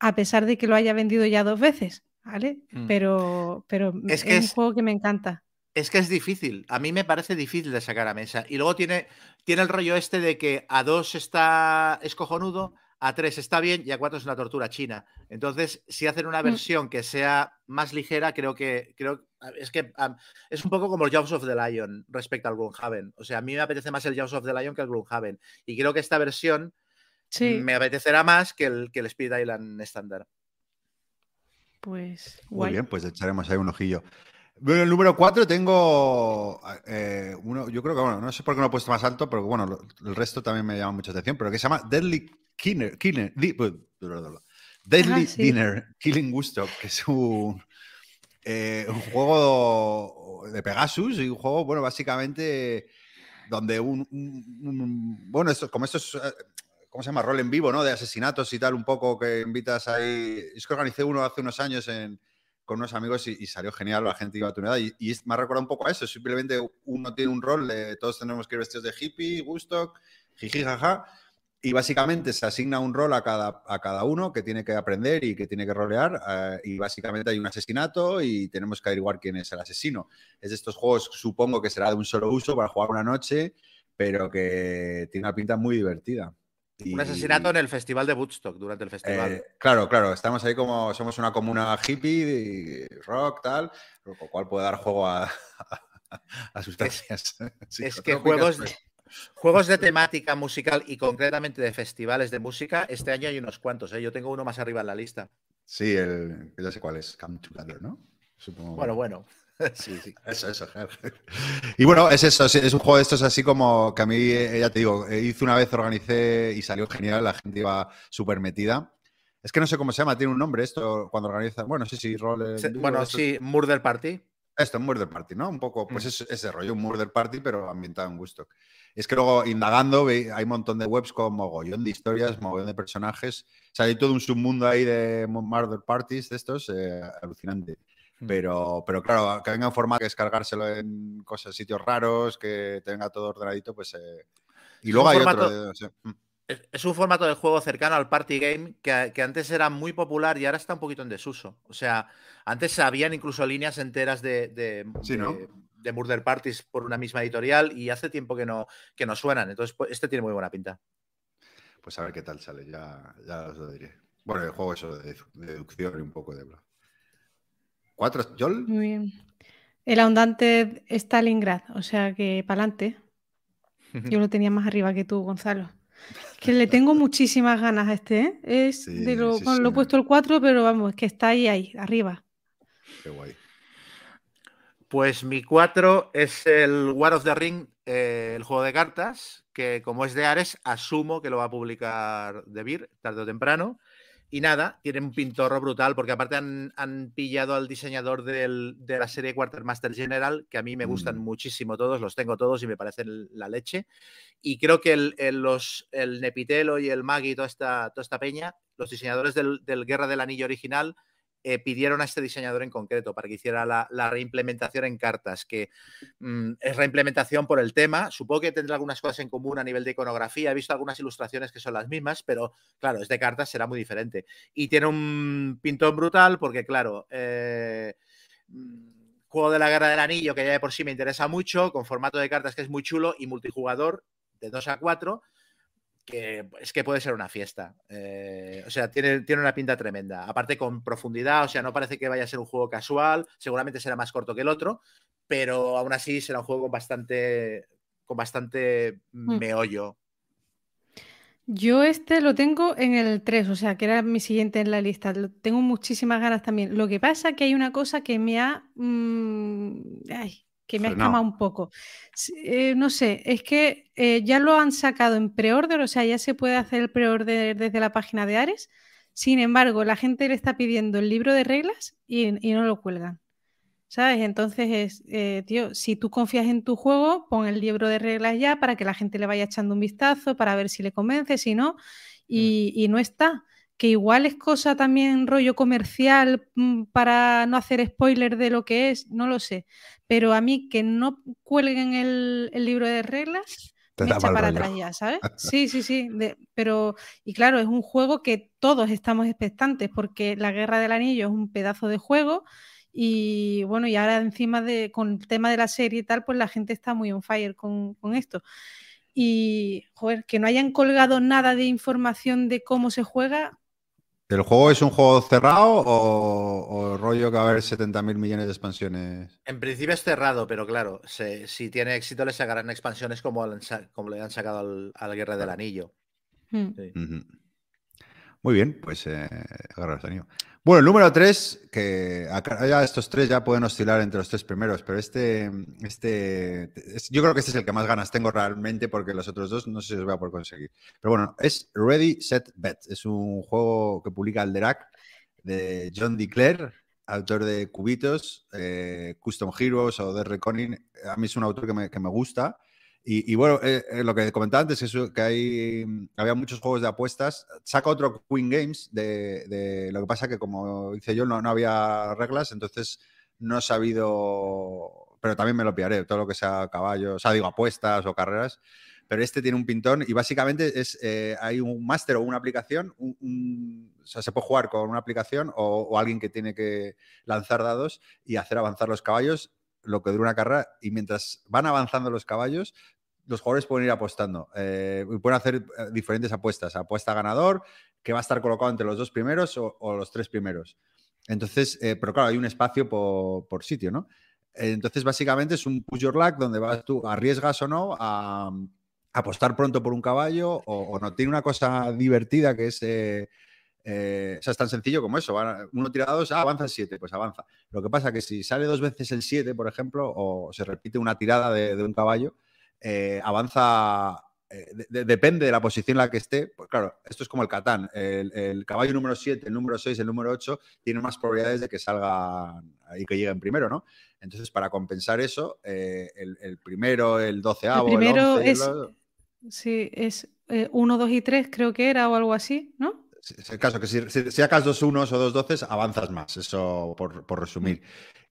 a pesar de que lo haya vendido ya dos veces, ¿vale? Mm. Pero, pero es, un juego que me encanta. Es que es difícil. A mí me parece difícil de sacar a mesa. Y luego tiene, tiene el rollo este de que a dos está escojonudo a 3 está bien y a 4 es una tortura china. Entonces, si hacen una mm. versión que sea más ligera, creo que creo es que es un poco como el Jaws of the Lion respecto al Gloomhaven. O sea, a mí me apetece más el Jaws of the Lion que el Gloomhaven. Y creo que esta versión me apetecerá más que el, que el Speed Island estándar. Pues. Muy bien, pues echaremos ahí un ojillo. Bueno, el número 4 tengo eh, uno, yo creo que, bueno, no sé por qué no lo he puesto más alto, pero bueno, el resto también me llama mucha atención, pero que se llama Deadly Killer, Killer, Deadly Dinner, Killing Gusto, que es un, eh, un juego de Pegasus y un juego, bueno, básicamente donde un, bueno, esto, como esto es, eh, ¿cómo se llama? Rol en vivo, ¿no? De asesinatos y tal, un poco que invitas ahí. Es que organicé uno hace unos años con unos amigos y, salió genial, la gente iba a tu edad. Y, y, me ha recordado un poco a eso. Simplemente uno tiene un rol, de, todos tenemos que ir vestidos de hippie, gusto, jiji, jaja y básicamente se asigna un rol a cada, a cada uno que tiene que aprender y que tiene que rolear. Eh, y básicamente hay un asesinato y tenemos que averiguar quién es el asesino. Es de estos juegos, supongo que será de un solo uso para jugar una noche, pero que tiene una pinta muy divertida. Un asesinato en el festival de Woodstock, durante el festival. Eh, claro, claro, estamos ahí como somos una comuna hippie, rock, tal, lo cual puede dar juego a, sustancias. Es, que juegos, juegos de temática musical y concretamente de festivales de música, este año hay unos cuantos. ¿eh? Yo tengo uno más arriba en la lista. Sí, el, ya sé cuál es, Come Together, ¿no? Bueno, bueno. Sí, sí, eso, eso. Y bueno, es eso, es un juego de estos así como que a mí, eh, ya te digo, eh, hice una vez, organicé y salió genial, la gente iba súper metida. Es que no sé cómo se llama, tiene un nombre esto cuando organizan. Bueno, sí, sí, rol. Bueno, sí, Murder Party. Esto, Murder Party, ¿no? Un poco, pues mm. es ese rollo, un Murder Party, pero ambientado en gusto. Es que luego, indagando, hay un montón de webs con mogollón de historias, mogollón de personajes. O sea, hay todo un submundo ahí de Murder Parties de estos, eh, alucinante. Pero, pero claro, que venga en forma que descargárselo en cosas, sitios raros, que tenga todo ordenadito, pues. Eh, y luego hay otro. Hmm. Es un formato de juego cercano al party game que, antes era muy popular y ahora está un poquito en desuso. O sea, antes habían incluso líneas enteras de, de, Murder Parties por una misma editorial y hace tiempo que no, que no suenan. Entonces, pues, este tiene muy buena pinta. Pues a ver qué tal sale, ya, ya os lo diré. Bueno, el juego eso de, deducción y un poco de bla. ¿Cuatro, Jol? Muy bien. El ahondante Stalingrad, o sea que para adelante. Yo lo tenía más arriba que tú, Gonzalo. Que le tengo muchísimas ganas a este, ¿eh? Es de lo, lo he puesto el 4, pero vamos, es que está ahí, ahí, arriba. Qué guay. Pues mi 4 es el War of the Ring, eh, el juego de cartas, que como es de Ares, asumo que lo va a publicar De Beer tarde o temprano. Y nada, tiene un pintorro brutal, porque aparte han, pillado al diseñador de la serie Quartermaster General, que a mí me gustan mm. muchísimo todos, los tengo todos y me parecen la leche. Y creo que el, los, el Nepitelo y el Magi y toda esta, toda esta peña, los diseñadores del, del Guerra del Anillo original, eh, pidieron a este diseñador en concreto para que hiciera la, reimplementación en cartas, que mm, es reimplementación por el tema. Supongo que tendrá algunas cosas en común a nivel de iconografía. He visto algunas ilustraciones que son las mismas, pero claro, es de cartas, será muy diferente. Y tiene un pintón brutal porque, claro, eh, mm, juego de la Guerra del Anillo, que ya de por sí me interesa mucho, con formato de cartas que es muy chulo y multijugador de 2 a 4 que es que puede ser una fiesta. Eh, o sea, tiene, tiene una pinta tremenda. Aparte con profundidad, o sea, no parece que vaya a ser un juego casual, seguramente será más corto que el otro, pero aún así será un juego con bastante, con bastante mm. meollo. Yo este lo tengo en el 3, o sea, que era mi siguiente en la lista. Tengo muchísimas ganas también. Lo que pasa es que hay una cosa que me ha... Mm, ay, que me ha escamado un poco. Eh, no sé, es que eh, ya lo han sacado en pre-order, o sea, ya se puede hacer el pre-order desde la página de Ares. Sin embargo, la gente le está pidiendo el libro de reglas y, no lo cuelgan. ¿Sabes? Entonces es, eh, tío, si tú confías en tu juego, pon el libro de reglas ya para que la gente le vaya echando un vistazo, para ver si le convence, si no, y, mm. y no está que igual es cosa también rollo comercial mm, para no hacer spoiler de lo que es, no lo sé. Pero a mí que no cuelguen el, libro de reglas, me echa para atrás ya, ¿sabes? Sí, sí, sí. pero, y claro, es un juego que todos estamos expectantes porque la Guerra del Anillo es un pedazo de juego. Y bueno, y ahora encima de con el tema de la serie y tal, pues la gente está muy on fire con, con esto. Y, joder, que no hayan colgado nada de información de cómo se juega, ¿El juego es un juego cerrado o, rollo que va a haber 70.000 millones de expansiones? En principio es cerrado, pero claro, si tiene éxito le sacarán expansiones como, como le han sacado al, al Guerra del Anillo. Hmm. Muy bien, pues eh, bueno, el número 3, que ya estos tres ya pueden oscilar entre los tres primeros, pero este, este yo creo que este es el que más ganas tengo realmente porque los otros dos no sé si los voy a poder conseguir. Pero bueno, es Ready, Set, Bet. Es un juego que publica el Derac de John DeClaire, autor de Cubitos, eh, Custom Heroes o de Reconing. A mí es un autor que me, que me gusta. Y, bueno, eh, eh, lo que comentaba antes es que hay, había muchos juegos de apuestas. Saca otro Queen Games de, lo que pasa que, como dice yo, no, no había reglas, entonces no he sabido, pero también me lo pillaré, todo lo que sea caballos, o sea, digo, apuestas o carreras. Pero este tiene un pintón y básicamente es eh, hay un máster o una aplicación, o sea, se puede jugar con una aplicación o, o alguien que tiene que lanzar dados y hacer avanzar los caballos lo que dura una carrera y mientras van avanzando los caballos, los jugadores pueden ir apostando. Eh, pueden hacer eh, diferentes apuestas. Apuesta ganador, que va a estar colocado entre los dos primeros o, los tres primeros. Entonces, eh, pero claro, hay un espacio por, sitio, ¿no? Entonces, básicamente es un push your luck donde vas tú, arriesgas o no a, apostar pronto por un caballo o, no. Tiene una cosa divertida que es eh, o sea, es tan sencillo como eso. Uno tira dos, ah, avanza 7, pues avanza. Lo que pasa es que si sale dos veces el 7, por ejemplo, o se repite una tirada de, un caballo, eh, avanza. Eh, depende de la posición en la que esté. Pues claro, esto es como el Catán. El, caballo número 7, el número 6, el número 8 tienen más probabilidades de que salgan y que lleguen primero, ¿no? Entonces, para compensar eso, el, primero, el 12 el primero es. Sí, es 1, 2 y 3, creo que era o algo así, ¿no? Es el caso que si, sacas dos unos o dos doces, avanzas más, eso por, resumir.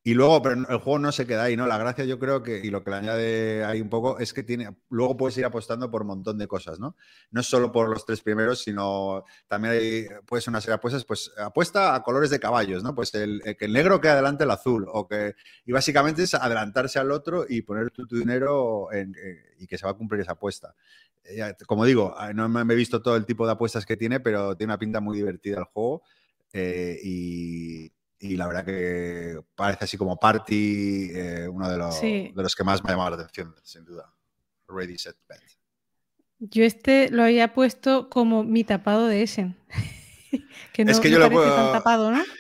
Y luego, pero el juego no se queda ahí, ¿no? La gracia yo creo que, y lo que le añade ahí un poco, es que tiene, luego puedes ir apostando por un montón de cosas, ¿no? No solo por los tres primeros, sino también hay, puedes una serie de apuestas, pues apuesta a colores de caballos, ¿no? Pues el, que el negro quede adelante el azul, o que, y básicamente es adelantarse al otro y poner tu, dinero en, eh, y que se va a cumplir esa apuesta como digo, ah, no me he visto todo el tipo de apuestas que tiene, pero tiene una pinta muy divertida el juego. Eh, y, la verdad que parece así como Party, eh, uno de los, de los que más me ha llamado la atención, sin duda. Ready, Set, Bet. Yo este lo había puesto como mi tapado de Essen. que no es que yo lo tan tapado, ¿no?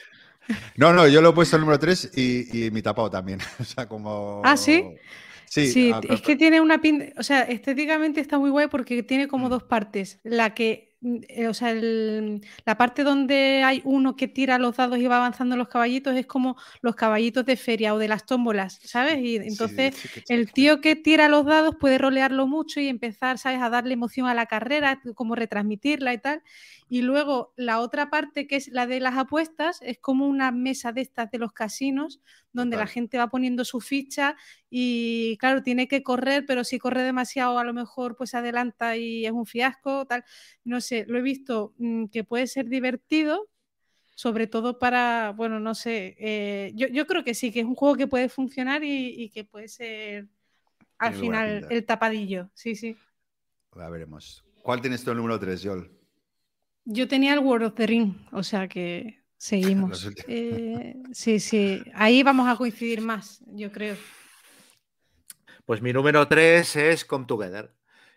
No, no, yo lo he puesto el número 3 y, y mi tapado también. o sea, como. Ah, sí. Sí, es que tiene una pinta, o sea, estéticamente está muy guay porque tiene como mm. dos partes. La que, o sea, la parte donde hay uno que tira los dados y va avanzando los caballitos es como los caballitos de feria o de las tómbolas, ¿sabes? Y entonces el tío que tira los dados puede rolearlo mucho y empezar, ¿sabes? A darle emoción a la carrera, como retransmitirla y tal. Y luego la otra parte, que es la de las apuestas, es como una mesa de estas de los casinos, donde la gente va poniendo su ficha y claro, tiene que correr, pero si corre demasiado a lo mejor pues adelanta y es un fiasco, tal. No sé, lo he visto mm, que puede ser divertido, sobre todo para, bueno, no sé, eh, yo, creo que sí, que es un juego que puede funcionar y, que puede ser al final el tapadillo, sí, sí. Veremos. ¿Cuál tienes tú el número 3, Joel? Yo tenía el World of the Ring, o sea que seguimos. Eh, sí, sí, ahí vamos a coincidir más, yo creo. Pues mi número 3 es Come Together,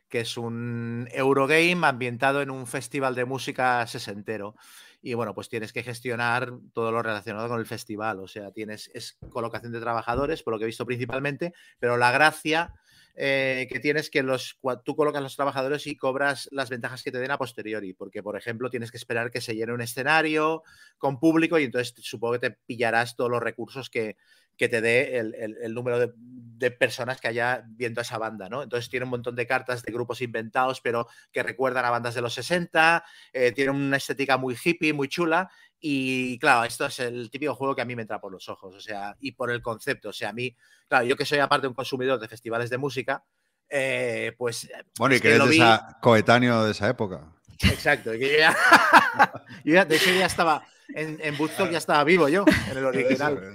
que es un Eurogame ambientado en un festival de música sesentero. Y bueno, pues tienes que gestionar todo lo relacionado con el festival. O sea, tienes es colocación de trabajadores, por lo que he visto principalmente, pero la gracia eh, que tienes que los, tú colocas los trabajadores y cobras las ventajas que te den a posteriori, porque por ejemplo tienes que esperar que se llene un escenario con público y entonces supongo que te pillarás todos los recursos que, que te dé el, número de, personas que haya viendo esa banda, ¿no? Entonces tiene un montón de cartas de grupos inventados, pero que recuerdan a bandas de los 60, eh, tiene una estética muy hippie, muy chula, y claro, esto es el típico juego que a mí me entra por los ojos, o sea, y por el concepto, o sea, a mí, claro, yo que soy aparte un consumidor de festivales de música, eh, pues... Eh, bueno, y que eres coetáneo de esa época. Exacto, y que ya, ya, de hecho ya estaba, en, en Woodstock ya estaba vivo yo, en el original.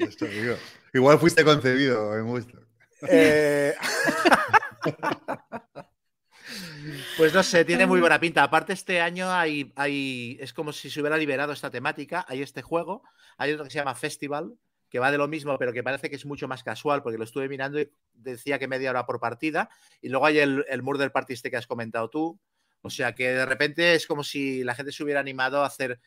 Igual fuiste concebido en Woodstock. Eh... Pues no sé, tiene muy buena pinta. Aparte, este año hay, hay, es como si se hubiera liberado esta temática. Hay este juego, hay otro que se llama Festival, que va de lo mismo, pero que parece que es mucho más casual, porque lo estuve mirando y decía que media hora por partida. Y luego hay el, el Murder Party este que has comentado tú. O sea que de repente es como si la gente se hubiera animado a hacer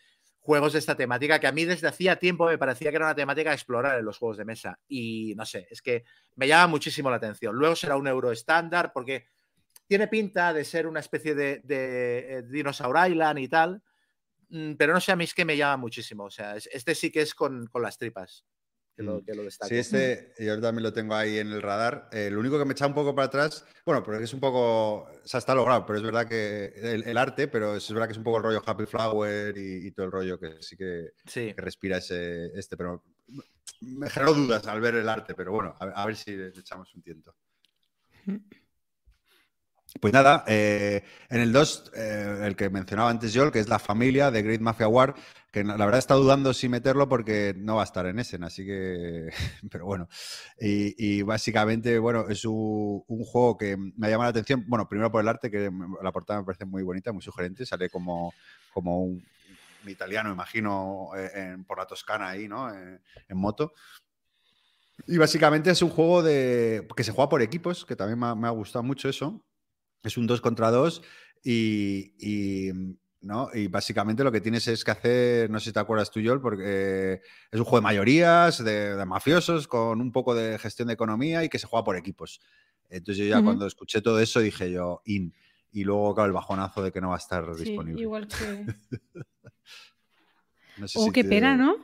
juegos de esta temática, que a mí desde hacía tiempo me parecía que era una temática a explorar en los juegos de mesa. Y no sé, es que me llama muchísimo la atención. Luego será un euro estándar, porque tiene pinta de ser una especie de, de, eh, Dinosaur Island y tal, mm, pero no sé, a mí es que me llama muchísimo. O sea, este sí que es con, las tripas. Que lo, mm. sí, este yo también lo tengo ahí en el radar. Eh, lo único que me echa un poco para atrás, bueno, porque es un poco, o sea, está logrado, pero es verdad que el, arte, pero es verdad que es un poco el rollo Happy Flower y, todo el rollo que sí que, respira ese, este, pero me generó dudas al ver el arte, pero bueno, a, ver si le echamos un tiento. Pues nada, eh, en el 2, eh, el que mencionaba antes yo, el que es la familia de Great Mafia War, que la verdad estado dudando si meterlo porque no va a estar en Essen, así que, pero bueno. Y, básicamente, bueno, es un, juego que me ha llamado la atención, bueno, primero por el arte, que la portada me parece muy bonita, muy sugerente, sale como, como un, italiano, imagino, eh, por la Toscana ahí, ¿no? en moto. Y básicamente es un juego de que se juega por equipos, que también me ha, gustado mucho eso. Es un 2 contra 2 y, ¿no? y básicamente lo que tienes es que hacer, no sé si te acuerdas tú, Joel, porque es un juego de mayorías, de, mafiosos, con un poco de gestión de economía y que se juega por equipos. Entonces yo ya cuando escuché todo eso dije yo, in. Y luego, claro, el bajonazo de que no va a estar sí, disponible. Igual que... oh, qué pena, ¿no?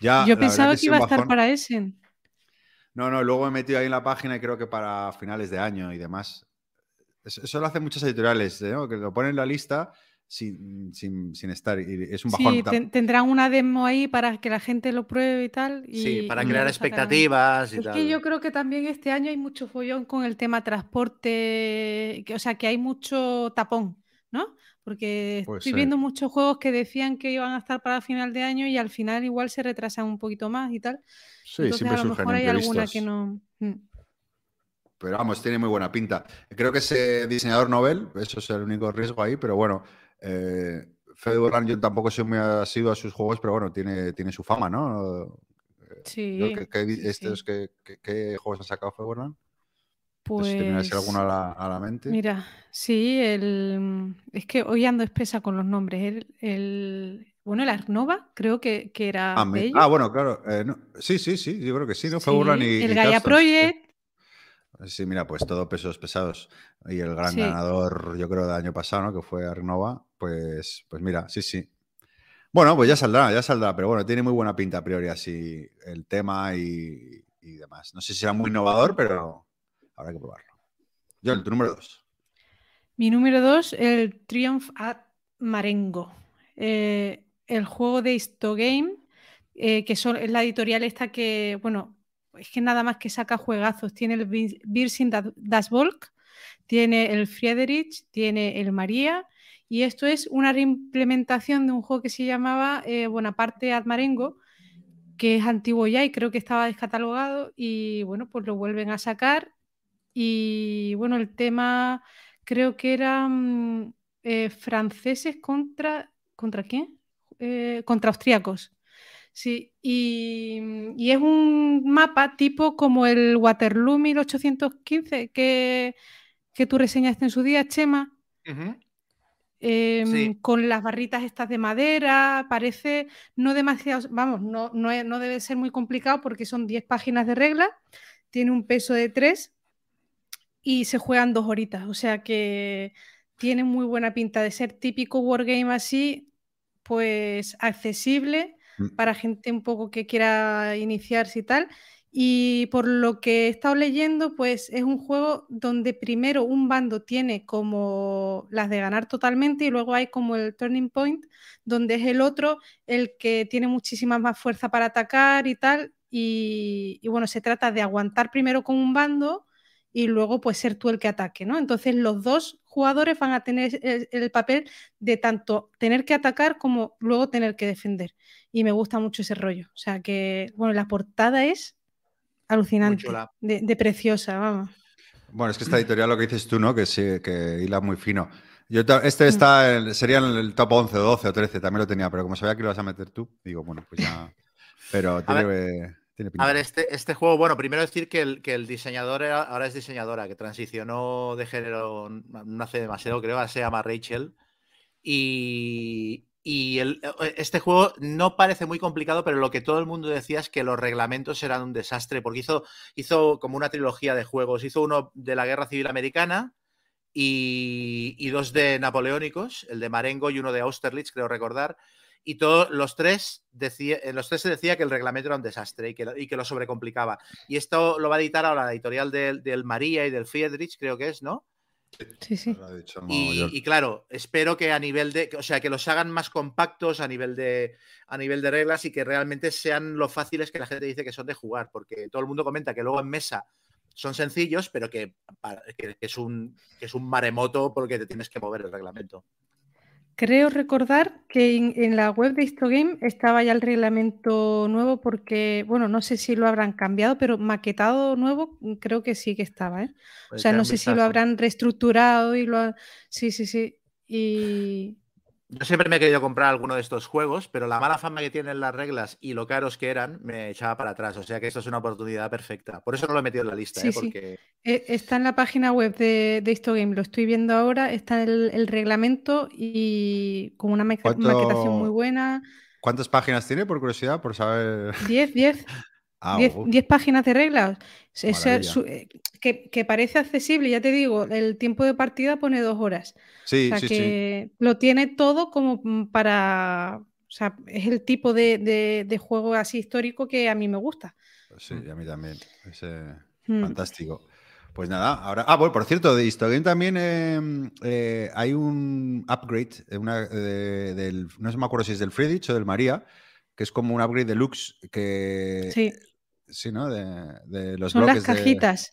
Ya, yo pensaba que, iba a estar para ese. No, no, luego he metido ahí en la página y creo que para finales de año y demás. Eso, lo hacen muchas editoriales, ¿eh? que lo ponen en la lista sin, estar. Y es un bajón. Sí, tendrán una demo ahí para que la gente lo pruebe y tal. sí, para crear expectativas y es que yo creo que también este año hay mucho follón con el tema transporte, o sea, que hay mucho tapón, ¿no? Porque estoy viendo muchos juegos que decían que iban a estar para final de año y al final igual se retrasan un poquito más y tal. Sí, siempre a lo mejor hay alguna que no. Mm. Pero vamos, tiene muy buena pinta. Creo que ese diseñador Nobel, eso es el único riesgo ahí, pero bueno, eh, Fede yo tampoco soy muy asiduo a sus juegos, pero bueno, tiene, tiene su fama, ¿no? Sí. ¿qué, juegos ha sacado Fede Borland? Pues. alguno a la, mente? Mira, sí, el, es que hoy ando espesa con los nombres. el, bueno, el Arnova creo que, era. Ah, ah bueno, claro. Eh, sí, sí, sí, yo creo que sí, ¿no? Fue y. El Gaia Project. Sí. mira, pues todo pesos pesados. Y el gran ganador, yo creo, del año pasado, ¿no? Que fue Arnova. Pues, pues mira, sí, sí. Bueno, pues ya saldrá, ya saldrá. Pero bueno, tiene muy buena pinta a priori así el tema y, demás. No sé si será muy innovador, pero habrá que probarlo. Yo, tu número dos. Mi número dos, el Triumph at Marengo. Eh, el juego de Histogame, eh, que son, es la editorial esta que, bueno, es que nada más que saca juegazos. Tiene el Birsin Das Volk, tiene el Friedrich, tiene el María, y esto es una reimplementación de un juego que se llamaba eh, Bonaparte Admarengo, que es antiguo ya y creo que estaba descatalogado, y bueno, pues lo vuelven a sacar. Y bueno, el tema creo que eran eh, franceses contra. ¿Contra quién? Eh, contra austríacos. Sí, y, es un mapa tipo como el Waterloo 1815 que, que tú reseñaste en su día, Chema. Em, con las barritas estas de madera, parece no demasiado, vamos, no, no, no debe ser muy complicado porque son 10 páginas de reglas, tiene un peso de 3 y se juegan dos horitas, o sea que tiene muy buena pinta de ser típico wargame así, pues accesible mm. Para gente un poco que quiera iniciarse y tal. Y por lo que he estado leyendo, pues es un juego donde primero un bando tiene como las de ganar totalmente y luego hay como el turning point, donde es el otro el que tiene muchísima más fuerza para atacar y tal. Y, y bueno, se trata de aguantar primero con un bando y luego pues ser tú el que ataque, ¿no? Entonces los dos jugadores van a tener el, papel de tanto tener que atacar como luego tener que defender. Y me gusta mucho ese rollo. O sea que, bueno, la portada es alucinante, de, preciosa, vamos. Bueno, es que esta editorial lo que dices tú, ¿no? Que sí, que hila muy fino. Yo este mm. está, sería en el top 11 o 12 o 13, también lo tenía, pero como sabía que lo vas a meter tú, digo, bueno, pues ya. Pero tiene, a ver, este, este juego, bueno, primero decir que el, que el diseñador ahora es diseñadora, que transicionó de género no hace demasiado, creo, se llama Rachel. Y, y el, este juego no parece muy complicado, pero lo que todo el mundo decía es que los reglamentos eran un desastre, porque hizo, hizo como una trilogía de juegos. Hizo uno de la Guerra Civil Americana y, y dos de napoleónicos, el de Marengo y uno de Austerlitz, creo recordar y todos los tres, decía, eh, los tres se decía que el reglamento era un desastre y que, y que lo sobrecomplicaba. Y esto lo va a editar ahora la editorial del, María y del Friedrich, creo que es, ¿no? Sí, sí. Y, claro, espero que a nivel de, o sea, que los hagan más compactos a nivel de, a nivel de reglas y que realmente sean lo fáciles que la gente dice que son de jugar, porque todo el mundo comenta que luego en mesa son sencillos, pero que, es, un, que es un maremoto porque te tienes que mover el reglamento. Creo recordar que en, la web de Histogame estaba ya el reglamento nuevo porque, bueno, no sé si lo habrán cambiado, pero maquetado nuevo mm, creo que sí que estaba, ¿eh? o sea, no sé si lo habrán reestructurado y lo... Sí, sí, sí. Y, yo siempre me he querido comprar alguno de estos juegos, pero la mala fama que tienen las reglas y lo caros que eran me echaba para atrás. O sea que esto es una oportunidad perfecta. Por eso no lo he metido en la lista. ¿eh? Porque... E, está en la página web de, de Histogame, lo estoy viendo ahora. Está el, el reglamento y con una maquetación muy buena. ¿Cuántas páginas tiene, por curiosidad, por saber? 10, 10. 10 páginas de reglas. Eh, que, parece accesible, ya te digo, el tiempo de partida pone dos horas. Sí, o sea, que Lo tiene todo como para. O sea, es el tipo de, juego así histórico que a mí me gusta. Pues sí, a mí también. Es mm. fantástico. Pues nada, ahora. Ah, bueno, por cierto, de Histogame también em, eh, hay un upgrade, una, del, no sé, me acuerdo si es del Friedrich o del María, que es como un upgrade deluxe que sí. Sí, ¿no? De, los Son las cajitas.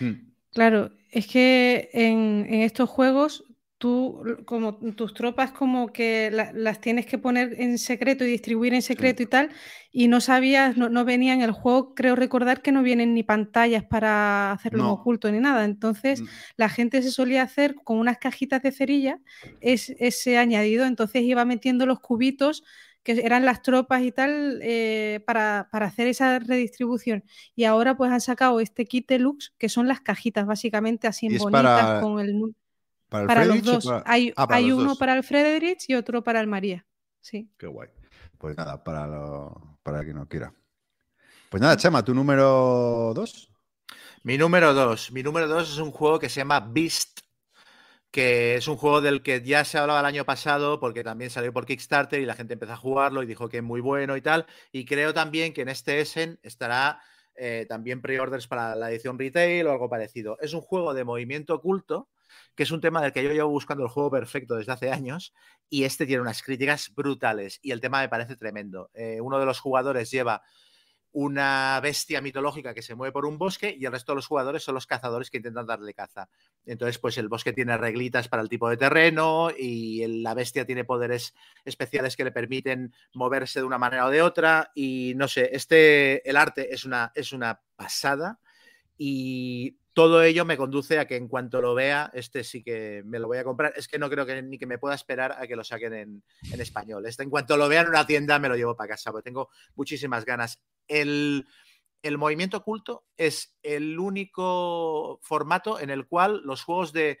Hmm. Claro, es que en, estos juegos tú, como tus tropas, como que las tienes que poner en secreto y distribuir en secreto y tal, y no sabías, no, no venía en el juego, creo recordar que no vienen ni pantallas para hacerlo oculto ni nada. Entonces, mm. la gente se solía hacer con unas cajitas de cerilla es, ese añadido, entonces iba metiendo los cubitos que eran las tropas y tal, eh, para, hacer esa redistribución. Y ahora pues han sacado este kit deluxe, que son las cajitas, básicamente así en bonitas con el... Para, los dos. Hay, ah, hay uno para el Frederich y otro para el María. Sí. Qué guay. Pues nada, para, lo, para quien no quiera. Pues nada, Chema, ¿tu número dos? Mi número dos. Mi número dos es un juego que se llama Beast que es un juego del que ya se hablaba el año pasado porque también salió por Kickstarter y la gente empezó a jugarlo y dijo que es muy bueno y tal. Y creo también que en este Essen estará eh, también pre-orders para la edición retail o algo parecido. Es un juego de movimiento oculto, que es un tema del que yo llevo buscando el juego perfecto desde hace años y este tiene unas críticas brutales y el tema me parece tremendo. Eh, uno de los jugadores lleva una bestia mitológica que se mueve por un bosque y el resto de los jugadores son los cazadores que intentan darle caza. Entonces, pues el bosque tiene reglitas para el tipo de terreno y la bestia tiene poderes especiales que le permiten moverse de una manera o de otra. Y no sé, este, el arte es una, es una pasada y todo ello me conduce a que en cuanto lo vea, este sí que me lo voy a comprar. Es que no creo que ni que me pueda esperar a que lo saquen en, español. Este, en cuanto lo vea en una tienda, me lo llevo para casa, porque tengo muchísimas ganas. El, el movimiento oculto es el único formato en el cual los juegos de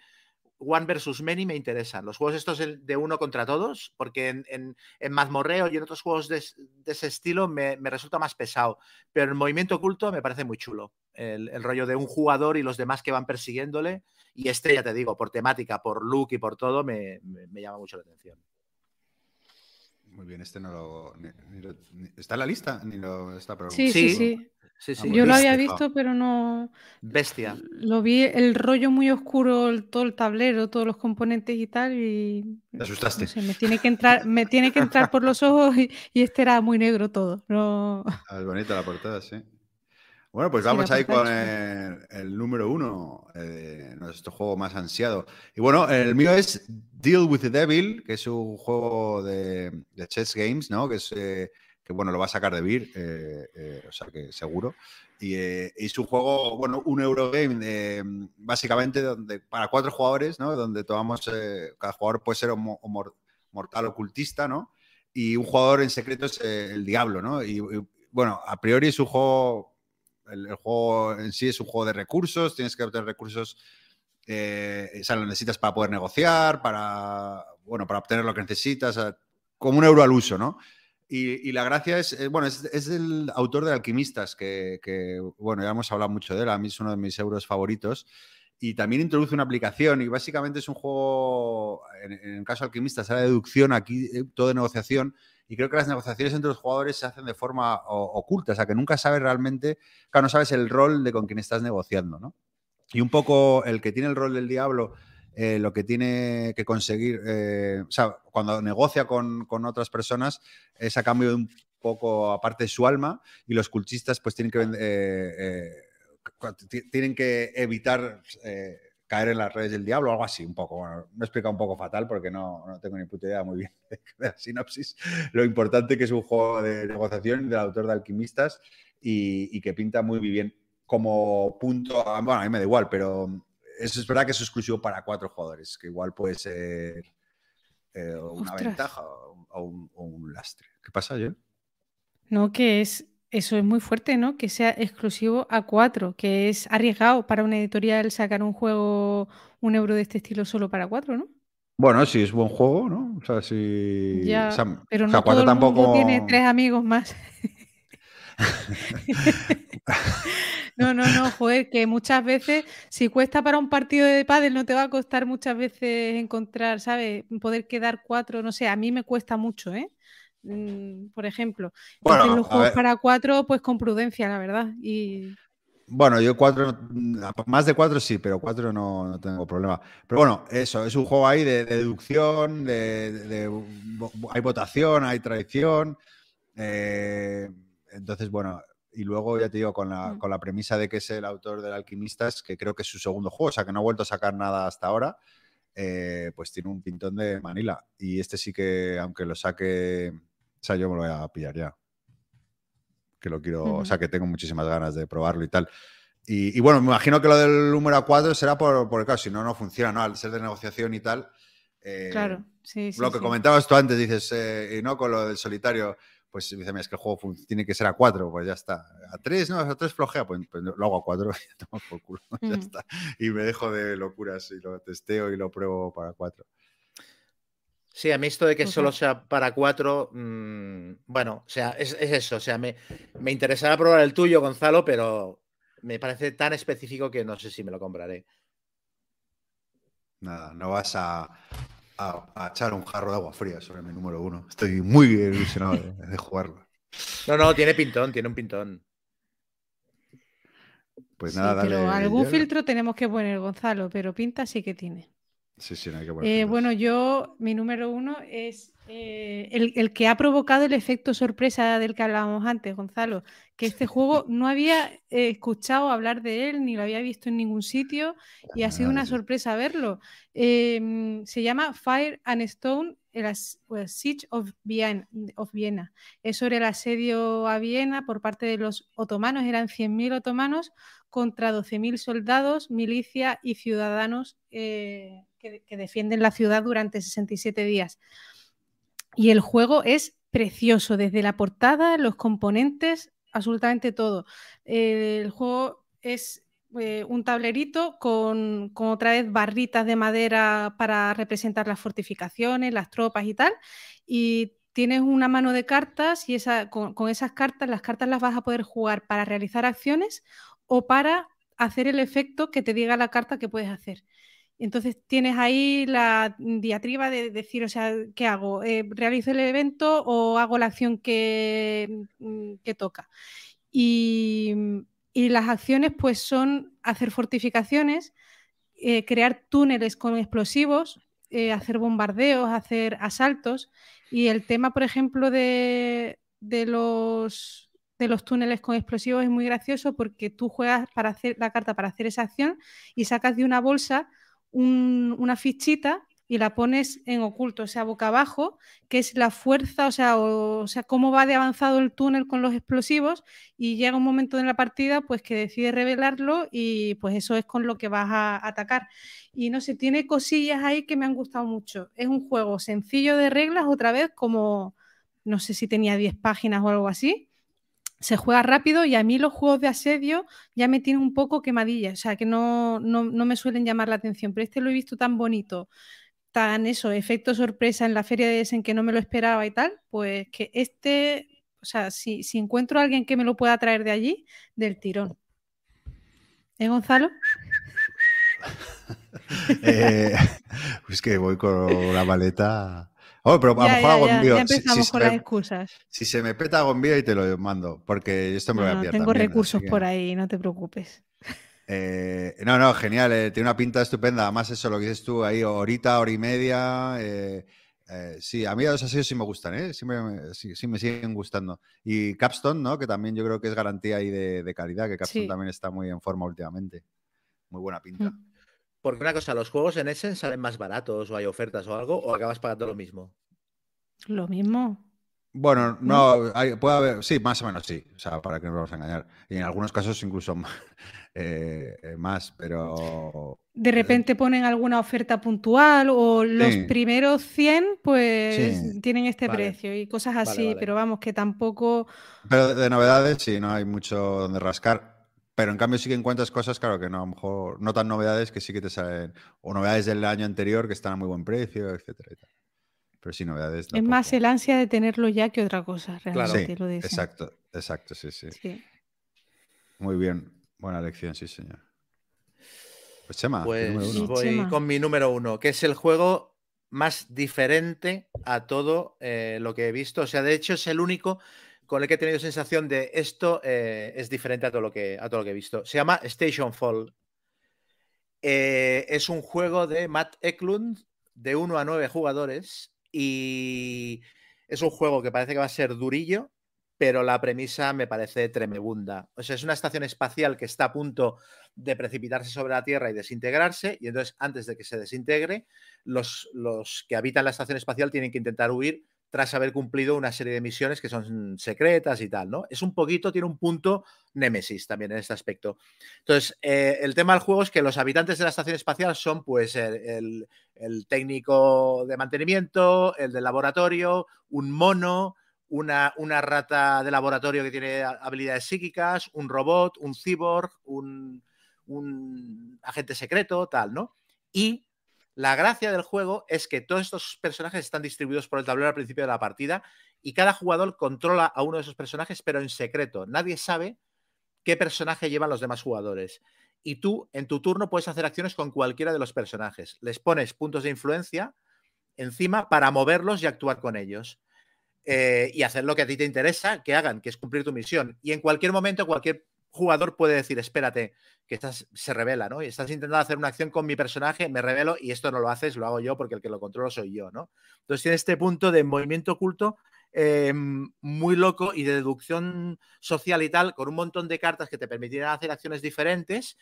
One versus Many me interesan. Los juegos estos de uno contra todos, porque en, en, Mazmorreo y en otros juegos de, ese estilo me, resulta más pesado. Pero el movimiento oculto me parece muy chulo. El, rollo de un jugador y los demás que van persiguiéndole. Y este, ya te digo, por temática, por look y por todo, me, llama mucho la atención. Muy bien, este no lo. ¿Está en la lista? Ni lo está sí, sí, sí. Yo lo había visto, pero no. Bestia. Lo vi el rollo muy oscuro, todo el tablero, todos los componentes y tal. Y. Te asustaste. me tiene que entrar, me tiene que entrar por los ojos y, este era muy negro todo. No... Ah, es bonita la portada, sí. Bueno, pues vamos ahí con el, número uno, eh, nuestro juego más ansiado. Y bueno, el mío es Deal with the Devil, que es un juego de, chess games, ¿no? Que es. Eh, que bueno, lo va a sacar de Beer, eh, eh, o sea que seguro. Y eh, es un juego, bueno, un Eurogame básicamente donde, para cuatro jugadores, ¿no? Donde tomamos, cada jugador puede ser mortal ocultista, ¿no? Y un jugador en secreto es el diablo, ¿no? Y, bueno, a priori es un juego, el, juego en sí es un juego de recursos, tienes que obtener recursos, o sea, lo necesitas para poder negociar, para, bueno, para obtener lo que necesitas, como un euro al uso, ¿no? Y, la gracia es, eh, bueno, es, el autor de Alquimistas, que, bueno, ya hemos hablado mucho de él, a mí es uno de mis euros favoritos. Y también introduce una aplicación y básicamente es un juego, en, el caso de Alquimistas, era deducción, aquí eh, todo de negociación. Y creo que las negociaciones entre los jugadores se hacen de forma oculta, o sea, que nunca sabes realmente, claro, no sabes el rol de con quien estás negociando, ¿no? Y un poco el que tiene el rol del diablo eh, lo que tiene que conseguir, eh, cuando negocia con, otras personas, es a cambio de un poco, aparte de su alma, y los cultistas pues tienen que eh, tienen que evitar caer en las redes del diablo o algo así, un poco. Me he un poco fatal porque no, no tengo ni puta idea muy bien de la sinopsis. Lo importante que es un juego de negociación del autor de Alquimistas y, que pinta muy bien como punto. Bueno, a mí me da igual, pero eso es verdad que es exclusivo para cuatro jugadores, que igual puede ser eh, una ventaja o un, lastre. ¿Qué pasa, Jen? No, que es eso es muy fuerte, ¿no? Que sea exclusivo a cuatro, que es arriesgado para una editorial sacar un juego, un euro de este estilo solo para cuatro, ¿no? Bueno, sí, es buen juego, ¿no? O sea, si. Ya, pero no todo el mundo tiene tres amigos más. no, no, no, joder, que muchas veces, si cuesta para un partido de pádel, no te va a costar muchas veces encontrar, ¿sabes? Poder quedar cuatro, no sé, a mí me cuesta mucho, ¿eh? Mm, por ejemplo. Bueno, los juegos para cuatro, pues con prudencia, la verdad. Y... Bueno, yo cuatro, más de cuatro sí, pero cuatro no, tengo problema. Pero bueno, eso, es un juego ahí de, deducción, de, hay votación, hay traición. Eh, entonces, bueno, y luego ya te digo, con la, mm. con la premisa de que es el autor del Alquimistas, que creo que es su segundo juego, o sea que no ha vuelto a sacar nada hasta ahora. Eh, pues tiene un pintón de Manila. Y este sí que, aunque lo saque o sea, yo me lo voy a pillar ya. Que lo quiero, o sea, que tengo muchísimas ganas de probarlo y tal. Y, bueno, me imagino que lo del número 4 será por, por el si no, no funciona, ¿no? Al ser de negociación y tal. Eh, claro, sí, sí. Lo que comentabas tú antes, dices, eh, y no con lo del solitario, pues dice, es que el juego tiene que ser a 4, pues ya está. A 3, no, a 3 flojea, pues, pues, lo hago a 4 y tomo por culo, ya está. Y me dejo de locuras y lo testeo y lo pruebo para 4. Sí, a mí esto de que solo sea para cuatro, mm, bueno, o sea, es, eso, o sea, me, me interesará probar el tuyo, Gonzalo, pero me parece tan específico que no sé si me lo compraré. Nada, no vas a, echar un jarro de agua fría sobre mi número uno. Estoy muy ilusionado de, jugarlo. No, no, tiene pintón, tiene un pintón. Pues nada, dale. Pero algún filtro tenemos que poner, Gonzalo, pero pinta sí que tiene. Sí, sí, no hay que eh, bueno, yo, mi número uno es eh, el, que ha provocado el efecto sorpresa del que hablábamos antes, Gonzalo, que este juego no había eh, escuchado hablar de él ni lo había visto en ningún sitio y ha sido una sorpresa verlo. Em, se llama Fire and Stone, el Siege of Viena, of Viena. Es sobre el asedio a Viena por parte de los otomanos, eran 100.000 otomanos contra 12.000 soldados, milicia y ciudadanos que, defienden la ciudad durante 67 días. Y el juego es precioso, desde la portada, los componentes, absolutamente todo. el juego es eh, un tablerito con, otra vez barritas de madera para representar las fortificaciones, las tropas y tal. Y tienes una mano de cartas y esa, con, con, esas cartas, las cartas las vas a poder jugar para realizar acciones o para hacer el efecto que te diga la carta que puedes hacer. Entonces tienes ahí la diatriba de decir, o sea, ¿qué hago? Eh, ¿Realizo el evento o hago la acción que, mm, toca? Y, las acciones pues son hacer fortificaciones, eh, crear túneles con explosivos, eh, hacer bombardeos, hacer asaltos. Y el tema, por ejemplo, de, los, de los túneles con explosivos es muy gracioso porque tú juegas para hacer la carta para hacer esa acción y sacas de una bolsa una fichita y la pones en oculto, o sea, boca abajo, que es la fuerza, o sea, o, sea, cómo va de avanzado el túnel con los explosivos y llega un momento en la partida pues que decide revelarlo y pues eso es con lo que vas a atacar. Y no sé, tiene cosillas ahí que me han gustado mucho. Es un juego sencillo de reglas, otra vez como, no sé si tenía 10 páginas o algo así, se juega rápido y a mí los juegos de asedio ya me tienen un poco quemadilla, o sea, que no, no, me suelen llamar la atención, pero este lo he visto tan bonito, tan eso, efecto sorpresa en la feria de en que no me lo esperaba y tal, pues que este, o sea, si, si encuentro a alguien que me lo pueda traer de allí, del tirón. ¿Eh, Gonzalo? pues que voy con la maleta Oh, pero a lo mejor hago envío. Ya empezamos con las excusas. Si se me peta, hago envío y te lo mando, porque esto me lo voy a pillar. Tengo recursos por ahí, no te preocupes. Eh, no, no, genial, eh, tiene una pinta estupenda. Además, eso lo que dices tú ahí, horita, hora y media. Eh, sí, a mí los asesinos sí me gustan, ¿eh? Sí me, sí, me, siguen gustando. Y Capstone, ¿no? Que también yo creo que es garantía ahí de, calidad, que Capstone también está muy en forma últimamente. Muy buena pinta. Mm. Porque una cosa, ¿los juegos en Essen salen más baratos o hay ofertas o algo o acabas pagando lo mismo? Lo mismo. Bueno, no, puede haber, sí, más o menos sí, o sea, para que no nos vamos a engañar. Y en algunos casos incluso eh, eh, más, pero... De eh, repente ponen alguna oferta puntual o los primeros 100 pues tienen este precio y cosas así, pero vamos, que tampoco... Pero de novedades sí, no hay mucho donde rascar. Pero en cambio sí que encuentras cosas, claro, que no, a lo mejor no tan novedades que sí que te salen, o novedades del año anterior que están a muy buen precio, etcétera. Pero sí, novedades. Es más el ansia de tenerlo ya que otra cosa, realmente lo Exacto, exacto, sí, sí, Muy bien, buena lección, sí, señor. Pues Chema, pues voy con mi número uno, que es el juego más diferente a todo eh, lo que he visto. O sea, de hecho es el único con el que he tenido sensación de esto eh, es diferente a todo, lo que, a todo lo que he visto. Se llama Station Fall. Eh, es un juego de Matt Eklund de 1 a 9 jugadores y es un juego que parece que va a ser durillo, pero la premisa me parece tremebunda. O sea, es una estación espacial que está a punto de precipitarse sobre la Tierra y desintegrarse, y entonces antes de que se desintegre, los, los que habitan la estación espacial tienen que intentar huir tras haber cumplido una serie de misiones que son secretas y tal, ¿no? Es un poquito, tiene un punto Némesis también en este aspecto. Entonces, eh, el tema del juego es que los habitantes de la estación espacial son, pues, el, técnico de mantenimiento, el del laboratorio, un mono, una, una, rata de laboratorio que tiene habilidades psíquicas, un robot, un cyborg, un, un agente secreto, tal, ¿no? Y la gracia del juego es que todos estos personajes están distribuidos por el tablero al principio de la partida y cada jugador controla a uno de esos personajes, pero en secreto. Nadie sabe qué personaje llevan los demás jugadores. Y tú, en tu turno, puedes hacer acciones con cualquiera de los personajes. Les pones puntos de influencia encima para moverlos y actuar con ellos. Eh, y hacer lo que a ti te interesa que hagan, que es cumplir tu misión. Y en cualquier momento, cualquier jugador puede decir, espérate, que estás, se revela, ¿no? Y estás intentando hacer una acción con mi personaje, me revelo y esto no lo haces, lo hago yo porque el que lo controlo soy yo, ¿no? Entonces tiene este punto de movimiento oculto em, muy loco y de deducción social y tal, con un montón de cartas que te permitirán hacer acciones diferentes.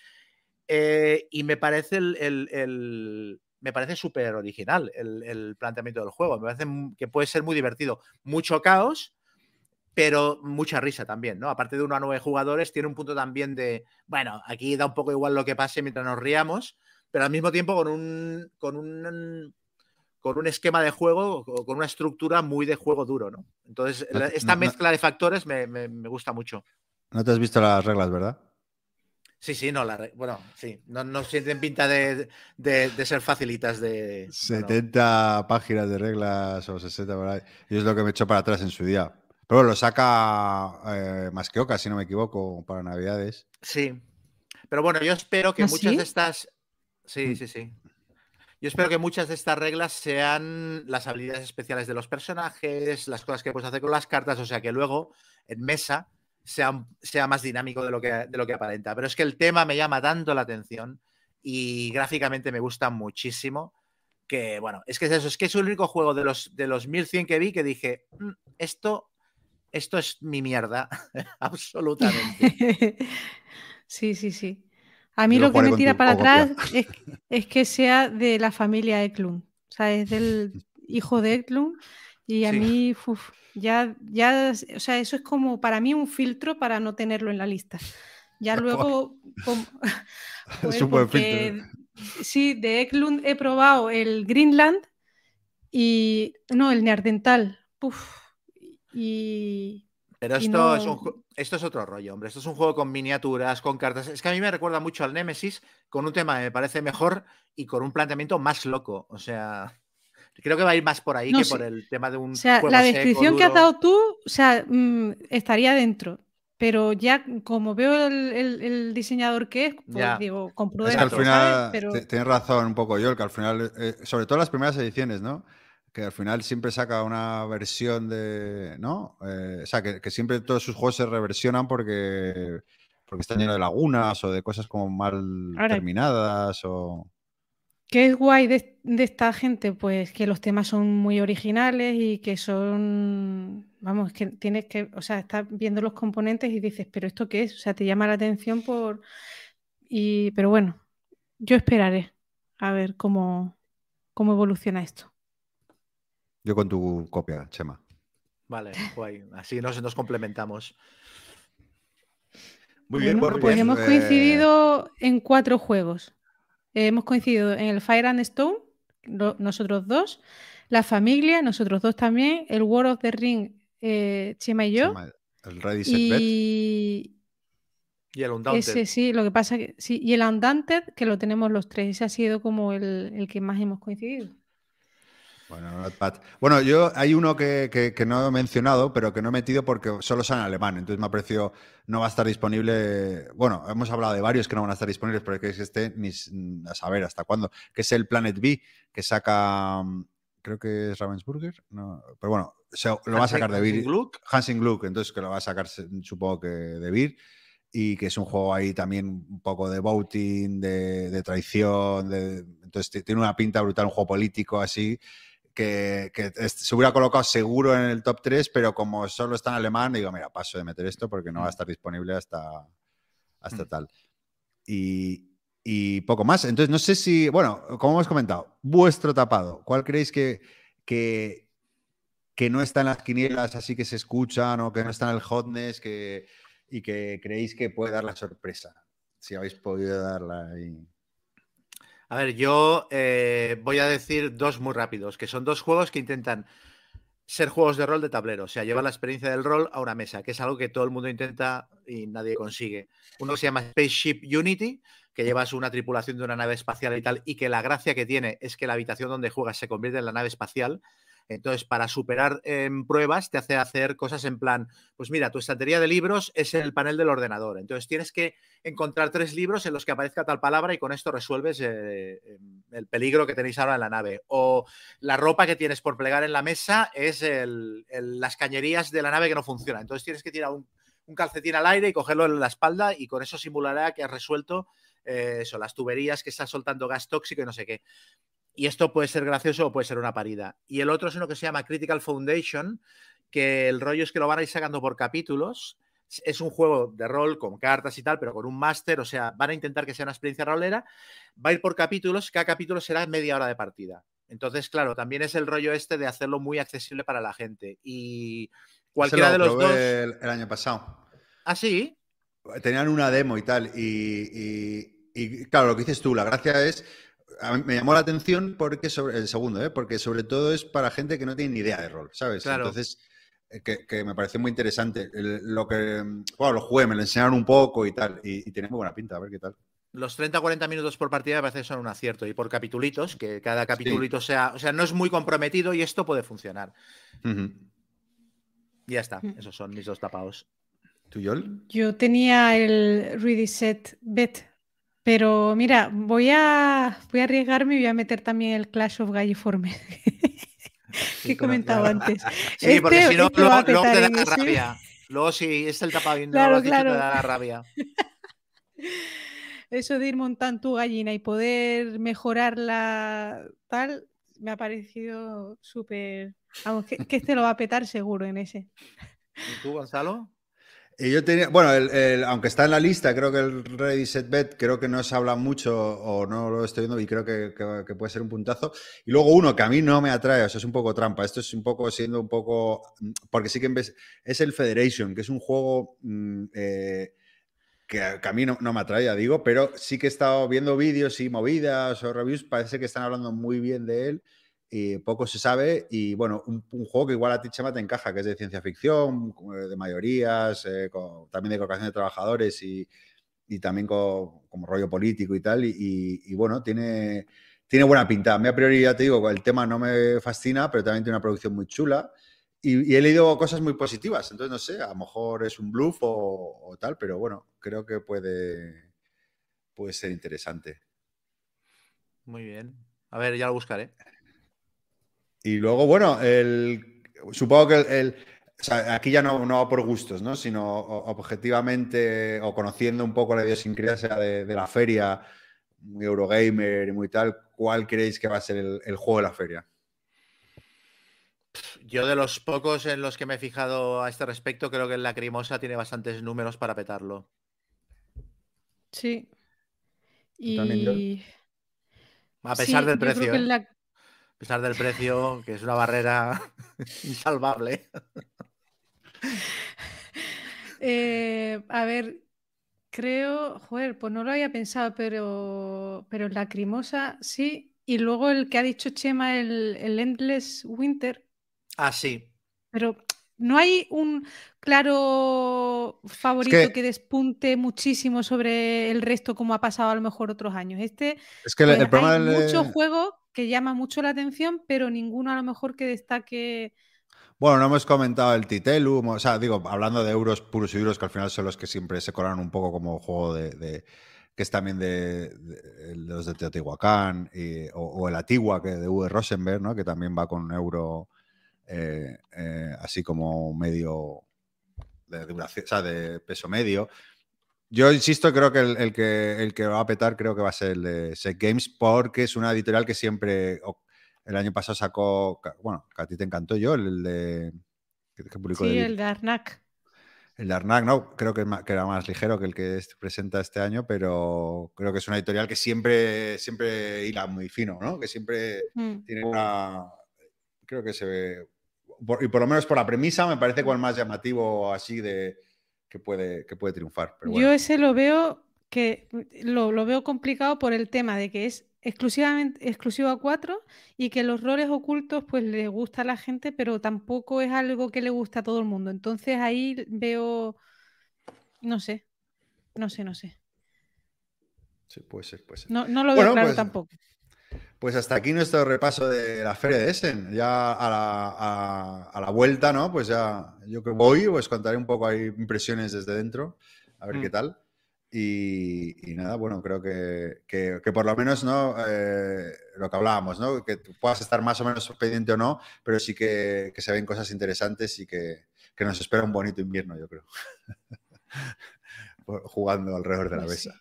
Eh, y me parece el, me parece súper original el, el, planteamiento del juego. Me parece que puede ser muy divertido. Mucho caos, pero mucha risa también, ¿no? Aparte de uno a nueve jugadores, tiene un punto también de, bueno, aquí da un poco igual lo que pase mientras nos riamos, pero al mismo tiempo con un, con un, con un esquema de juego, con una estructura muy de juego duro, ¿no? Entonces, esta mezcla de factores me, gusta mucho. No te has visto las reglas, ¿verdad? Sí, sí, no, la, bueno, sí, no, no sienten pinta de, ser facilitas de... 70 páginas de reglas o 60 por ahí. Y es lo que me echó para atrás en su día. Pero lo saca eh, más que Oca, si no me equivoco, para Navidades. Sí. Pero bueno, yo espero que ¿Ah, muchas de estas. Sí, mm. sí, sí. Yo espero que muchas de estas reglas sean las habilidades especiales de los personajes, las cosas que puedes hacer con las cartas, o sea que luego en mesa sea, sea más dinámico de lo, que, de lo que aparenta. Pero es que el tema me llama tanto la atención y gráficamente me gusta muchísimo que, bueno, es que es eso, es que es el único juego de los, de los 1100 que vi que dije, mm, esto esto es mi mierda, absolutamente. sí, sí, sí. A mí lo, que me tira para atrás es, que sea de la familia Eklund. O sea, es del hijo de Eklund. Y a mí, ya, ya, o sea, eso es como para mí un filtro para no tenerlo en la lista. Ya luego, pues sí, de Eklund he probado el Greenland y no, el Neardental. Uf, y. Pero esto, es esto es otro rollo, hombre. Esto es un juego con miniaturas, con cartas. Es que a mí me recuerda mucho al Nemesis, con un tema que me parece mejor y con un planteamiento más loco. O sea, creo que va a ir más por ahí que por el tema de un. O sea, la descripción que has dado tú, o sea, mm, estaría dentro. Pero ya como veo el, diseñador que es, pues digo, compro Es que al final, tienes razón un poco yo, que al final, eh, sobre todo las primeras ediciones, ¿no? Que al final siempre saca una versión de. ¿No? Eh, o sea, que, siempre todos sus juegos se reversionan porque, porque están llenos de lagunas o de cosas como mal terminadas o. ¿Qué es guay de, esta gente? Pues que los temas son muy originales y que son, vamos, que tienes que, o sea, estás viendo los componentes y dices, pero ¿esto qué es? O sea, te llama la atención por... Y, pero bueno, yo esperaré a ver cómo, cómo evoluciona esto. Yo con tu copia, Chema. Vale, guay. Así nos, nos complementamos. Muy bien, pues, pues, hemos eh, coincidido en cuatro juegos. hemos coincidido en el Fire and Stone, nosotros dos, La Familia, nosotros dos también, el World of the Ring, eh, Chema y yo. el Ready Set y... Y el Undaunted. Ese sí, lo que pasa que sí, y el Undaunted, que lo tenemos los tres, ese ha sido como el, el que más hemos coincidido. Bueno, yo hay uno que, no he mencionado, pero que no he metido porque solo está en alemán. Entonces me ha parecido no va a estar disponible. Bueno, hemos hablado de varios que no van a estar disponibles, pero que esté ni a saber hasta cuándo. Que es el Planet B, que saca. Creo que es Ravensburger. pero bueno, lo va a sacar de Beer. Hansing Gluck, entonces que lo va a sacar, supongo que de Beer y que es un juego ahí también un poco de voting, de, de traición, de, entonces tiene una pinta brutal, un juego político así, que, se hubiera colocado seguro en el top 3, pero como solo está en alemán, digo, mira, paso de meter esto porque no va a mm. estar disponible hasta, hasta mm. tal. Y, poco más. Entonces, no sé si, bueno, como hemos comentado, vuestro tapado, ¿cuál creéis que, que, que no está en las quinielas así que se escuchan o que no está en el hotness que, y que creéis que puede dar la sorpresa? Si habéis podido darla ahí. A ver, yo eh, voy a decir dos muy rápidos, que son dos juegos que intentan ser juegos de rol de tablero, o sea, llevar la experiencia del rol a una mesa, que es algo que todo el mundo intenta y nadie consigue. Uno se llama Spaceship Unity, que llevas una tripulación de una nave espacial y tal, y que la gracia que tiene es que la habitación donde juegas se convierte en la nave espacial entonces, para superar en pruebas, te hace hacer cosas en plan, pues mira, tu estantería de libros es el panel del ordenador. Entonces, tienes que encontrar tres libros en los que aparezca tal palabra y con esto resuelves eh, em, el peligro que tenéis ahora en la nave. O la ropa que tienes por plegar en la mesa es las cañerías de la nave que no funcionan. Entonces, tienes que tirar un, calcetín al aire y cogerlo en la espalda y con eso simulará que has resuelto eh, eso, las tuberías que estás soltando gas tóxico y no sé qué. Y esto puede ser gracioso o puede ser una parida. Y el otro es uno que se llama Critical Foundation, que el rollo es que lo van a ir sacando por capítulos. Es un juego de rol con cartas y tal, pero con un máster, o sea, van a intentar que sea una experiencia rolera. Va a ir por capítulos, cada capítulo será media hora de partida. Entonces, claro, también es el rollo este de hacerlo muy accesible para la gente. Y cualquiera de los dos. El, año pasado. ¿Ah, sí? Tenían una demo y tal. y, y claro, lo que dices tú, la gracia es me llamó la atención porque sobre el segundo, ¿eh? porque sobre todo es para gente que no tiene ni idea de rol, ¿sabes? Entonces, eh, que, me pareció muy interesante. lo que, bueno, lo jugué, me lo enseñaron un poco y tal, y, tiene muy buena pinta, a ver qué tal. Los 30-40 minutos por partida me parece que son un acierto y por capitulitos, que cada capitulito sea, o sea, no es muy comprometido y esto puede funcionar. Ya está, mm. esos son mis dos tapados. ¿Tú, Yol? Yo tenía el Ready Set Bet pero mira, voy a, voy a arriesgarme y voy a meter también el Clash of Galliformes que he comentado antes. Sí, porque este si no, luego, te da la rabia. Luego, si es el no lo has te da la rabia. Eso de ir montando tu gallina y poder mejorarla tal, me ha parecido súper. Vamos, que, que este lo va a petar seguro en ese. ¿Y tú, Gonzalo? Y yo tenía, bueno, aunque está en la lista, creo que el Ready Set Bet, creo que no se habla mucho o no lo estoy viendo y creo que, puede ser un puntazo. Y luego uno que a mí no me atrae, o sea, es un poco trampa. Esto es un poco siendo un poco, porque sí que en vez, es el Federation, que es un juego mm, eh, que, a mí no, no, me atrae, ya digo, pero sí que he estado viendo vídeos y movidas o reviews, parece que están hablando muy bien de él y poco se sabe. Y bueno, un, juego que igual a ti, Chema, te encaja, que es de ciencia ficción, de mayorías, eh, también de colocación de trabajadores y, también con, como rollo político y tal. Y, bueno, tiene, tiene buena pinta. A mí, a priori, ya te digo, el tema no me fascina, pero también tiene una producción muy chula. Y, he leído cosas muy positivas. Entonces, no sé, a lo mejor es un bluff o, o tal, pero bueno, creo que puede, puede ser interesante. Muy bien. A ver, ya lo buscaré. Y luego, bueno, el, supongo que el, aquí ya no, no, va por gustos, ¿no? sino objetivamente o conociendo un poco la idiosincrasia de, de la feria, muy Eurogamer y muy tal, ¿cuál creéis que va a ser el, juego de la feria? Yo de los pocos en los que me he fijado a este respecto, creo que la Lacrimosa tiene bastantes números para petarlo. Sí. Y... A pesar del precio. A pesar del precio, que es una barrera insalvable. Eh, a ver, creo, joder, pues no lo había pensado, pero, pero Lacrimosa sí. Y luego el que ha dicho Chema, el, el Endless Winter. Ah, sí. Pero no hay un claro favorito que... despunte muchísimo sobre el resto como ha pasado a lo mejor otros años. Este es que el, pues, problema hay muchos juegos que llama mucho la atención, pero ninguno a lo mejor que destaque. Bueno, no hemos comentado el Titelum, o sea, digo, hablando de euros puros y duros, que al final son los que siempre se colan un poco como juego de, que es también de, los de Teotihuacán, o, el Atigua, que de V. Rosenberg, ¿no? que también va con un euro eh, eh, así como medio de duración, o sea, de peso medio. Yo insisto, creo que el, que el que va a petar creo que va a ser el de Set Games, porque es una editorial que siempre. El año pasado sacó. Bueno, que a ti te encantó yo, el, de. sí, el de Arnak. El de Arnak, no, creo que, era más ligero que el que presenta este año, pero creo que es una editorial que siempre, siempre hila muy fino, ¿no? Que siempre mm. tiene una. Creo que se ve y por lo menos por la premisa, me parece cual más llamativo así de que puede, que puede triunfar. Yo ese lo veo que lo, veo complicado por el tema de que es exclusivamente exclusivo a 4 y que los roles ocultos pues le gusta a la gente, pero tampoco es algo que le gusta a todo el mundo. Entonces ahí veo, no sé, no sé, no sé. Sí, puede ser, puede ser. No, lo veo claro pues tampoco. Pues hasta aquí nuestro repaso de la feria de Essen. Ya a la, vuelta, ¿no? Pues ya yo que voy, pues contaré un poco ahí impresiones desde dentro, a ver qué mm. tal. Y, nada, bueno, creo que, por lo menos, ¿no? Eh, lo que hablábamos, ¿no? Que puedas estar más o menos pendiente o no, pero sí que, se ven cosas interesantes y que, nos espera un bonito invierno, yo creo. Jugando alrededor de la mesa.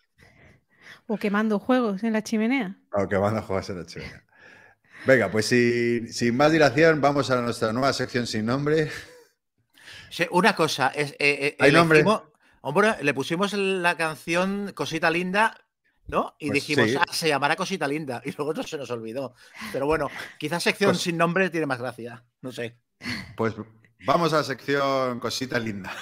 O quemando juegos en la chimenea. O quemando juegos en la chimenea. Venga, pues sin más dilación, vamos a nuestra nueva sección sin nombre. una cosa, es, eh, eh, ¿Hay nombre? Hombre, le pusimos la canción Cosita Linda, ¿no? Y pues dijimos, ah, se llamará Cosita Linda. Y luego se nos olvidó. Pero bueno, quizás sección sin nombre tiene más gracia. No sé. Pues vamos a la sección Cosita Linda.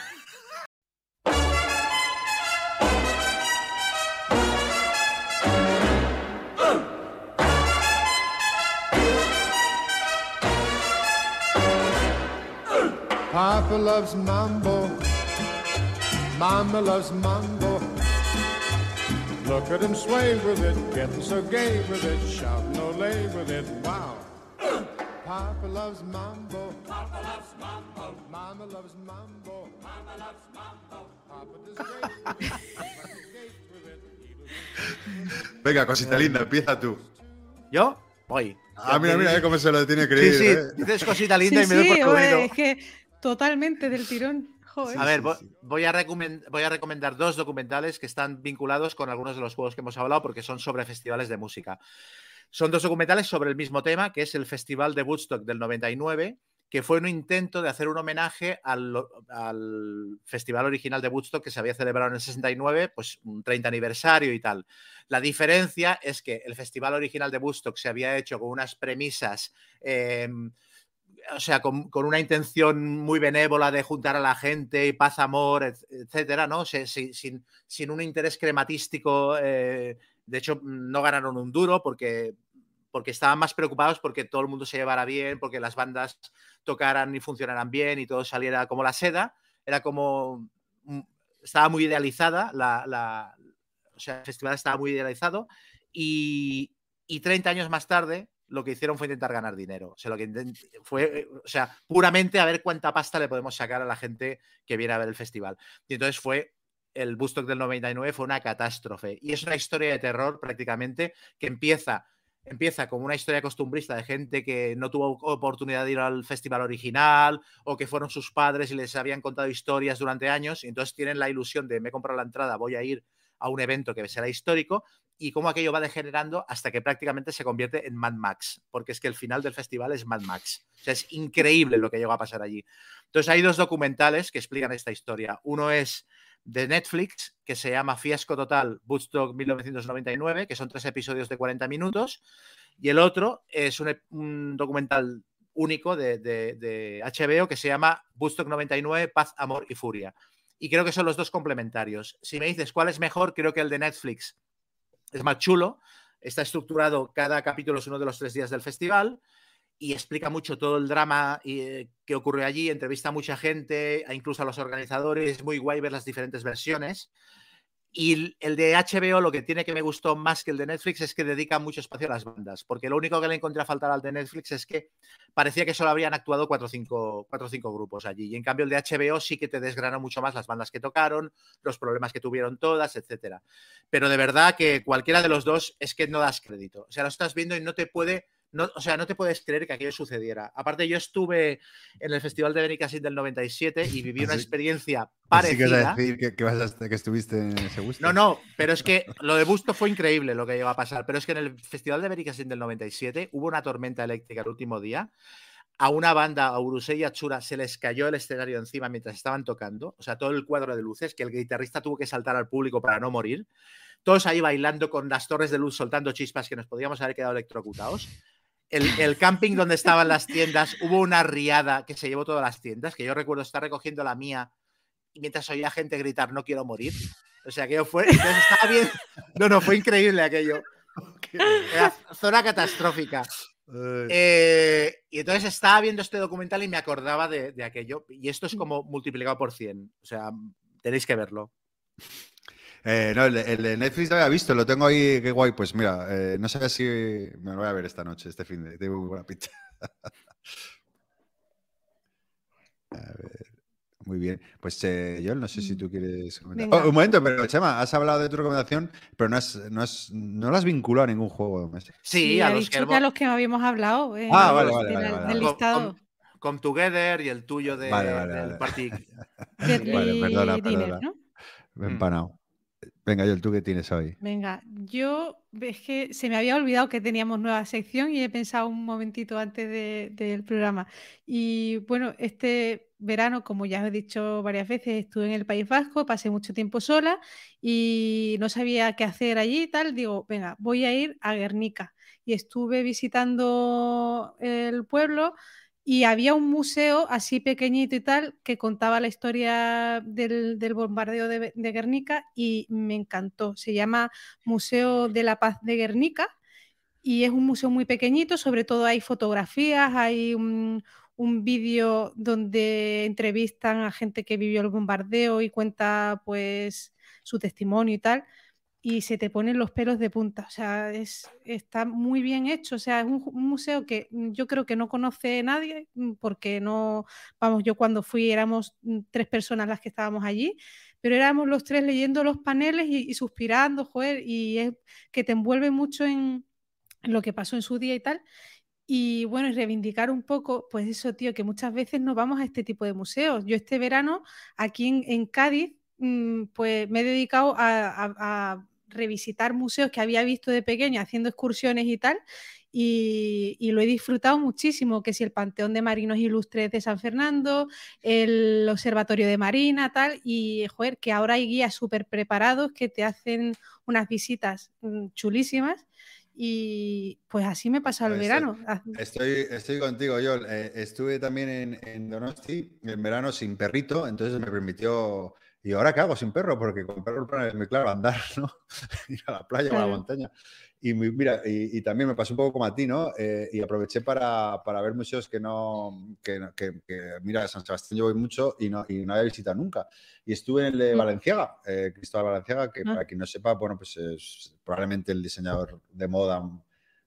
Papa loves mambo. Mama loves mambo. Look at him sway with it, getting so gay with it, shout no lay with it. Wow. Papa loves mambo. Papa loves mambo. Mama loves mambo. Mama loves mambo. Papa does Venga, cosita linda, empieza tú. ¿Yo? Voy. Ah, mira, mira, cómo se lo tiene creído. Sí, sí, ¿eh? dices cosita linda y me doy por Es que Totalmente del tirón. a ver, voy, a voy a recomendar dos documentales que están vinculados con algunos de los juegos que hemos hablado porque son sobre festivales de música. Son dos documentales sobre el mismo tema, que es el Festival de Woodstock del 99, que fue un intento de hacer un homenaje al, festival original de Woodstock que se había celebrado en el 69, pues un 30 aniversario y tal. La diferencia es que el festival original de Woodstock se había hecho con unas premisas... Em, o sea, con, una intención muy benévola de juntar a la gente y paz, amor, etcétera, ¿no? sin, un interés crematístico. Eh, de hecho, no ganaron un duro porque, porque estaban más preocupados porque todo el mundo se llevara bien, porque las bandas tocaran y funcionaran bien y todo saliera como la seda. Era como. Mm, estaba muy idealizada, la, o sea, el festival estaba muy idealizado. Y, y 30 años más tarde, lo que hicieron fue intentar ganar dinero. O sea, lo que fue, eh, o sea, puramente a ver cuánta pasta le podemos sacar a la gente que viene a ver el festival. Y entonces fue el Bustock del 99 fue una catástrofe. Y es una historia de terror prácticamente que empieza, empieza como una historia costumbrista de gente que no tuvo oportunidad de ir al festival original o que fueron sus padres y les habían contado historias durante años y entonces tienen la ilusión de me he comprado la entrada, voy a ir a un evento que será histórico y cómo aquello va degenerando hasta que prácticamente se convierte en Mad Max, porque es que el final del festival es Mad Max. O sea, es increíble lo que llegó a pasar allí. Entonces hay dos documentales que explican esta historia. Uno es de Netflix, que se llama Fiasco Total, Woodstock 1999, que son tres episodios de 40 minutos, y el otro es un, documental único de, de, HBO que se llama Woodstock 99, Paz, Amor y Furia. Y creo que son los dos complementarios. Si me dices cuál es mejor, creo que el de Netflix es más chulo. Está estructurado, cada capítulo es uno de los tres días del festival y explica mucho todo el drama eh, que ocurrió allí, entrevista a mucha gente, incluso a los organizadores, es muy guay ver las diferentes versiones. Y el de HBO lo que tiene que me gustó más que el de Netflix es que dedica mucho espacio a las bandas, porque lo único que le encontré a faltar al de Netflix es que parecía que solo habrían actuado cuatro o cinco, cuatro, cinco grupos allí. Y en cambio el de HBO sí que te desgrana mucho más las bandas que tocaron, los problemas que tuvieron todas, etcétera. Pero de verdad que cualquiera de los dos es que no das crédito. O sea, lo estás viendo y no te puede no, o sea, no te puedes creer que aquello sucediera. Aparte, yo estuve en el Festival de Benicassin del 97 y viví una experiencia parecida. decir que, que, estuviste en ese gusto. No, no, pero es que lo de Busto fue increíble lo que llegó a pasar. Pero es que en el Festival de Benicassin del 97 hubo una tormenta eléctrica el último día. A una banda, a Urusei y Achura, se les cayó el escenario encima mientras estaban tocando. O sea, todo el cuadro de luces, que el guitarrista tuvo que saltar al público para no morir. Todos ahí bailando con las torres de luz soltando chispas que nos podíamos haber quedado electrocutados el, camping donde estaban las tiendas, hubo una riada que se llevó todas las tiendas, que yo recuerdo estar recogiendo la mía y mientras oía gente gritar, no quiero morir. O sea, aquello fue, entonces estaba bien. No, no, fue increíble aquello. Era zona catastrófica. Eh, y entonces estaba viendo este documental y me acordaba de, de, aquello. Y esto es como multiplicado por 100. O sea, tenéis que verlo. Eh, no, el de, Netflix lo había visto, lo tengo ahí, qué guay. Pues mira, eh, no sé si me lo voy a ver esta noche, este fin de. Tengo muy buena pinta. a ver. Muy bien. Pues eh, yo no sé si tú quieres comentar. Oh, un momento, pero Chema, has hablado de tu recomendación, pero no, has, no, has, no la has vinculado a ningún juego. Sí, a, los que a los que habíamos hablado. ah, vale, vale. vale, Del listado. Come Together y el tuyo de, del Party. vale, perdona, perdona. ¿no? Me he empanado. Venga, yo, ¿tú qué tienes hoy? Venga, yo es que se me había olvidado que teníamos nueva sección y he pensado un momentito antes del programa. Y bueno, este verano, como ya os he dicho varias veces, estuve en el País Vasco, pasé mucho tiempo sola y no sabía qué hacer allí y tal. Digo, venga, voy a ir a Guernica. Y estuve visitando el pueblo y había un museo así pequeñito y tal que contaba la historia del, bombardeo de, Guernica y me encantó. Se llama Museo de la Paz de Guernica y es un museo muy pequeñito, sobre todo hay fotografías, hay un, un vídeo donde entrevistan a gente que vivió el bombardeo y cuenta pues su testimonio y tal y se te ponen los pelos de punta. O sea, es, está muy bien hecho. O sea, es un, museo que mm, yo creo que no conoce nadie, mm, porque no, vamos, yo cuando fui éramos mm, tres personas las que estábamos allí, pero éramos los tres leyendo los paneles y, suspirando, joder, y es que te envuelve mucho en, lo que pasó en su día y tal. Y bueno, reivindicar un poco, pues eso, tío, que muchas veces no vamos a este tipo de museos. Yo este verano, aquí en, Cádiz, pues me he dedicado a, revisitar museos que había visto de pequeña haciendo excursiones y tal, y, lo he disfrutado muchísimo, que si el Panteón de Marinos Ilustres de San Fernando, el Observatorio de Marina, tal, y joder, que ahora hay guías súper preparados que te hacen unas visitas mm, chulísimas. Y pues así me pasa el pues verano. Estoy, estoy contigo, yo. Eh, estuve también en, en Donosti en verano sin perrito, entonces me permitió y ahora qué hago sin perro, porque con perro es muy claro andar, ¿no? Ir a la playa o a la montaña. Y mira, y, también me pasó un poco como a ti, ¿no? Eh, y aproveché para, para, ver museos que no, que, que, mira, San Sebastián yo voy mucho y no, y no había visitado nunca. Y estuve en el de. Valenciaga, eh, Cristóbal Valenciaga, que ah. para quien no sepa, bueno, pues es probablemente el diseñador de moda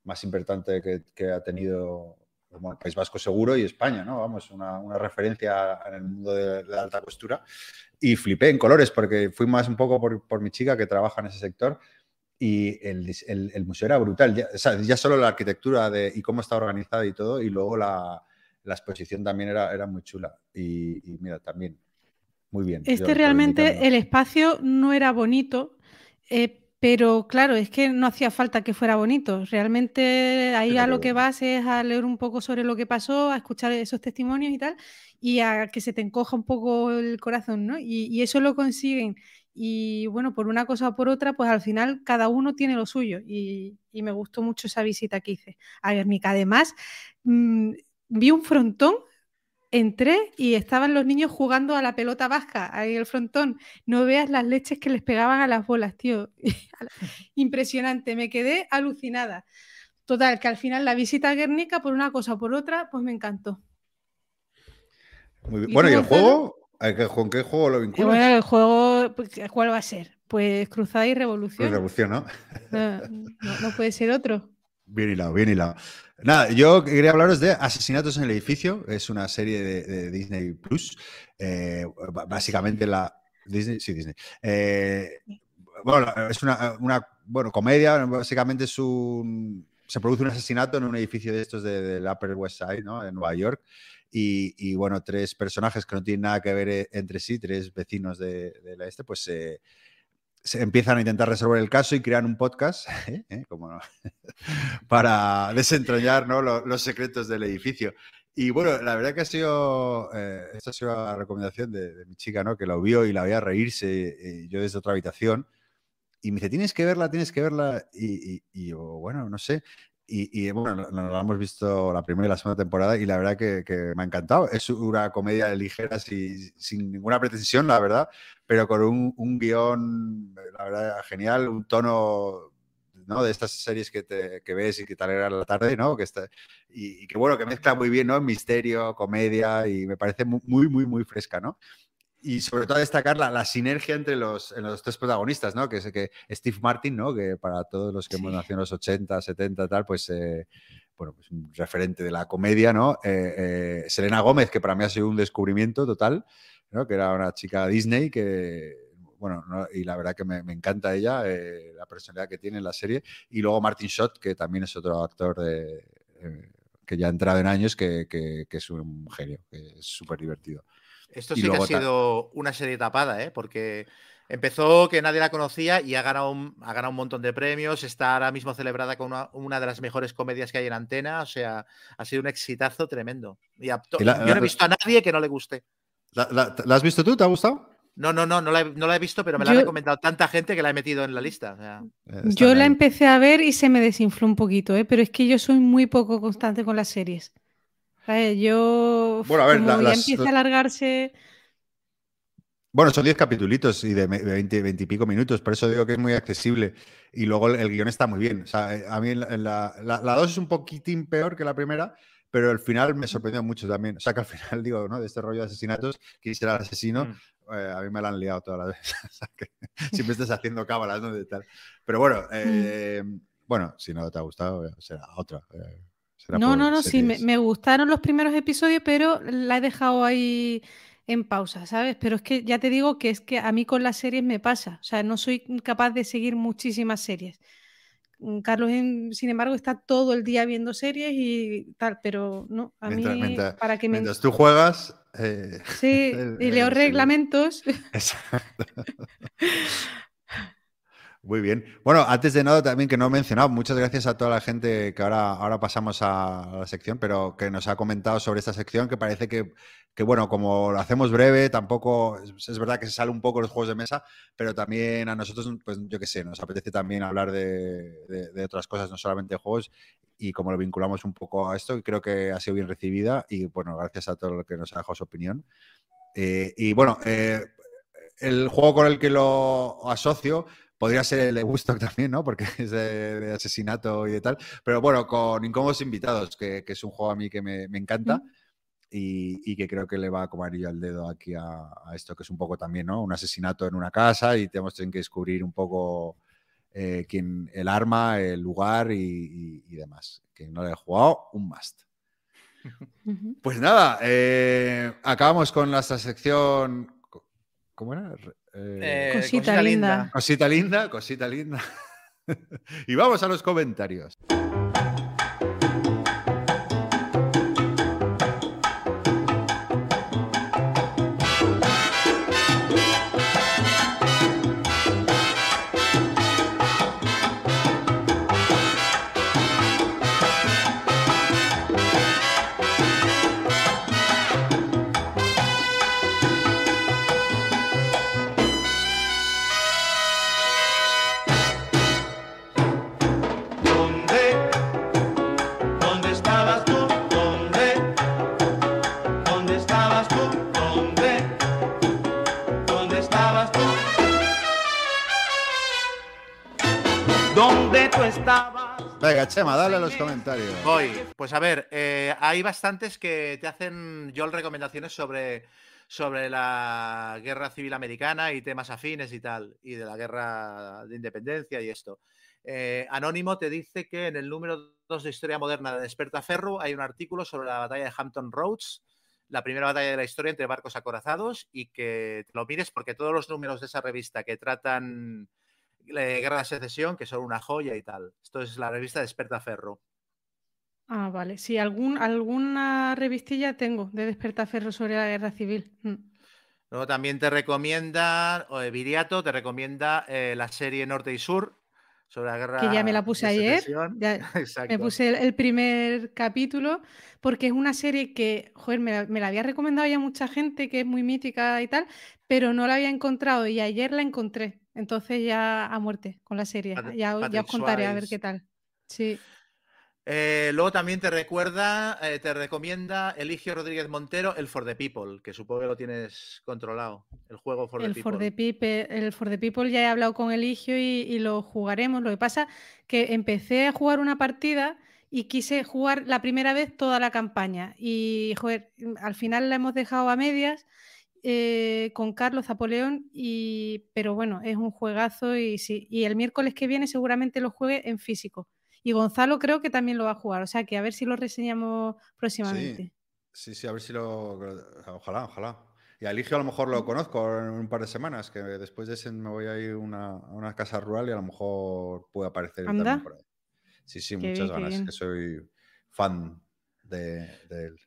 más importante que, que ha tenido el País Vasco seguro y España, ¿no? Vamos, una, una referencia en el mundo de la alta costura y flipé en colores porque fui más un poco por, por mi chica que trabaja en ese sector y el, el, museo era brutal. Ya, ya, solo la arquitectura de, y cómo está organizada y todo, y luego la, la exposición también era, era muy chula. Y, mira, también, muy bien. Este realmente, el espacio no era bonito, Eh, pero claro, es que no hacía falta que fuera bonito. Realmente ahí a lo que vas es a leer un poco sobre lo que pasó, a escuchar esos testimonios y tal, y a que se te encoja un poco el corazón, ¿no? Y, eso lo consiguen. Y bueno, por una cosa o por otra, pues al final cada uno tiene lo suyo. Y, me gustó mucho esa visita que hice a Guernica. Además, mm, vi un frontón entré y estaban los niños jugando a la pelota vasca ahí el frontón. No veas las leches que les pegaban a las bolas, tío. Impresionante, me quedé alucinada. Total, que al final la visita a Guernica, por una cosa o por otra, pues me encantó. Bueno, ¿y el juego? ¿Con qué juego lo vinculas? Bueno, el juego, pues, ¿cuál va a ser? Pues Cruzada y Revolución. Pues revolución, ¿no? no puede ser otro. Bien hilado, bien hilado. Nada, yo quería hablaros de Asesinatos en el Edificio. Es una serie de, Disney Plus. Eh, básicamente la. Disney, sí, Disney. Eh, bueno, es una, bueno, comedia. Básicamente es un. Se produce un asesinato en un edificio de estos del Upper West Side, ¿no? En Nueva York. Y, bueno, tres personajes que no tienen nada que ver eh, entre sí, tres vecinos de, la este, pues se se empiezan a intentar resolver el caso y crean un podcast ¿eh? ¿Eh? para desentrañar los, secretos del edificio. Y bueno, la verdad que ha sido, eh, esta ha sido la recomendación de, mi chica, ¿no? que lo vio y la veía reírse yo desde otra habitación. Y me dice, tienes que verla, tienes que verla. Y, y yo, bueno, no sé. Y, bueno, nos lo hemos visto la primera y la segunda temporada y la verdad que, me ha encantado. Es una comedia ligera, sin ninguna pretensión, la verdad, pero con un, guion, la verdad, genial, un tono ¿no? de estas series que, te, que ves y que te alegra la tarde, ¿no? Que está, y, que bueno, que mezcla muy bien, ¿no? Misterio, comedia y me parece muy, muy, muy fresca, ¿no? Y sobre todo destacar la, la, sinergia entre los, los tres protagonistas, ¿no? Que es que Steve Martin, ¿no? Que para todos los que hemos nacido en los 80, 70, tal, pues, eh, bueno, pues un referente de la comedia, ¿no? Eh, eh, Selena Gómez, que para mí ha sido un descubrimiento total, ¿no? Que era una chica Disney que, bueno, y la verdad que me, me encanta ella, la personalidad que tiene en la serie. Y luego Martin Short, que también es otro actor de, que ya ha entrado en años, que, que, que es un genio, que es súper divertido. Esto sí que ha sido una serie tapada, ¿eh? porque empezó que nadie la conocía y ha ganado, un, ha ganado un montón de premios. Está ahora mismo celebrada con una, de las mejores comedias que hay en antena. O sea, ha sido un exitazo tremendo. Y yo no he visto a nadie que no le guste. ¿La, has visto tú? ¿Te ha gustado? No, no, no, no la, he, visto, pero me la ha recomendado tanta gente que la he metido en la lista. Eh, yo la empecé a ver y se me desinfló un poquito, ¿eh? pero es que yo soy muy poco constante con las series. Yo. Bueno, a ver, ya empieza a alargarse. Bueno, son 10 capítulos y de 20, 20, y pico minutos, por eso digo que es muy accesible. Y luego el, guion está muy bien. O sea, eh, a mí la, la, 2 es un poquitín peor que la primera, pero el final me sorprendió mucho también. O sea, que al final, digo, ¿no? De este rollo de asesinatos, quisiera el asesino, mm. eh, a mí me la han liado todas las veces. o sea, que siempre estás haciendo cábalas, ¿no? De tal. Pero bueno, mm. eh, bueno, si no te ha gustado, será otra. No, no, no, sí, me, gustaron los primeros episodios, pero la he dejado ahí en pausa, ¿sabes? Pero es que ya te digo que es que a mí con las series me pasa, o sea, no soy capaz de seguir muchísimas series. Mm, Carlos, sin embargo, está todo el día viendo series y tal, pero no, a mí, para que me... tú juegas... Eh, sí, y leo reglamentos. Exacto. Muy bien. Bueno, antes de nada, también que no he mencionado, muchas gracias a toda la gente que ahora, ahora pasamos a la sección, pero que nos ha comentado sobre esta sección, que parece que, que bueno, como lo hacemos breve, tampoco, es, verdad que se sale un poco los juegos de mesa, pero también a nosotros, pues yo qué sé, nos apetece también hablar de, de, otras cosas, no solamente de juegos, y como lo vinculamos un poco a esto, creo que ha sido bien recibida, y bueno, gracias a todo lo que nos ha dejado su opinión. Eh, y bueno, eh, el juego con el que lo asocio Podría ser el de Woodstock también, ¿no? Porque es de, asesinato y de tal. Pero bueno, con Incómodos Invitados, que, es un juego a mí que me, encanta. Y, que creo que le va como anillo al dedo aquí a, esto, que es un poco también, ¿no? Un asesinato en una casa y tenemos que descubrir un poco eh, quién, el arma, el lugar y, demás. Que no le he jugado, un must. Pues nada, eh, acabamos con nuestra sección. ¿Cómo era? Eh, cosita, linda. Cosita linda, cosita linda. y vamos a los comentarios. Venga, Chema, dale a los comentarios. Voy. Pues a ver, eh, hay bastantes que te hacen yo recomendaciones sobre, sobre la guerra civil americana y temas afines y tal, y de la guerra de independencia y esto. Eh, Anónimo te dice que en el número 2 de Historia Moderna de Despertaferro hay un artículo sobre la batalla de Hampton Roads, la primera batalla de la historia entre barcos acorazados, y que te lo mires porque todos los números de esa revista que tratan la guerra de secesión, que son una joya y tal. Esto es la revista Despertaferro. Ah, vale. Sí, algún, alguna revistilla tengo de Despertaferro sobre la guerra civil. Mm. Luego también te recomienda, o Viriato, te recomienda eh, la serie Norte y Sur, sobre la guerra. Que ya me la puse ayer. me puse el, primer capítulo, porque es una serie que, joder, me, la había recomendado ya mucha gente, que es muy mítica y tal, pero no la había encontrado y ayer la encontré. Entonces ya a muerte con la serie. ya, ya os contaré a ver qué tal. Sí. Eh, luego también te recuerda, eh, te recomienda Eligio Rodríguez Montero el For the People, que supongo que lo tienes controlado, el juego For el the People. For the People. El For the People ya he hablado con Eligio y, lo jugaremos. Lo que pasa que empecé a jugar una partida y quise jugar la primera vez toda la campaña. Y joder, al final la hemos dejado a medias. Eh, con Carlos Zapoleón, y, pero bueno, es un juegazo y, sí, y el miércoles que viene seguramente lo juegue en físico. Y Gonzalo creo que también lo va a jugar, o sea que a ver si lo reseñamos próximamente. Sí, sí, a ver si lo. Ojalá, ojalá. Y a Eligio a lo mejor lo conozco en un par de semanas, que después de ese me voy a ir a una casa rural y a lo mejor puede aparecer también por ahí. Sí, sí, muchas ganas, que soy fan de, él.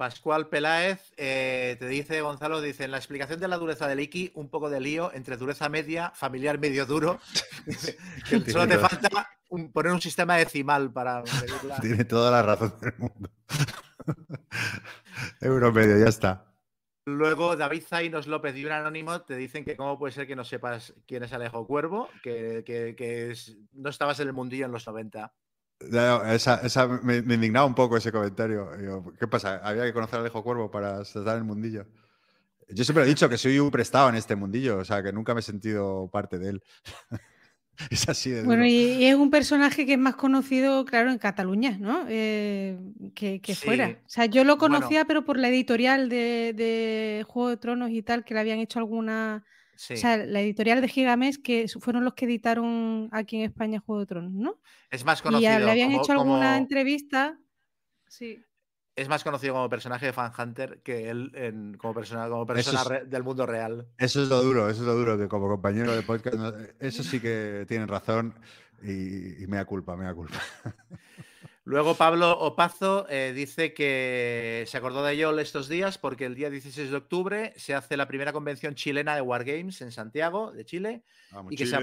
Pascual Peláez eh, te dice, Gonzalo, dice, en la explicación de la dureza del Iki, un poco de lío entre dureza media, familiar medio duro. solo te falta poner un sistema decimal para medirla. Tiene toda la razón del mundo. Euro medio, ya está. Luego David Zainos López y un anónimo te dicen que cómo puede ser que no sepas quién es Alejo Cuervo, que, no estabas en el mundillo en los 90. Me, indignaba un poco ese comentario. ¿Qué pasa? ¿Había que conocer a Alejo Cuervo para estar en el mundillo? Yo siempre he dicho que soy un prestado en este mundillo, o sea, que nunca me he sentido parte de él. es así de Bueno, y, es un personaje que es más conocido, claro, en Cataluña, ¿no? Eh, que, fuera. O sea, yo lo conocía, pero por la editorial de, Juego de Tronos y tal, que le habían hecho alguna. O sea, la editorial de Gigames, que fueron los que editaron aquí en España Juego de Tronos, ¿no? Es más conocido. Y le habían hecho alguna entrevista. Sí es más conocido como personaje de Fan Hunter que él como persona, como persona del mundo real. Eso es lo duro, eso es lo duro, que como compañero de podcast, eso sí que tienen razón y, me da culpa, me da culpa. Luego Pablo Opazo eh, dice que se acordó de Yol estos días porque el día 16 de octubre se hace la primera convención chilena de Wargames en Santiago, de Chile, y que se,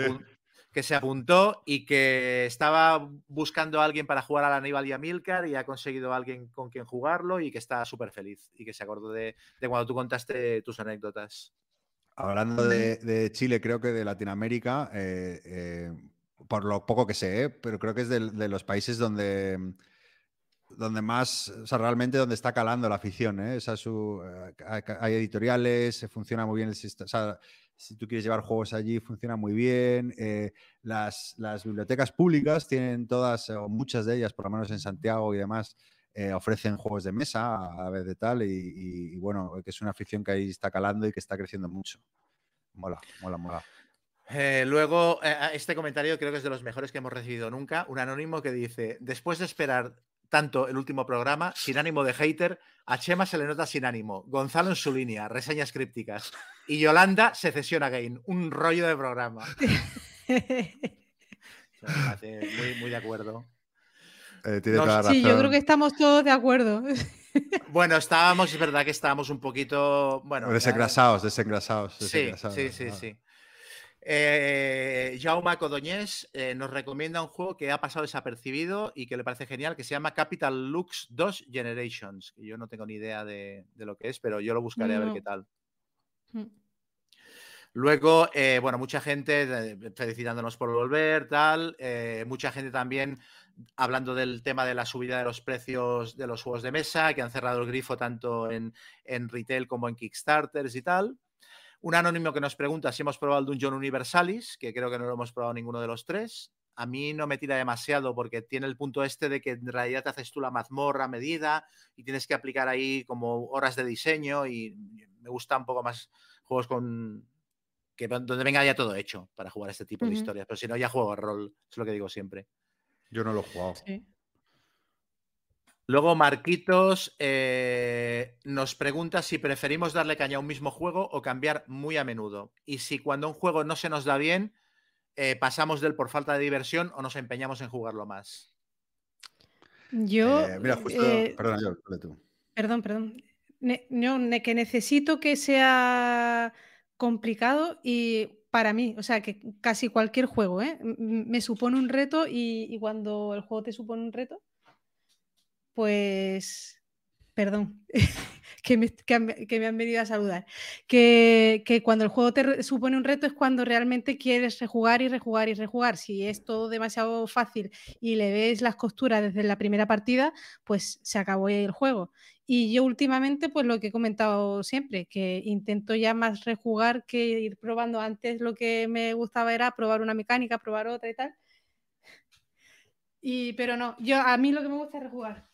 que se apuntó y que estaba buscando a alguien para jugar a la Aníbal y a Milcar y ha conseguido a alguien con quien jugarlo y que está súper feliz y que se acordó de, cuando tú contaste tus anécdotas. Hablando de, Chile, creo que de Latinoamérica, eh, eh, por lo poco que sé, ¿eh? pero creo que es de, los países donde donde más, o sea, realmente donde está calando la afición, ¿eh? su, hay editoriales, funciona muy bien el sistema, si tú quieres llevar juegos allí, funciona muy bien. Eh, las, bibliotecas públicas tienen todas, o muchas de ellas, por lo menos en Santiago y demás, eh, ofrecen juegos de mesa a, vez de tal. Y, bueno, que es una afición que ahí está calando y que está creciendo mucho. Mola, mola, mola. Eh, luego, este comentario creo que es de los mejores que hemos recibido nunca. Un anónimo que dice: Después de esperar tanto el último programa, sin ánimo de hater, a Chema se le nota sin ánimo, Gonzalo en su línea, reseñas crípticas, y Yolanda se cesiona Gain, un rollo de programa. muy, muy de acuerdo. Eh, tiene toda sí, yo creo que estamos todos de acuerdo. Bueno, estábamos, es verdad que estábamos un poquito. Bueno, desengrasados, desengrasados. Sí, sí, sí, sí. Eh, Jaume Codoñés eh, nos recomienda un juego que ha pasado desapercibido y que le parece genial, que se llama Capital Lux 2 Generations. Que yo no tengo ni idea de, lo que es, pero yo lo buscaré a ver qué tal. Mm. Luego, eh, bueno, mucha gente eh, felicitándonos por volver, tal. mucha gente también hablando del tema de la subida de los precios de los juegos de mesa, que han cerrado el grifo tanto en, en retail como en Kickstarters y tal. Un anónimo que nos pregunta si hemos probado el Dungeon Universalis, que creo que no lo hemos probado ninguno de los tres. a mí no me tira demasiado porque tiene el punto este de que en realidad te haces tú la mazmorra a medida y tienes que aplicar ahí como horas de diseño y me gusta un poco más juegos con que donde venga ya todo hecho para jugar este tipo de historias. Pero si no, ya juego rol, es lo que digo siempre. Yo no lo he jugado. Luego Marquitos eh, nos pregunta si preferimos darle caña a un mismo juego o cambiar muy a menudo. Y si cuando un juego no se nos da bien, eh, pasamos del por falta de diversión o nos empeñamos en jugarlo más. Yo. Eh, mira, justo. perdón, yo, tú. Perdón, perdón. yo que necesito que sea complicado y para mí, o sea, que casi cualquier juego ¿eh? me supone un reto y, cuando el juego te supone un reto, pues, perdón, que, me, han venido a saludar, que, cuando el juego te supone un reto es cuando realmente quieres rejugar y rejugar y rejugar. Si es todo demasiado fácil y le ves las costuras desde la primera partida, pues se acabó el juego. Y yo últimamente, pues lo que he comentado siempre, que intento ya más rejugar que ir probando. Antes lo que me gustaba era probar una mecánica, probar otra y tal. Y, pero no, yo a mí lo que me gusta es rejugar.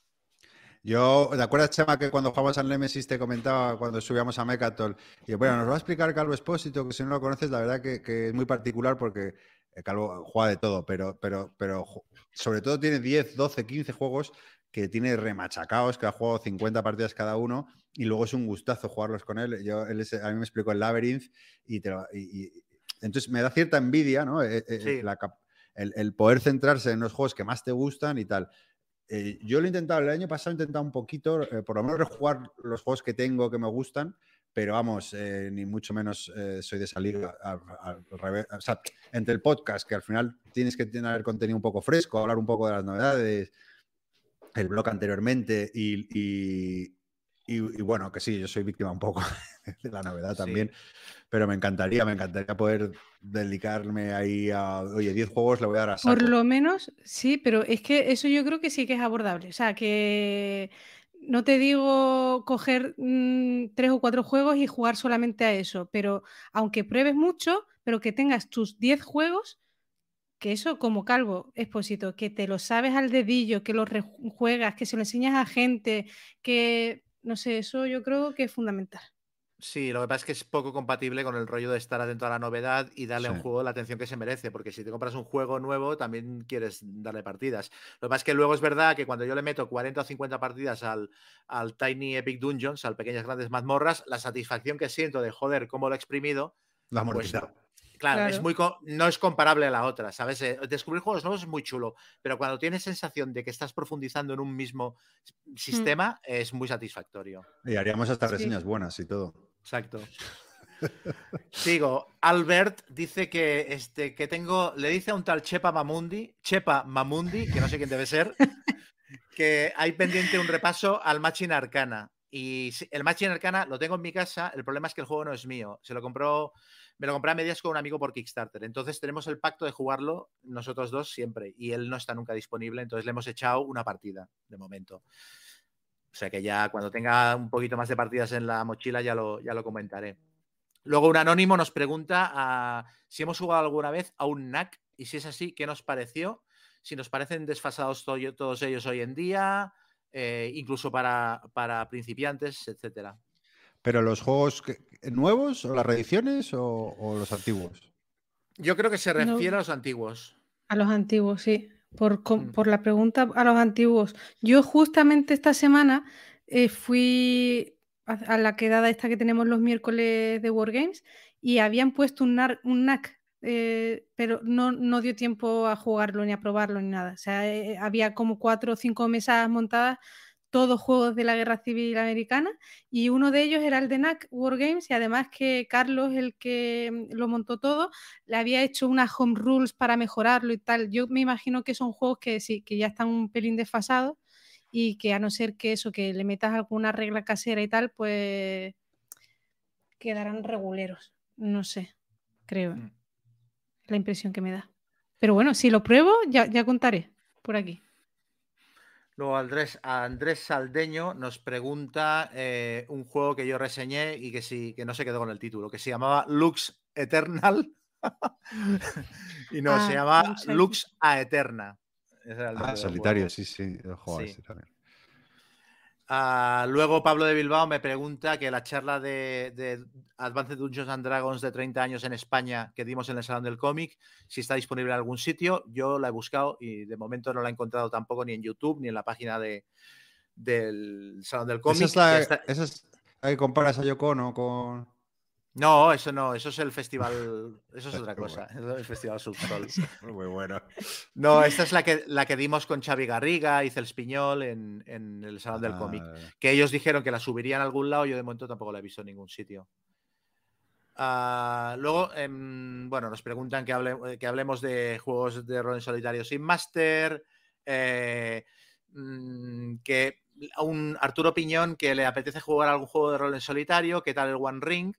Yo, ¿te acuerdas, Chema, que cuando jugamos al Nemesis te comentaba cuando subíamos a Mecatol? Y bueno, nos va a explicar Calvo Espósito, que si no lo conoces, la verdad que, que es muy particular porque eh, Calvo juega de todo, pero, pero, pero sobre todo tiene 10, 12, 15 juegos que tiene remachacados, que ha jugado 50 partidas cada uno y luego es un gustazo jugarlos con él. Yo, él a mí me explicó el Labyrinth y, entonces me da cierta envidia, ¿no? Eh, eh, el, poder centrarse en los juegos que más te gustan y tal. Eh, yo lo he intentado, el año pasado he intentado un poquito, por lo menos rejugar los juegos que tengo que me gustan, pero vamos, ni mucho menos soy de salir al revés. Entre el podcast, que al final tienes que tener contenido un poco fresco, hablar un poco de las novedades, el blog anteriormente y, bueno, que sí, yo soy víctima un poco de la novedad también, pero me encantaría, me encantaría poder dedicarme ahí a, oye, 10 juegos le voy a dar a Por lo menos, sí, pero es que eso yo creo que sí que es abordable, o sea, que no te digo coger mm, tres o cuatro juegos y jugar solamente a eso, pero aunque pruebes mucho, pero que tengas tus 10 juegos que eso como calvo, expósito, que te lo sabes al dedillo, que lo juegas, que se lo enseñas a gente, que no sé, eso yo creo que es fundamental. Sí, lo que pasa es que es poco compatible con el rollo de estar atento a la novedad y darle a un juego la atención que se merece, porque si te compras un juego nuevo también quieres darle partidas. Lo que pasa es que luego es verdad que cuando yo le meto 40 o 50 partidas al, al Tiny Epic Dungeons, al Pequeñas Grandes Mazmorras, la satisfacción que siento de joder cómo lo he exprimido, la pues, Claro, Es muy no es comparable a la otra, ¿sabes? Eh, descubrir juegos nuevos es muy chulo, pero cuando tienes sensación de que estás profundizando en un mismo mm. sistema, es muy satisfactorio. Y haríamos hasta reseñas buenas y todo. Exacto. Sigo. Albert dice que, este, que tengo, le dice a un tal Chepa Mamundi, Chepa Mamundi, que no sé quién debe ser, que hay pendiente un repaso al Machin Arcana. Y el Machin Arcana lo tengo en mi casa, el problema es que el juego no es mío. Se lo compró me lo compré a medias con un amigo por Kickstarter. Entonces tenemos el pacto de jugarlo nosotros dos siempre y él no está nunca disponible, entonces le hemos echado una partida de momento. O sea que ya cuando tenga un poquito más de partidas en la mochila ya lo, ya lo comentaré. Luego un anónimo nos pregunta a, si hemos jugado alguna vez a un NAC y si es así, ¿qué nos pareció? Si nos parecen desfasados todos ellos hoy en día, eh, incluso para, para principiantes, etcétera. ¿Pero los juegos nuevos o las reediciones o, los antiguos? Yo creo que se refiere a los antiguos. A los antiguos, sí. Por, mm. por, la pregunta a los antiguos. Yo justamente esta semana eh, fui a, la quedada esta que tenemos los miércoles de Wargames y habían puesto un, un NAC, eh, pero no, no, dio tiempo a jugarlo ni a probarlo ni nada. O sea, eh, había como cuatro o cinco mesas montadas todos juegos de la Guerra Civil Americana y uno de ellos era el de NAC Wargames y además que Carlos, el que mm, lo montó todo, le había hecho unas home rules para mejorarlo y tal. Yo me imagino que son juegos que sí, que ya están un pelín desfasados y que a no ser que eso, que le metas alguna regla casera y tal, pues quedarán reguleros. No sé, creo. Mm. La impresión que me da. Pero bueno, si lo pruebo, ya, ya contaré por aquí. Luego Andrés, Andrés Saldeño nos pregunta eh, un juego que yo reseñé y que sí, que no se quedó con el título, que se llamaba Lux Eternal. y no, se Ah, llama Lux a- Eterna. Era el Ah, solitario, juego. sí, sí. jugado a Sí. ese también. Ah, luego Pablo de Bilbao me pregunta que la charla de, de Advanced Dungeons and Dragons de 30 años en España que dimos en el Salón del Cómic, si está disponible en algún sitio. Yo la he buscado y de momento no la he encontrado tampoco ni en YouTube ni en la página de, del Salón del Cómic. Esa es la, esa es la que comparas a Yoko con. No, eso no, eso es el festival, eso es otra cosa, el festival Subsol. Muy bueno. No, esta es la que, la que dimos con Xavi Garriga y Cels Piñol en, en el Salón del Cómic. Ah, que ellos dijeron que la subirían a algún lado, yo de momento tampoco la he visto en ningún sitio. Ah, luego, em, bueno, nos preguntan que, hable- que hablemos de juegos de rol en solitario sin máster, eh, mm, que a un Arturo Piñón que le apetece jugar algún juego de rol en solitario, qué tal el One Ring,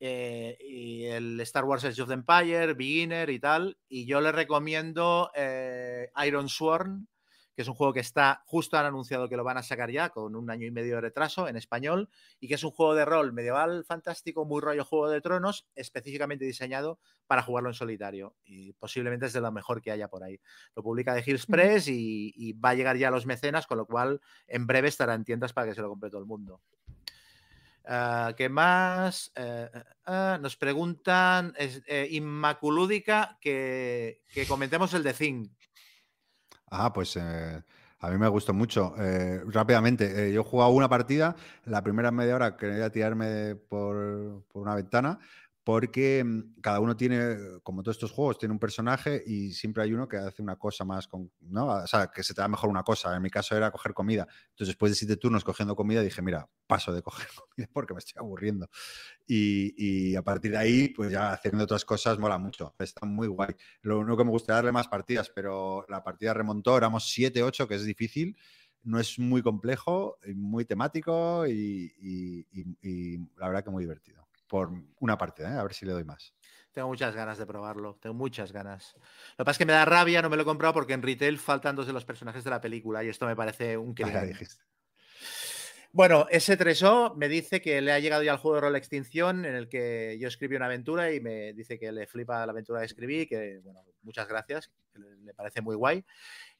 eh, y el Star Wars Age of the Empire, Beginner y tal, y yo le recomiendo eh, Iron Sworn, que es un juego que está, justo han anunciado que lo van a sacar ya con un año y medio de retraso en español, y que es un juego de rol medieval fantástico, muy rollo Juego de Tronos, específicamente diseñado para jugarlo en solitario, y posiblemente es de lo mejor que haya por ahí. Lo publica de Hills Press y, y va a llegar ya a los mecenas, con lo cual en breve estará en tiendas para que se lo compre todo el mundo. Ah, ¿Qué más? Eh, eh, ah, nos preguntan, es, eh, Inmaculúdica, que, que comentemos el de Thing. Ah, pues a mí me gustó mucho. Rápidamente, yo he jugado una partida, la primera media hora quería tirarme por, por una ventana, porque mm, cada uno tiene, como todos estos juegos, tiene un personaje y siempre hay uno que hace una cosa más, con, ¿no? O sea, que se te da mejor una cosa. En mi caso era coger comida. Entonces, después de siete turnos cogiendo comida, dije, mira, paso de coger comida porque me estoy aburriendo. Y, y a partir de ahí, pues ya haciendo otras cosas mola mucho. Está muy guay. Lo único que me gustaría darle más partidas, pero la partida remontó, éramos 7, 8, que es difícil. No es muy complejo, muy temático y, y- y- y la verdad que muy divertido. Por una partida, ¿eh? a ver si le doy más. Tengo muchas ganas de probarlo, tengo muchas ganas. Lo que pasa es que me da rabia, no me lo he comprado porque en retail faltan dos de los personajes de la película y esto me parece un crimen. Bueno, S3O me dice que le ha llegado ya el juego de rol Extinción, en el que yo escribí una aventura y me dice que le flipa la aventura que escribí, que, bueno, muchas gracias, que le, parece muy guay.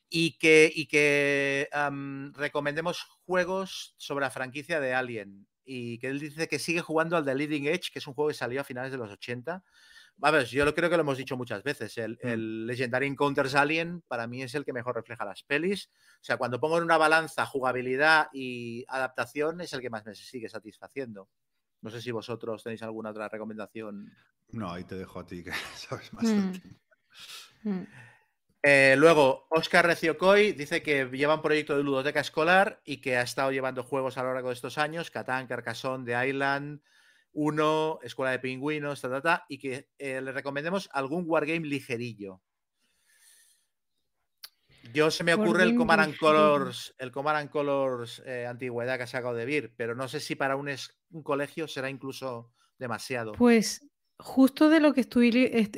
Y que, y que am, recomendemos juegos sobre la franquicia de Alien. Y que él dice que sigue jugando al The Leading Edge, que es un juego que salió a finales de los 80. A ver, yo lo creo que lo hemos dicho muchas veces. El, Mm. el Legendary Encounters Alien para mí es el que mejor refleja las pelis. O sea, cuando pongo en una balanza jugabilidad y adaptación, es el que más me sigue satisfaciendo. No sé si vosotros tenéis alguna otra recomendación. No, ahí te dejo a ti, que sabes más del Mm. Eh, luego, Oscar Reciocoy dice que lleva un proyecto de ludoteca escolar y que ha estado llevando juegos a lo largo de estos años, Catán, Carcassonne, The Island, Uno, Escuela de Pingüinos, ta, ta, ta, y que eh, le recomendemos algún wargame ligerillo. Yo se me ocurre el Command and. Colors, el Command and Colors eh, antigüedad que ha sacado de Vir, pero no sé si para un, es- un colegio será incluso demasiado. Pues justo de lo que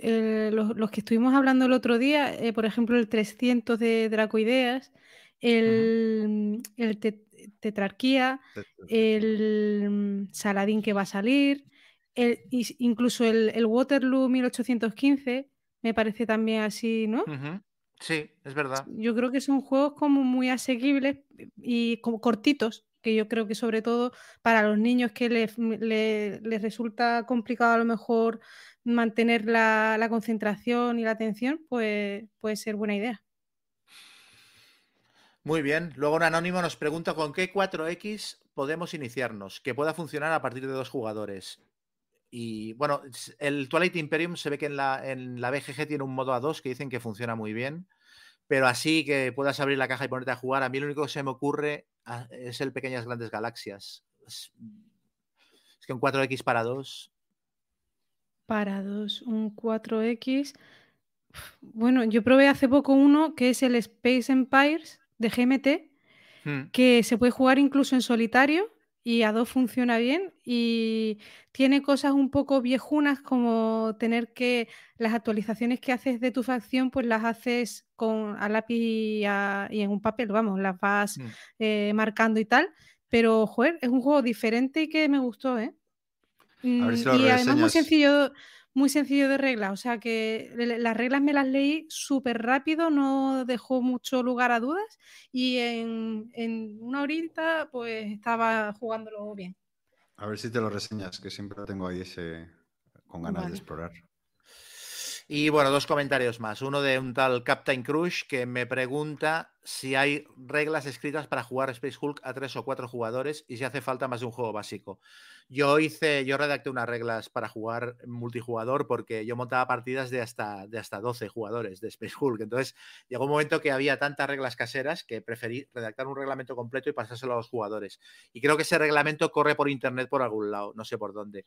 eh, los, los que estuvimos hablando el otro día, eh, por ejemplo, el 300 de Dracoideas, el, el te- Tetrarquía, el Saladín que va a salir, el- incluso el, el Waterloo 1815, me parece también así, ¿no? Sí, es verdad. Yo creo que son juegos como muy asequibles y como cortitos, que yo creo que sobre todo para los niños que les, le- les resulta complicado a lo mejor mantener la, la concentración y la atención, pues puede ser buena idea. Muy bien. Luego un anónimo nos pregunta con qué 4X podemos iniciarnos, que pueda funcionar a partir de dos jugadores. Y bueno, el Twilight Imperium se ve que en la, en la BGG tiene un modo A2 que dicen que funciona muy bien, pero así que puedas abrir la caja y ponerte a jugar, a mí lo único que se me ocurre ah, es el Pequeñas Grandes Galaxias. Es, es que un 4X para dos. Para dos, un 4X. Bueno, yo probé hace poco uno que es el Space Empires de GMT. Hmm. que se puede jugar incluso en solitario y a dos funciona bien y tiene cosas un poco viejunas como tener que las actualizaciones que haces de tu facción pues las haces con a lápiz y, a- y en un papel, vamos, las vas Hmm. eh, marcando y tal, pero joder, es un juego diferente y que me gustó, ¿eh? A ver Mm, si lo y además muy sencillo, muy sencillo de reglas, o sea que las reglas me las leí súper rápido, no dejó mucho lugar a dudas y en, una horita pues estaba jugándolo bien. A ver si te lo reseñas, que siempre lo tengo ahí ese con ganas de explorar. Y bueno, dos comentarios más. Uno de un tal Captain Crush que me pregunta si hay reglas escritas para jugar Space Hulk a tres o cuatro jugadores y si hace falta más de un juego básico. Yo hice, yo redacté unas reglas para jugar multijugador porque yo montaba partidas de hasta, de hasta 12 jugadores de Space Hulk. Entonces llegó un momento que había tantas reglas caseras que preferí redactar un reglamento completo y pasárselo a los jugadores. Y creo que ese reglamento corre por internet por algún lado, no sé por dónde.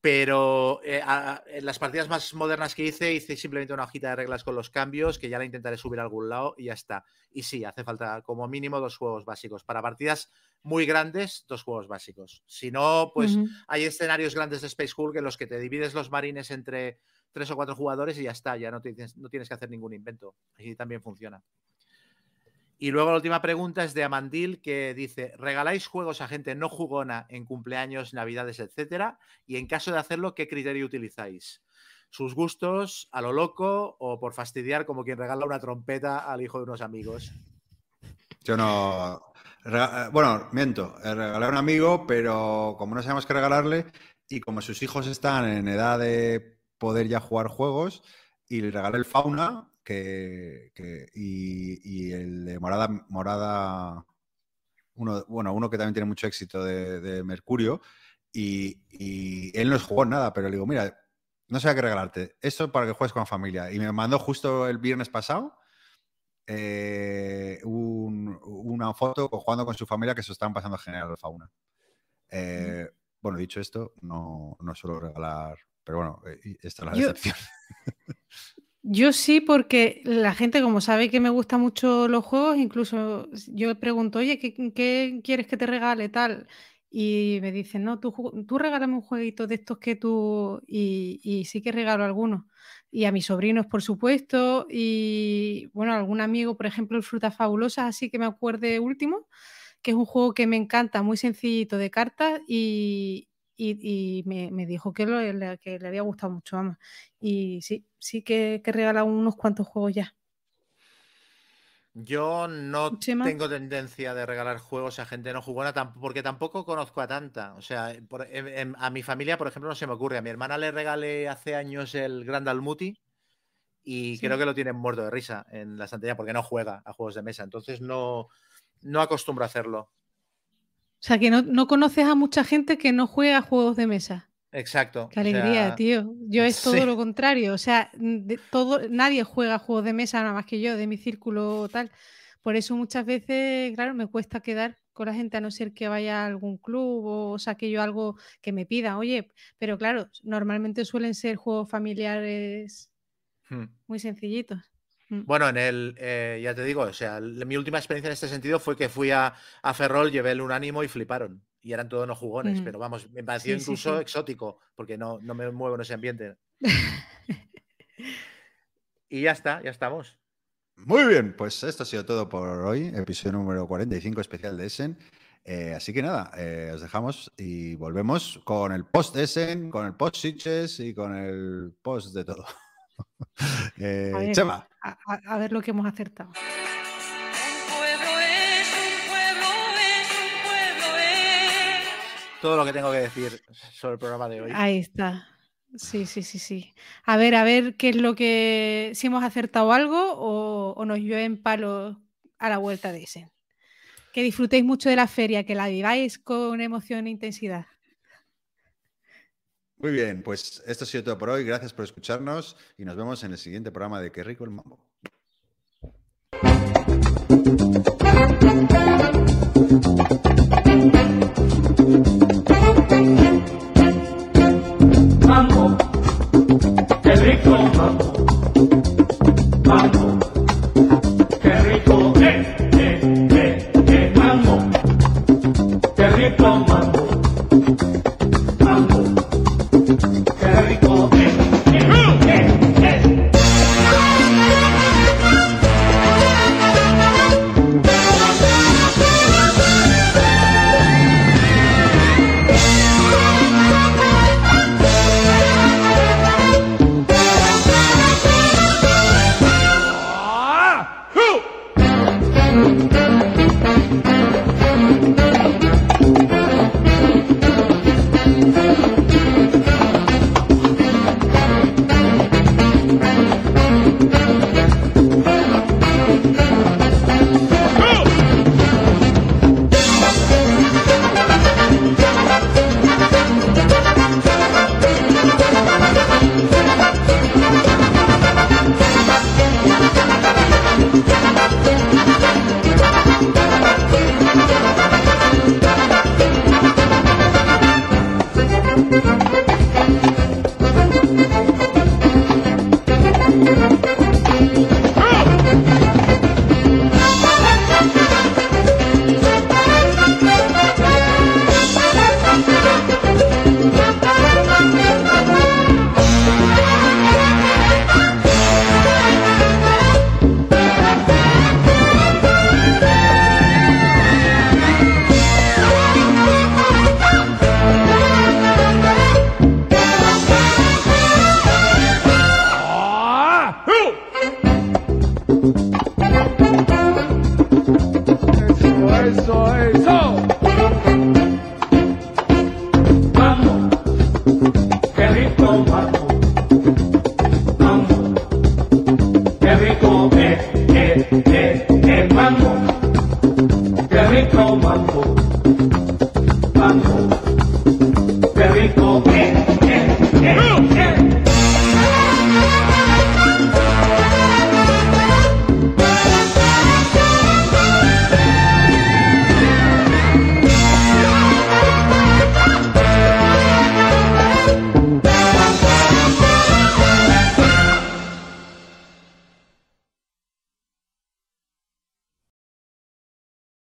Pero eh, en las partidas más modernas que hice, hice simplemente una hojita de reglas con los cambios, que ya la intentaré subir a algún lado y ya está. Y sí, hace falta como mínimo dos juegos básicos. Para partidas muy grandes, dos juegos básicos. Si no, pues hay escenarios grandes de Space Hulk en los que te divides los marines entre tres o cuatro jugadores y ya está, ya no tienes, no tienes que hacer ningún invento. Así también funciona. Y luego la última pregunta es de Amandil que dice, ¿regaláis juegos a gente no jugona en cumpleaños, navidades, etcétera? Y en caso de hacerlo, ¿qué criterio utilizáis? ¿Sus gustos a lo loco o por fastidiar como quien regala una trompeta al hijo de unos amigos? Yo no... Bueno, miento, eh, regalé a un amigo, pero como no sabemos qué regalarle y como sus hijos están en edad de poder ya jugar juegos, y le regalé el Fauna, que, y, el de Morada, Morada uno, bueno, uno que también tiene mucho éxito de, Mercurio, y, él no jugó nada, pero le digo, mira, no sé a qué regalarte, esto para que juegues con la familia. Y me mandó justo el viernes pasado eh, una foto jugando con su familia que se estaban pasando genial al fauna. Eh, bueno, dicho esto, no, no suelo regalar, pero bueno, eh, esta es la decepción. Yo sí, porque la gente, como sabe que me gustan mucho los juegos, incluso yo pregunto, oye, ¿qué, quieres que te regale tal? Y me dicen, no, tú, tú regálame un jueguito de estos que tú. Y, sí que regalo algunos. Y a mis sobrinos, por supuesto. Y bueno, algún amigo, por ejemplo, el Frutas Fabulosas, así que me acuerde último, que es un juego que me encanta, muy sencillito de cartas. Y, y, me, dijo que, que le había gustado mucho, vamos. Y sí, sí que, que regala unos cuantos juegos ya. Yo no tengo tendencia de regalar juegos a gente no jugona porque tampoco conozco a tanta. O sea, a mi familia, por ejemplo, no se me ocurre. A mi hermana le regalé hace años el Grand Almuti y creo que lo tienen muerto de risa en la estantería porque no juega a juegos de mesa. Entonces no, no acostumbro a hacerlo. O sea, que no, conoces a mucha gente que no juega a juegos de mesa. Exacto. Qué alegría, tío. Yo es todo lo contrario. O sea, todo, nadie juega juegos de mesa nada más que yo, de mi círculo tal. Por eso muchas veces, claro, me cuesta quedar con la gente a no ser que vaya a algún club o saque yo algo que me pida. Oye, pero claro, normalmente suelen ser juegos familiares hmm. muy sencillitos. Mm. Bueno, en el, eh, ya te digo, o sea, mi última experiencia en este sentido fue que fui a, a Ferrol, llevé el unánimo y fliparon. Y eran todos no jugones, mm. pero vamos, me pareció incluso exótico, porque no, no me muevo en ese ambiente. y ya está, ya estamos. Muy bien, pues esto ha sido todo por hoy, episodio número 45 especial de Essen. Eh, así que nada, eh, os dejamos y volvemos con el post Essen, con el post Sitches y con el post de todo. eh, a, ver, Chema. A, a, ver lo que hemos acertado. Todo lo que tengo que decir sobre el programa de hoy. Ahí está. Sí, sí, sí, sí. A ver, a ver qué es lo que. Si hemos acertado algo o, o nos llueven palos a la vuelta de ese. Que disfrutéis mucho de la feria, que la viváis con emoción e intensidad. Muy bien, pues esto ha sido todo por hoy. Gracias por escucharnos y nos vemos en el siguiente programa de Qué rico el mambo. Mambo, qué rico mambo. Mambo,